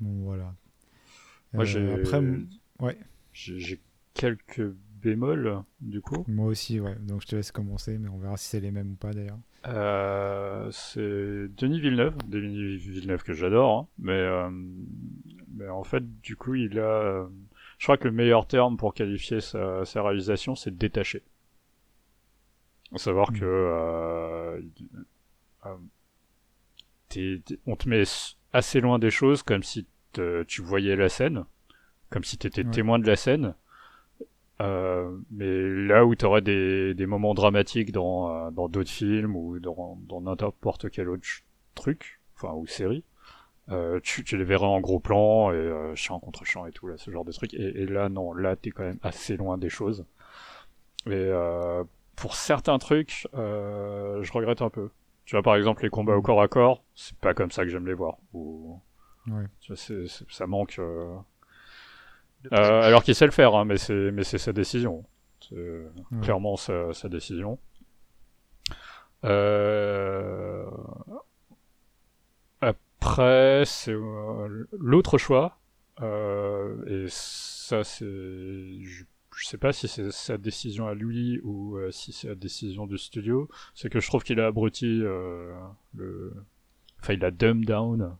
bon voilà. Moi, Euh, après ouais. j'ai j'ai quelques bémols, du coup. moi aussi ouais. Donc je te laisse commencer, mais on verra si c'est les mêmes ou pas d'ailleurs. Euh, c'est Denis Villeneuve, Denis Villeneuve que j'adore, hein, mais, euh, mais en fait, du coup, il a. je crois que le meilleur terme pour qualifier sa, sa réalisation, c'est détaché. À savoir Mm. que. euh, euh, on te met assez loin des choses, comme si te- tu voyais la scène, comme si tu étais Ouais. témoin de la scène. Euh, mais là où tu aurais des, des moments dramatiques dans dans d'autres films ou dans dans n'importe quel autre truc, enfin ou série, euh, tu, tu les verrais en gros plan et euh, champ contre champ et tout là, ce genre de truc. Et, et là non, là t'es quand même assez loin des choses. Et euh, pour certains trucs, euh, je regrette un peu. Tu vois par exemple les combats au corps à corps, c'est pas comme ça que j'aime les voir. Ou Ouais. tu vois, c'est- c'est- ça manque. euh, euh, alors qu'il sait le faire, hein, mais c'est mais c'est sa décision. C'est Ouais. clairement sa, sa décision. Euh... Après, c'est euh, l'autre choix, euh, et ça c'est, je, je sais pas si c'est sa décision à lui ou euh, si c'est la décision du studio, c'est que je trouve qu'il a abruti euh, le, enfin il a dumb down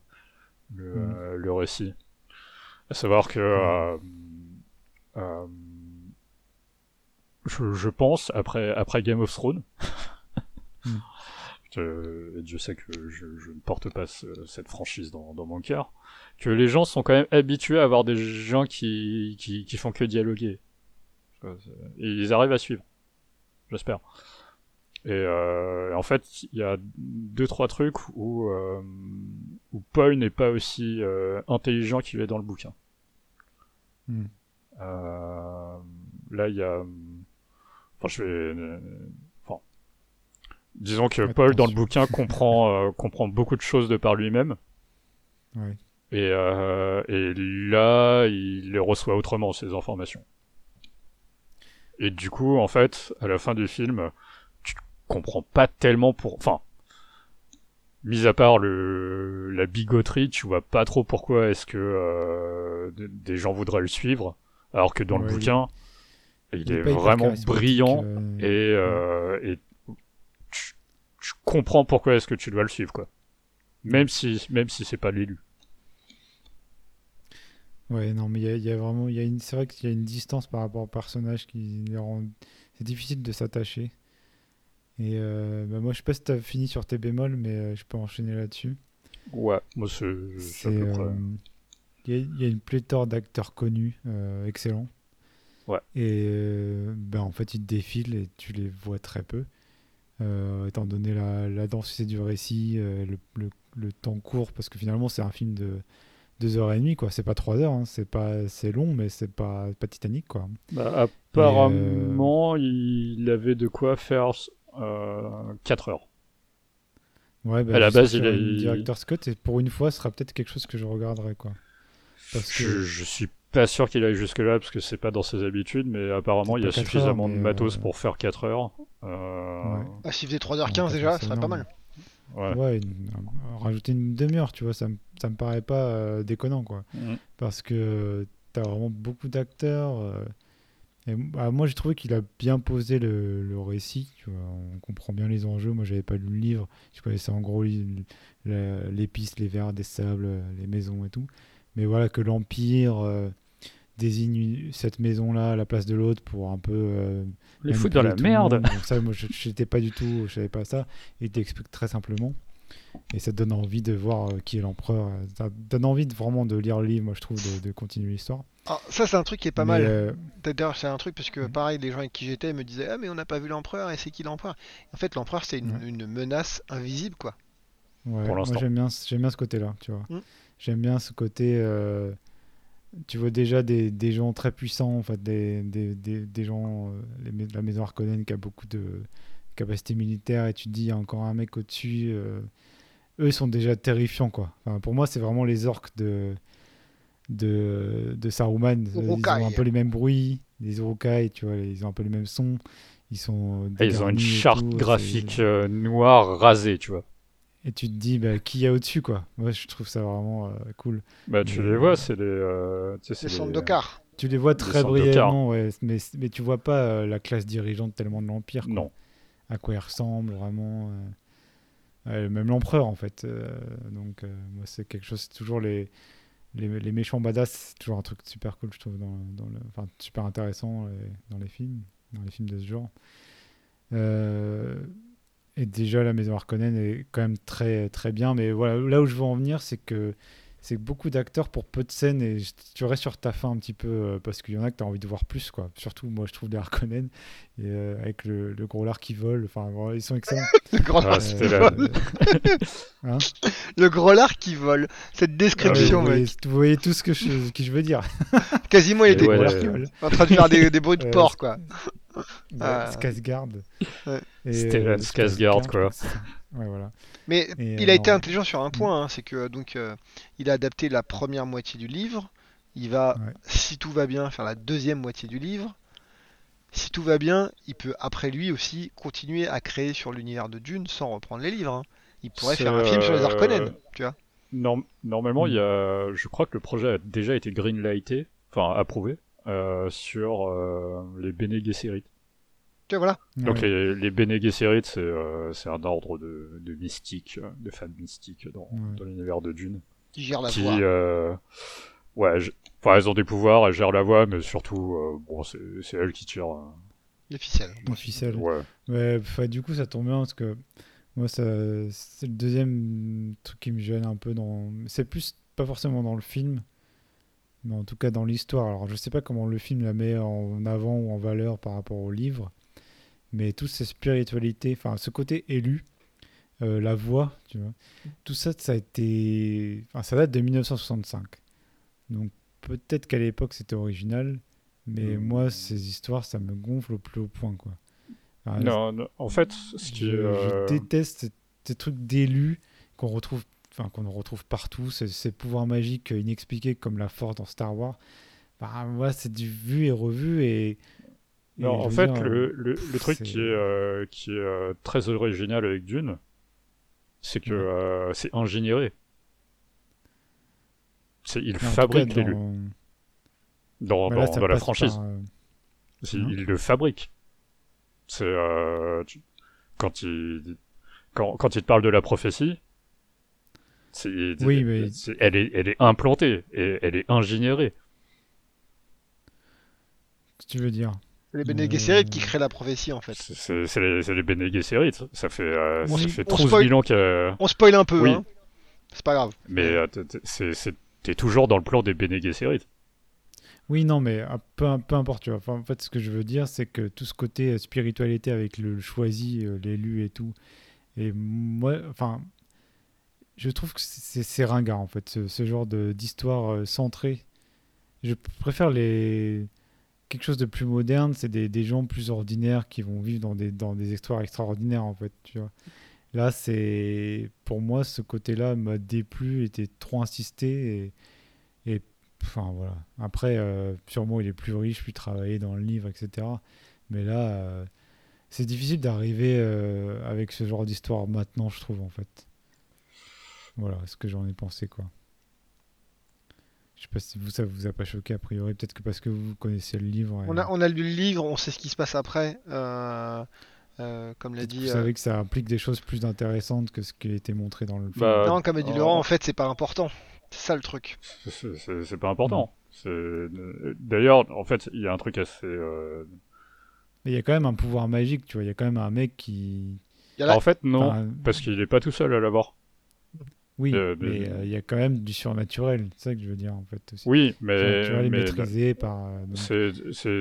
le, Mm. euh, le récit. À savoir que euh, euh, je, je pense après après Game of Thrones. Je, et Dieu sait que je, je ne porte pas ce- cette franchise dans, dans mon cœur. Que les gens sont quand même habitués à avoir des gens qui, qui, qui font que dialoguer. Et ils arrivent à suivre. J'espère. Et euh, en fait, il y a deux trois trucs où où Paul n'est pas aussi euh, intelligent qu'il est dans le bouquin. Hmm. Euh, là, il y a. Enfin, je vais. Disons que Paul, dans le bouquin, comprend, euh, comprend beaucoup de choses de par lui-même. Ouais. Et, euh, et là, il les reçoit autrement, ces informations. Et du coup, en fait, à la fin du film, tu comprends pas tellement pour... Enfin, mis à part le, la bigoterie, tu vois pas trop pourquoi est-ce que euh, des gens voudraient le suivre, alors que dans le Ouais, bouquin, il, est, vraiment brillant euh, et, euh, tu comprends pourquoi est-ce que tu dois le suivre, quoi. Même si, même si c'est pas l'élu. Ouais, non, mais il y a, il y a vraiment, il y a une, c'est vrai qu'il y a une distance par rapport au personnage qui les rend, c'est difficile de s'attacher. Et euh, bah, moi, je sais pas si t'as fini sur tes bémols, mais euh, je peux enchaîner là-dessus. Ouais, moi c'est euh, il y, a- il y a une pléthore d'acteurs connus, euh, excellents. Ouais. Et ben en fait, ils te défilent et tu les vois très peu. Euh, étant donné la, la densité du récit, euh, le, le- le temps court, parce que finalement, c'est un film de deux heures et demie, quoi. C'est pas trois heures, hein. c'est pas, c'est long, mais c'est pas, pas Titanic, quoi. Bah, apparemment, il avait de quoi faire euh, 4 heures. Ouais, bah, À la base, il a director's cut et pour une fois, ce sera peut-être quelque chose que je regarderai, quoi. Parce que Je, je suis pas sûr qu'il aille jusque-là parce que c'est pas dans ses habitudes, mais apparemment il y a suffisamment heures, de matos euh, pour faire 4 heures. Euh, Ouais. Ah, S'il faisait Ouais, 3h15 déjà, ce serait pas mal. ouais. Ouais, une- euh, rajouter une demi-heure, tu vois, ça, me- ça me paraît pas euh, déconnant, quoi. Mhm. Parce que t'as vraiment beaucoup d'acteurs. euh, et m- bah, moi, j'ai trouvé qu'il a bien posé le, le récit, tu vois. On comprend bien les enjeux. Moi, j'avais pas lu le livre. Je connaissais en gros li- la- les pistes, les vers des sables, les maisons et tout. Mais voilà, que l'Empire euh, désigne cette maison-là à la place de l'autre pour un peu. euh, Les foutre dans la merde. Donc ça, moi, je n'étais pas du tout, je savais pas ça. Il t'explique très simplement. Et ça te donne envie de voir euh, qui est l'empereur. Ça te donne envie de, vraiment de lire le livre, moi, je trouve, de, de continuer l'histoire. Ah, ça, c'est un truc qui est pas Mais, mal. euh, D'ailleurs, c'est un truc parce que Mhm. pareil, les gens avec qui j'étais me disaient Ah, mais on n'a pas vu l'empereur et c'est qui l'empereur? En fait, l'empereur, c'est une, Ouais. une menace invisible, quoi. ouais, Pour moi, l'instant. j'aime bien, bien ce côté-là, tu vois. Mm. J'aime bien ce côté. euh, tu vois déjà des, des gens très puissants, en fait, des, des, des, des gens, euh, les la maison Harkonnen qui a beaucoup de capacités militaires, et tu te dis, il y a encore un mec au-dessus. euh, eux, ils sont déjà terrifiants, quoi. Enfin, pour moi, c'est vraiment les orques de, de, de Saruman. Ils ont un peu les mêmes bruits, les Urukai, tu vois, ils ont un peu les mêmes sons. Ils sont. Et ils ont une charte tout, graphique euh, noire rasée, tu vois. Et tu te dis, bah, qui y a au-dessus, quoi. Moi, je trouve ça vraiment euh, cool. Bah tu Mais- les vois, c'est les. euh, tu sais, Les centres les- d'Okar. Tu les vois très de brièvement, ouais, mais, mais tu vois pas euh, la classe dirigeante tellement de l'Empire. Non. À quoi il ressemble vraiment. euh, ouais, même l'empereur, en fait. euh, donc, euh, moi, c'est quelque chose, c'est toujours les, les, les méchants badass, c'est toujours un truc super cool, je trouve, dans, dans le, enfin, super intéressant dans les films, dans les films de ce genre. Et déjà, la maison Harkonnen est quand même très, très bien, mais voilà, là où je veux en venir, c'est que c'est beaucoup d'acteurs pour peu de scènes et je- tu restes sur ta fin un petit peu euh, parce qu'il y en a que tu as envie de voir plus quoi. Surtout moi je trouve les Harkonnen et, euh, avec le, le gros lard qui vole, enfin ils sont excellents. Le gros Ah, lard, c'était Euh, la- hein le gros lard qui vole. Cette Ah oui, description, vous, voyez, mec. vous voyez tout ce que je, que je veux dire. Quasiment, il était ouais, Gros lard qui vole. en train de faire des, des bruits de porc, quoi. Ah. Skarsgård. Ouais. Stellan euh, Skarsgård, quoi. Ouais, voilà. Mais Et, il a euh, été intelligent sur un point, hein, c'est que donc euh, il a adapté la première moitié du livre. Il va, Ouais. si tout va bien, faire la deuxième moitié du livre. Si tout va bien, il peut après lui aussi continuer à créer sur l'univers de Dune sans reprendre les livres. hein. Il pourrait faire un film sur les euh, Harkonnen, tu vois. Norm- Normalement, Mm. il y a, je crois que le projet a déjà été greenlighté, enfin approuvé, euh, sur euh, les Bene Gesserit. Tu vois, voilà. Donc Ouais. les, les Bene Gesserit, c'est euh, c'est un ordre de, de mystiques, euh, de femmes mystiques dans, Ouais. dans l'univers de Dune. Il gère la qui, voix. euh, ouais, je- enfin, elles ont des pouvoirs, elles gèrent la voix, mais surtout, euh, bon, c'est c'est elles qui tirent. euh, Les ficelles. Les ficelles. ouais. Enfin, du coup, ça tombe bien parce que moi, ça, c'est le deuxième truc qui me gêne un peu dans. C'est plus pas forcément dans le film, mais en tout cas dans l'histoire. Alors, je sais pas comment le film la met en avant ou en valeur par rapport au livre, mais toute cette spiritualité, enfin, ce côté élu, euh, la voix, tu vois, tout ça, ça a été. Enfin, ça date de 1965. Donc, peut-être qu'à l'époque c'était original, mais Mm. moi, ces histoires, ça me gonfle au plus haut point, quoi. Ah, Non, non, en fait, ce qui je, euh, je déteste ces trucs d'élus qu'on retrouve, enfin qu'on retrouve partout, ces, ces pouvoirs magiques inexpliqués comme la Force dans Star Wars. Bah, moi, c'est du vu et revu et. Non, et en fait, dire, le, le, le truc qui est, euh, qui est euh, très original avec Dune, c'est que Ouais. euh, c'est ingénieré. C'est, il tout cas, fabrique dans- l'élu dans, bah là, dans- ça dans la franchise. par. Il le fabrique. C'est tu- quand il quand, quand il te parle de la prophétie, c'est, Oui, mais- c'est- elle est elle est implantée et elle est ingénierée. Qu'est-ce que tu veux dire Les Bene Euh, Gesserit qui créent la prophétie en fait. C'est, c'est, c'est les, c'est les Bene Gesserit. Ça fait euh, On ça fait on 12 spoil- 000 ans que On spoil un peu, Oui. hein. C'est pas grave. mais euh, t'es- c'est, c'est- toujours dans le plan des Bene Gesserit. Oui, non, mais euh, peu, peu importe. Tu vois. Enfin, en fait, ce que je veux dire, c'est que tout ce côté euh, spiritualité avec le choisi, euh, l'élu et tout. Et moi, enfin, je trouve que c'est ringard, en fait, ce, ce genre d'histoire euh, centrée. Je préfère les quelque chose de plus moderne. C'est des, des gens plus ordinaires qui vont vivre dans des, dans des histoires extraordinaires, en fait. Tu vois. Là, c'est pour moi, ce côté-là m'a déplu, était trop insisté et, et Enfin voilà. Après, euh, sûrement il est plus riche, plus travaillé dans le livre, etc. Mais là, euh, c'est difficile d'arriver avec ce genre d'histoire maintenant, je trouve en fait. Voilà ce que j'en ai pensé quoi? Je sais pas si vous ça vous a pas choqué a priori, peut-être que parce que vous connaissez le livre. et On a, on a lu le livre, on sait ce qui se passe après. Euh, euh, comme l'a dit. Vous euh, savez que ça implique des choses plus intéressantes que ce qui a été montré dans le film. Bah, Non, comme a dit Oh. Laurent, en fait, c'est pas important. C'est ça le truc. C'est, pas important. D'ailleurs, en fait, il y a un truc assez. euh, Mais il y a quand même un pouvoir magique, tu vois. Il y a quand même un mec qui. Il y a la- En fait, non, Enfin, parce qu'il est pas tout seul à l'avoir. Oui, mais euh, il y a quand même du surnaturel, c'est ça que je veux dire en fait aussi. Oui, mais, surnaturel mais maîtrisé par. euh,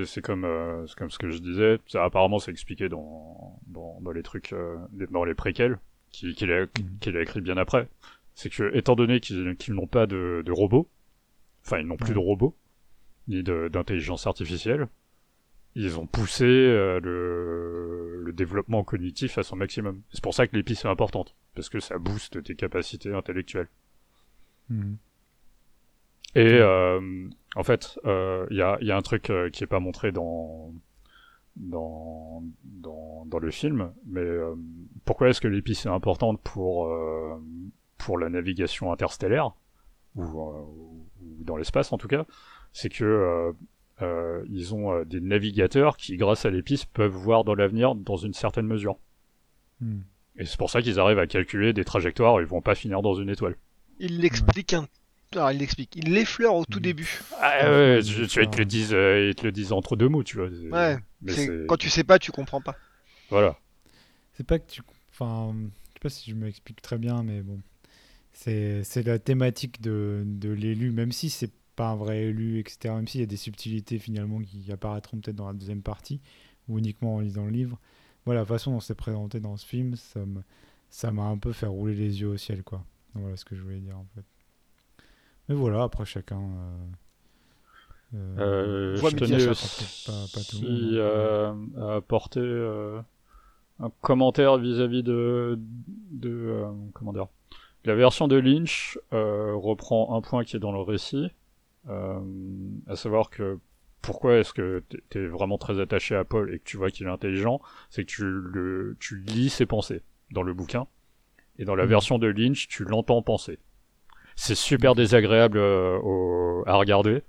c'est, comme, euh, comme ce que je disais. Ça, apparemment, c'est expliqué dans, dans, dans les trucs, euh, dans les préquels qu'il, qu'il, a, Mhm. a écrit bien après. C'est que, étant donné qu'ils, n'ont pas de, de robots, enfin, ils n'ont plus Ouais. de robots, ni d'intelligence artificielle, ils ont poussé euh, le, le développement cognitif à son maximum. C'est pour ça que l'épi est importante, parce que ça booste tes capacités intellectuelles. Mhm. Et euh, en fait, euh, il y, a, il y a un truc euh, qui est pas montré dans dans dans, dans le film, mais euh, pourquoi est-ce que l'épice est importante pour euh, pour la navigation interstellaire euh, ou dans l'espace en tout cas, c'est que euh, ils ont euh, des navigateurs qui, grâce à l'épice, peuvent voir dans l'avenir dans une certaine mesure. Mhm. Et c'est pour ça qu'ils arrivent à calculer des trajectoires où ils vont pas finir dans une étoile. Il l'explique un. Alors, il l'explique. Il l'effleure au tout Mhm. début. Ah Ouais, ouais, ouais, tu, ils te le disent, euh, ils te le disent entre deux mots, tu vois. Ouais, Mais Quand tu sais pas, tu comprends pas. voilà. C'est pas que tu. Enfin, je sais pas si je m'explique très bien, mais bon. C'est c'est la thématique de, de l'élu, même si c'est pas un vrai élu, etc. Même s'il y a des subtilités finalement qui apparaîtront peut-être dans la deuxième partie, ou uniquement en lisant le livre. Voilà, la façon dont c'est présenté dans ce film, ça m'a un peu fait rouler les yeux au ciel, quoi. Voilà ce que je voulais dire en fait. Mais voilà, après chacun. euh, euh, Euh, je tenais aussi hein. à apporter euh, un commentaire vis-à-vis de, de euh, comment dire. La version de Lynch reprend un point qui est dans le récit, à savoir que pourquoi est-ce que t'es- t'es vraiment très attaché à Paul et que tu vois qu'il est intelligent, c'est que tu, le, tu lis ses pensées dans le bouquin, et dans la Mhm. version de Lynch, tu l'entends penser. C'est super désagréable euh, au- à regarder.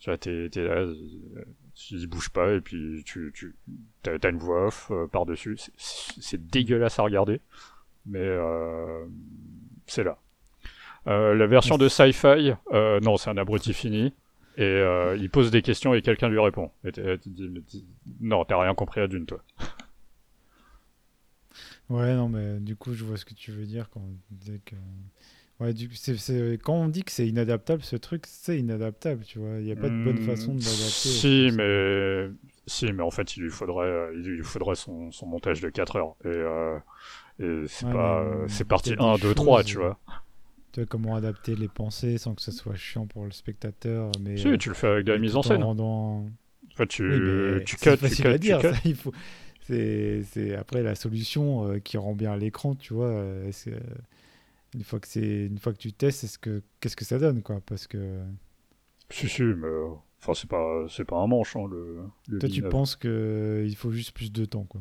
Tu vois, t'es, t'es là, euh, il bouge pas, et puis tu, tu t'as, t'as une voix off euh, par-dessus. C'est, c'est- c'est dégueulasse à regarder, mais euh, c'est là. Euh, la version de sci-fi, euh, non, c'est un abruti fini. Et euh, il pose des questions et quelqu'un lui répond. Et non, t'as rien compris à Dune, toi. Ouais, non, mais du coup, je vois ce que tu veux dire quand que. Ouais, du c'est, c'est- quand on dit que c'est inadaptable, ce truc, c'est inadaptable, tu vois. Il n'y a pas de bonne Hmm, façon de l'adapter. Si, mais si, mais en fait, il lui faudrait, il lui faudrait son, son montage de 4 heures. Et, euh, et c'est Ouais, pas, a 1, des 2, 3, choses, tu vois. Tu vois, comment adapter les pensées sans que ça soit chiant pour le spectateur. Mais Si, euh, tu le fais avec de la tout mise en en scène. rendant- Enfin, tu, Oui, tu c'est cut, tu facile cut, à tu ça, il faut... C'est après la solution euh, qui rend bien l'écran, tu vois. euh, euh, une fois que c'est une fois que tu testes, est-ce que qu'est-ce que ça donne, quoi Parce que Si, si, mais. euh, Enfin, c'est pas, c'est pas un manche, hein, le. le toi, tu penses que il faut juste plus de temps, quoi.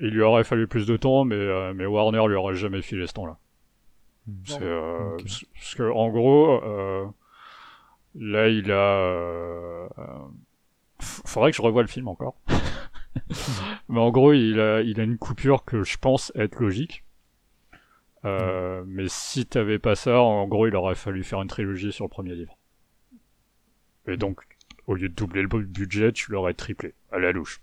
Il lui aurait fallu plus de temps, mais, euh, mais Warner lui aurait jamais filé ce temps-là. C'est, euh, Parce que, en gros, euh, là, il a. euh, faudrait que je revoie le film encore. mais en gros, il a, il a une coupure que je pense être logique. Euh, Mais si t'avais pas ça, en gros, il aurait fallu faire une trilogie sur le premier livre. Et donc, au lieu de doubler le budget, tu l'aurais triplé, à la louche.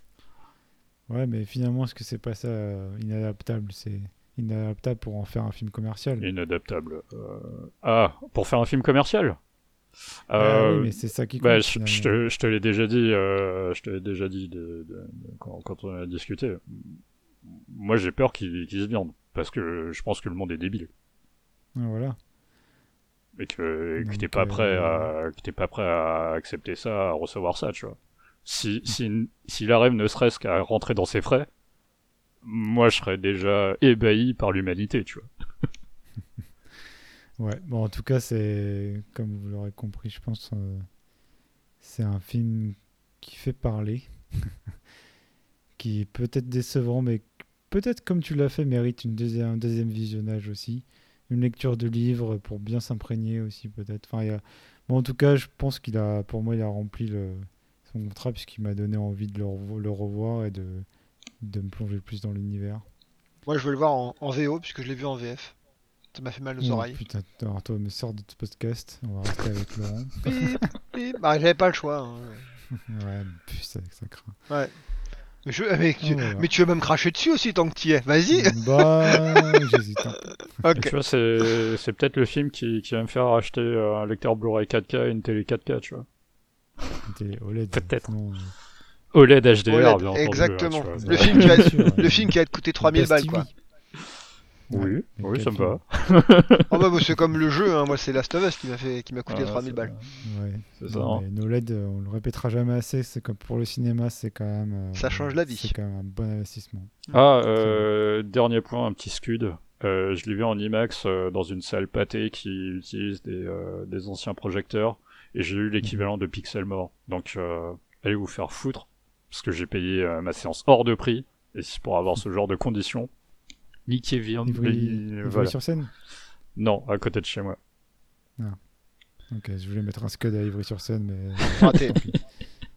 Ouais, mais finalement, est-ce que c'est pas ça euh, inadaptable? C'est inadaptable pour en faire un film commercial. Inadaptable. Euh, Ah, pour faire un film commercial? Ah Euh, oui, mais c'est ça qui compte. Bah, je, te, je te l'ai déjà dit, euh, je te l'ai déjà dit de, de- de- quand, quand on a discuté. Moi, j'ai peur qu'il qu'il se viande, parce que je pense que le monde est débile Ah, voilà. et que, que Donc, t'es pas euh, prêt à, que t'es pas prêt à accepter ça, à recevoir ça, tu vois. Si, si, s'il arrive ne serait-ce qu'à rentrer dans ses frais, moi, je serais déjà ébahi par l'humanité, tu vois. Ouais, bon, en tout cas, c'est comme vous l'aurez compris, je pense, euh, c'est un film qui fait parler, qui est peut-être décevant, mais peut-être comme tu l'as fait, mérite une un deuxième visionnage aussi, une lecture de livre pour bien s'imprégner aussi, peut-être. Enfin, a... bon, en tout cas, je pense qu'il a, pour moi, il a rempli son contrat puisqu'il m'a donné envie de le revoir et de, de me plonger plus dans l'univers. Moi, je veux le voir en, en VO puisque je l'ai vu en VF. Ça m'a fait mal aux Oh, oreilles. putain, alors toi, me sors de ce podcast, on va rester avec Laurent. Bah, j'avais pas le choix. hein. Ouais, putain, ça craint. Mais, je... mais, tu... Oh, voilà. mais tu veux même cracher dessus aussi tant que tu y es. Vas-y. Bah, j'hésite. peu. Tu vois, c'est, c'est peut-être le film qui, qui va me faire acheter un lecteur Blu-ray 4K et une télé 4K, tu vois. Une télé OLED. Peut-être. euh, OLED HDR, OLED, bien entendu. exactement. hein, vois, Le film qui va- Le euh, film qui va te coûter 3000 Best balles, quoi. Oui, oui, ça me va. Oh bah, bah, c'est comme le jeu, hein. moi c'est Last of Us qui m'a fait qui m'a coûté Ah, 3000 c'est- balles. Ouais. C'est ça. Hein. une OLED, euh, on le répétera jamais assez. C'est comme pour le cinéma, c'est quand même. euh, Ça change la vie. C'est quand même un bon investissement. Ah, euh, dernier point, un petit scud. Euh, je l'ai vu en IMAX euh, dans une salle pâtée qui utilise des, euh, des anciens projecteurs et j'ai eu l'équivalent de pixels morts. Donc euh, allez vous faire foutre parce que j'ai payé euh, ma séance hors de prix et si pour avoir ce genre de conditions, niquez Ivry voilà. sur scène Non, à côté de chez moi. Ok, je voulais mettre un scud à Ivry sur scène, mais Raté.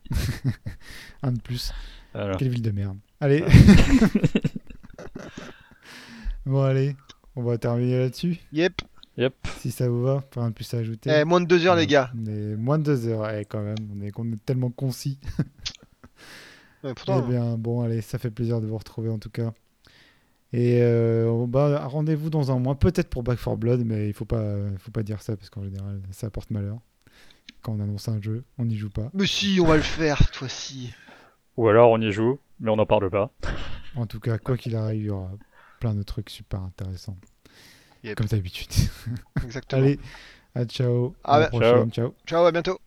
un de plus. Alors, Quelle ville de merde. Allez. bon, allez. On va terminer là-dessus. Yep. yep. Si ça vous va, pas un de plus à ajouter. Eh, moins de 2 heures les gars. On est moins de deux heures, eh, quand même. On est, on est tellement concis. Eh pourtant, bien, bon, allez, ça fait plaisir de vous retrouver en tout cas. Et euh, bah, rendez-vous dans un mois, peut-être pour Back 4 Blood, mais il faut pas, faut pas dire ça parce qu'en général, ça apporte malheur. Quand on annonce un jeu, on n'y joue pas. mais si, on va le faire cette fois-ci. Ou alors on y joue, mais on n'en parle pas. En tout cas, quoi qu'il arrive, il y aura plein de trucs super intéressants. Yep. Comme d'habitude. Exactement. allez, à ciao. Ah à la bah, prochaine. ciao. Ciao, à bientôt.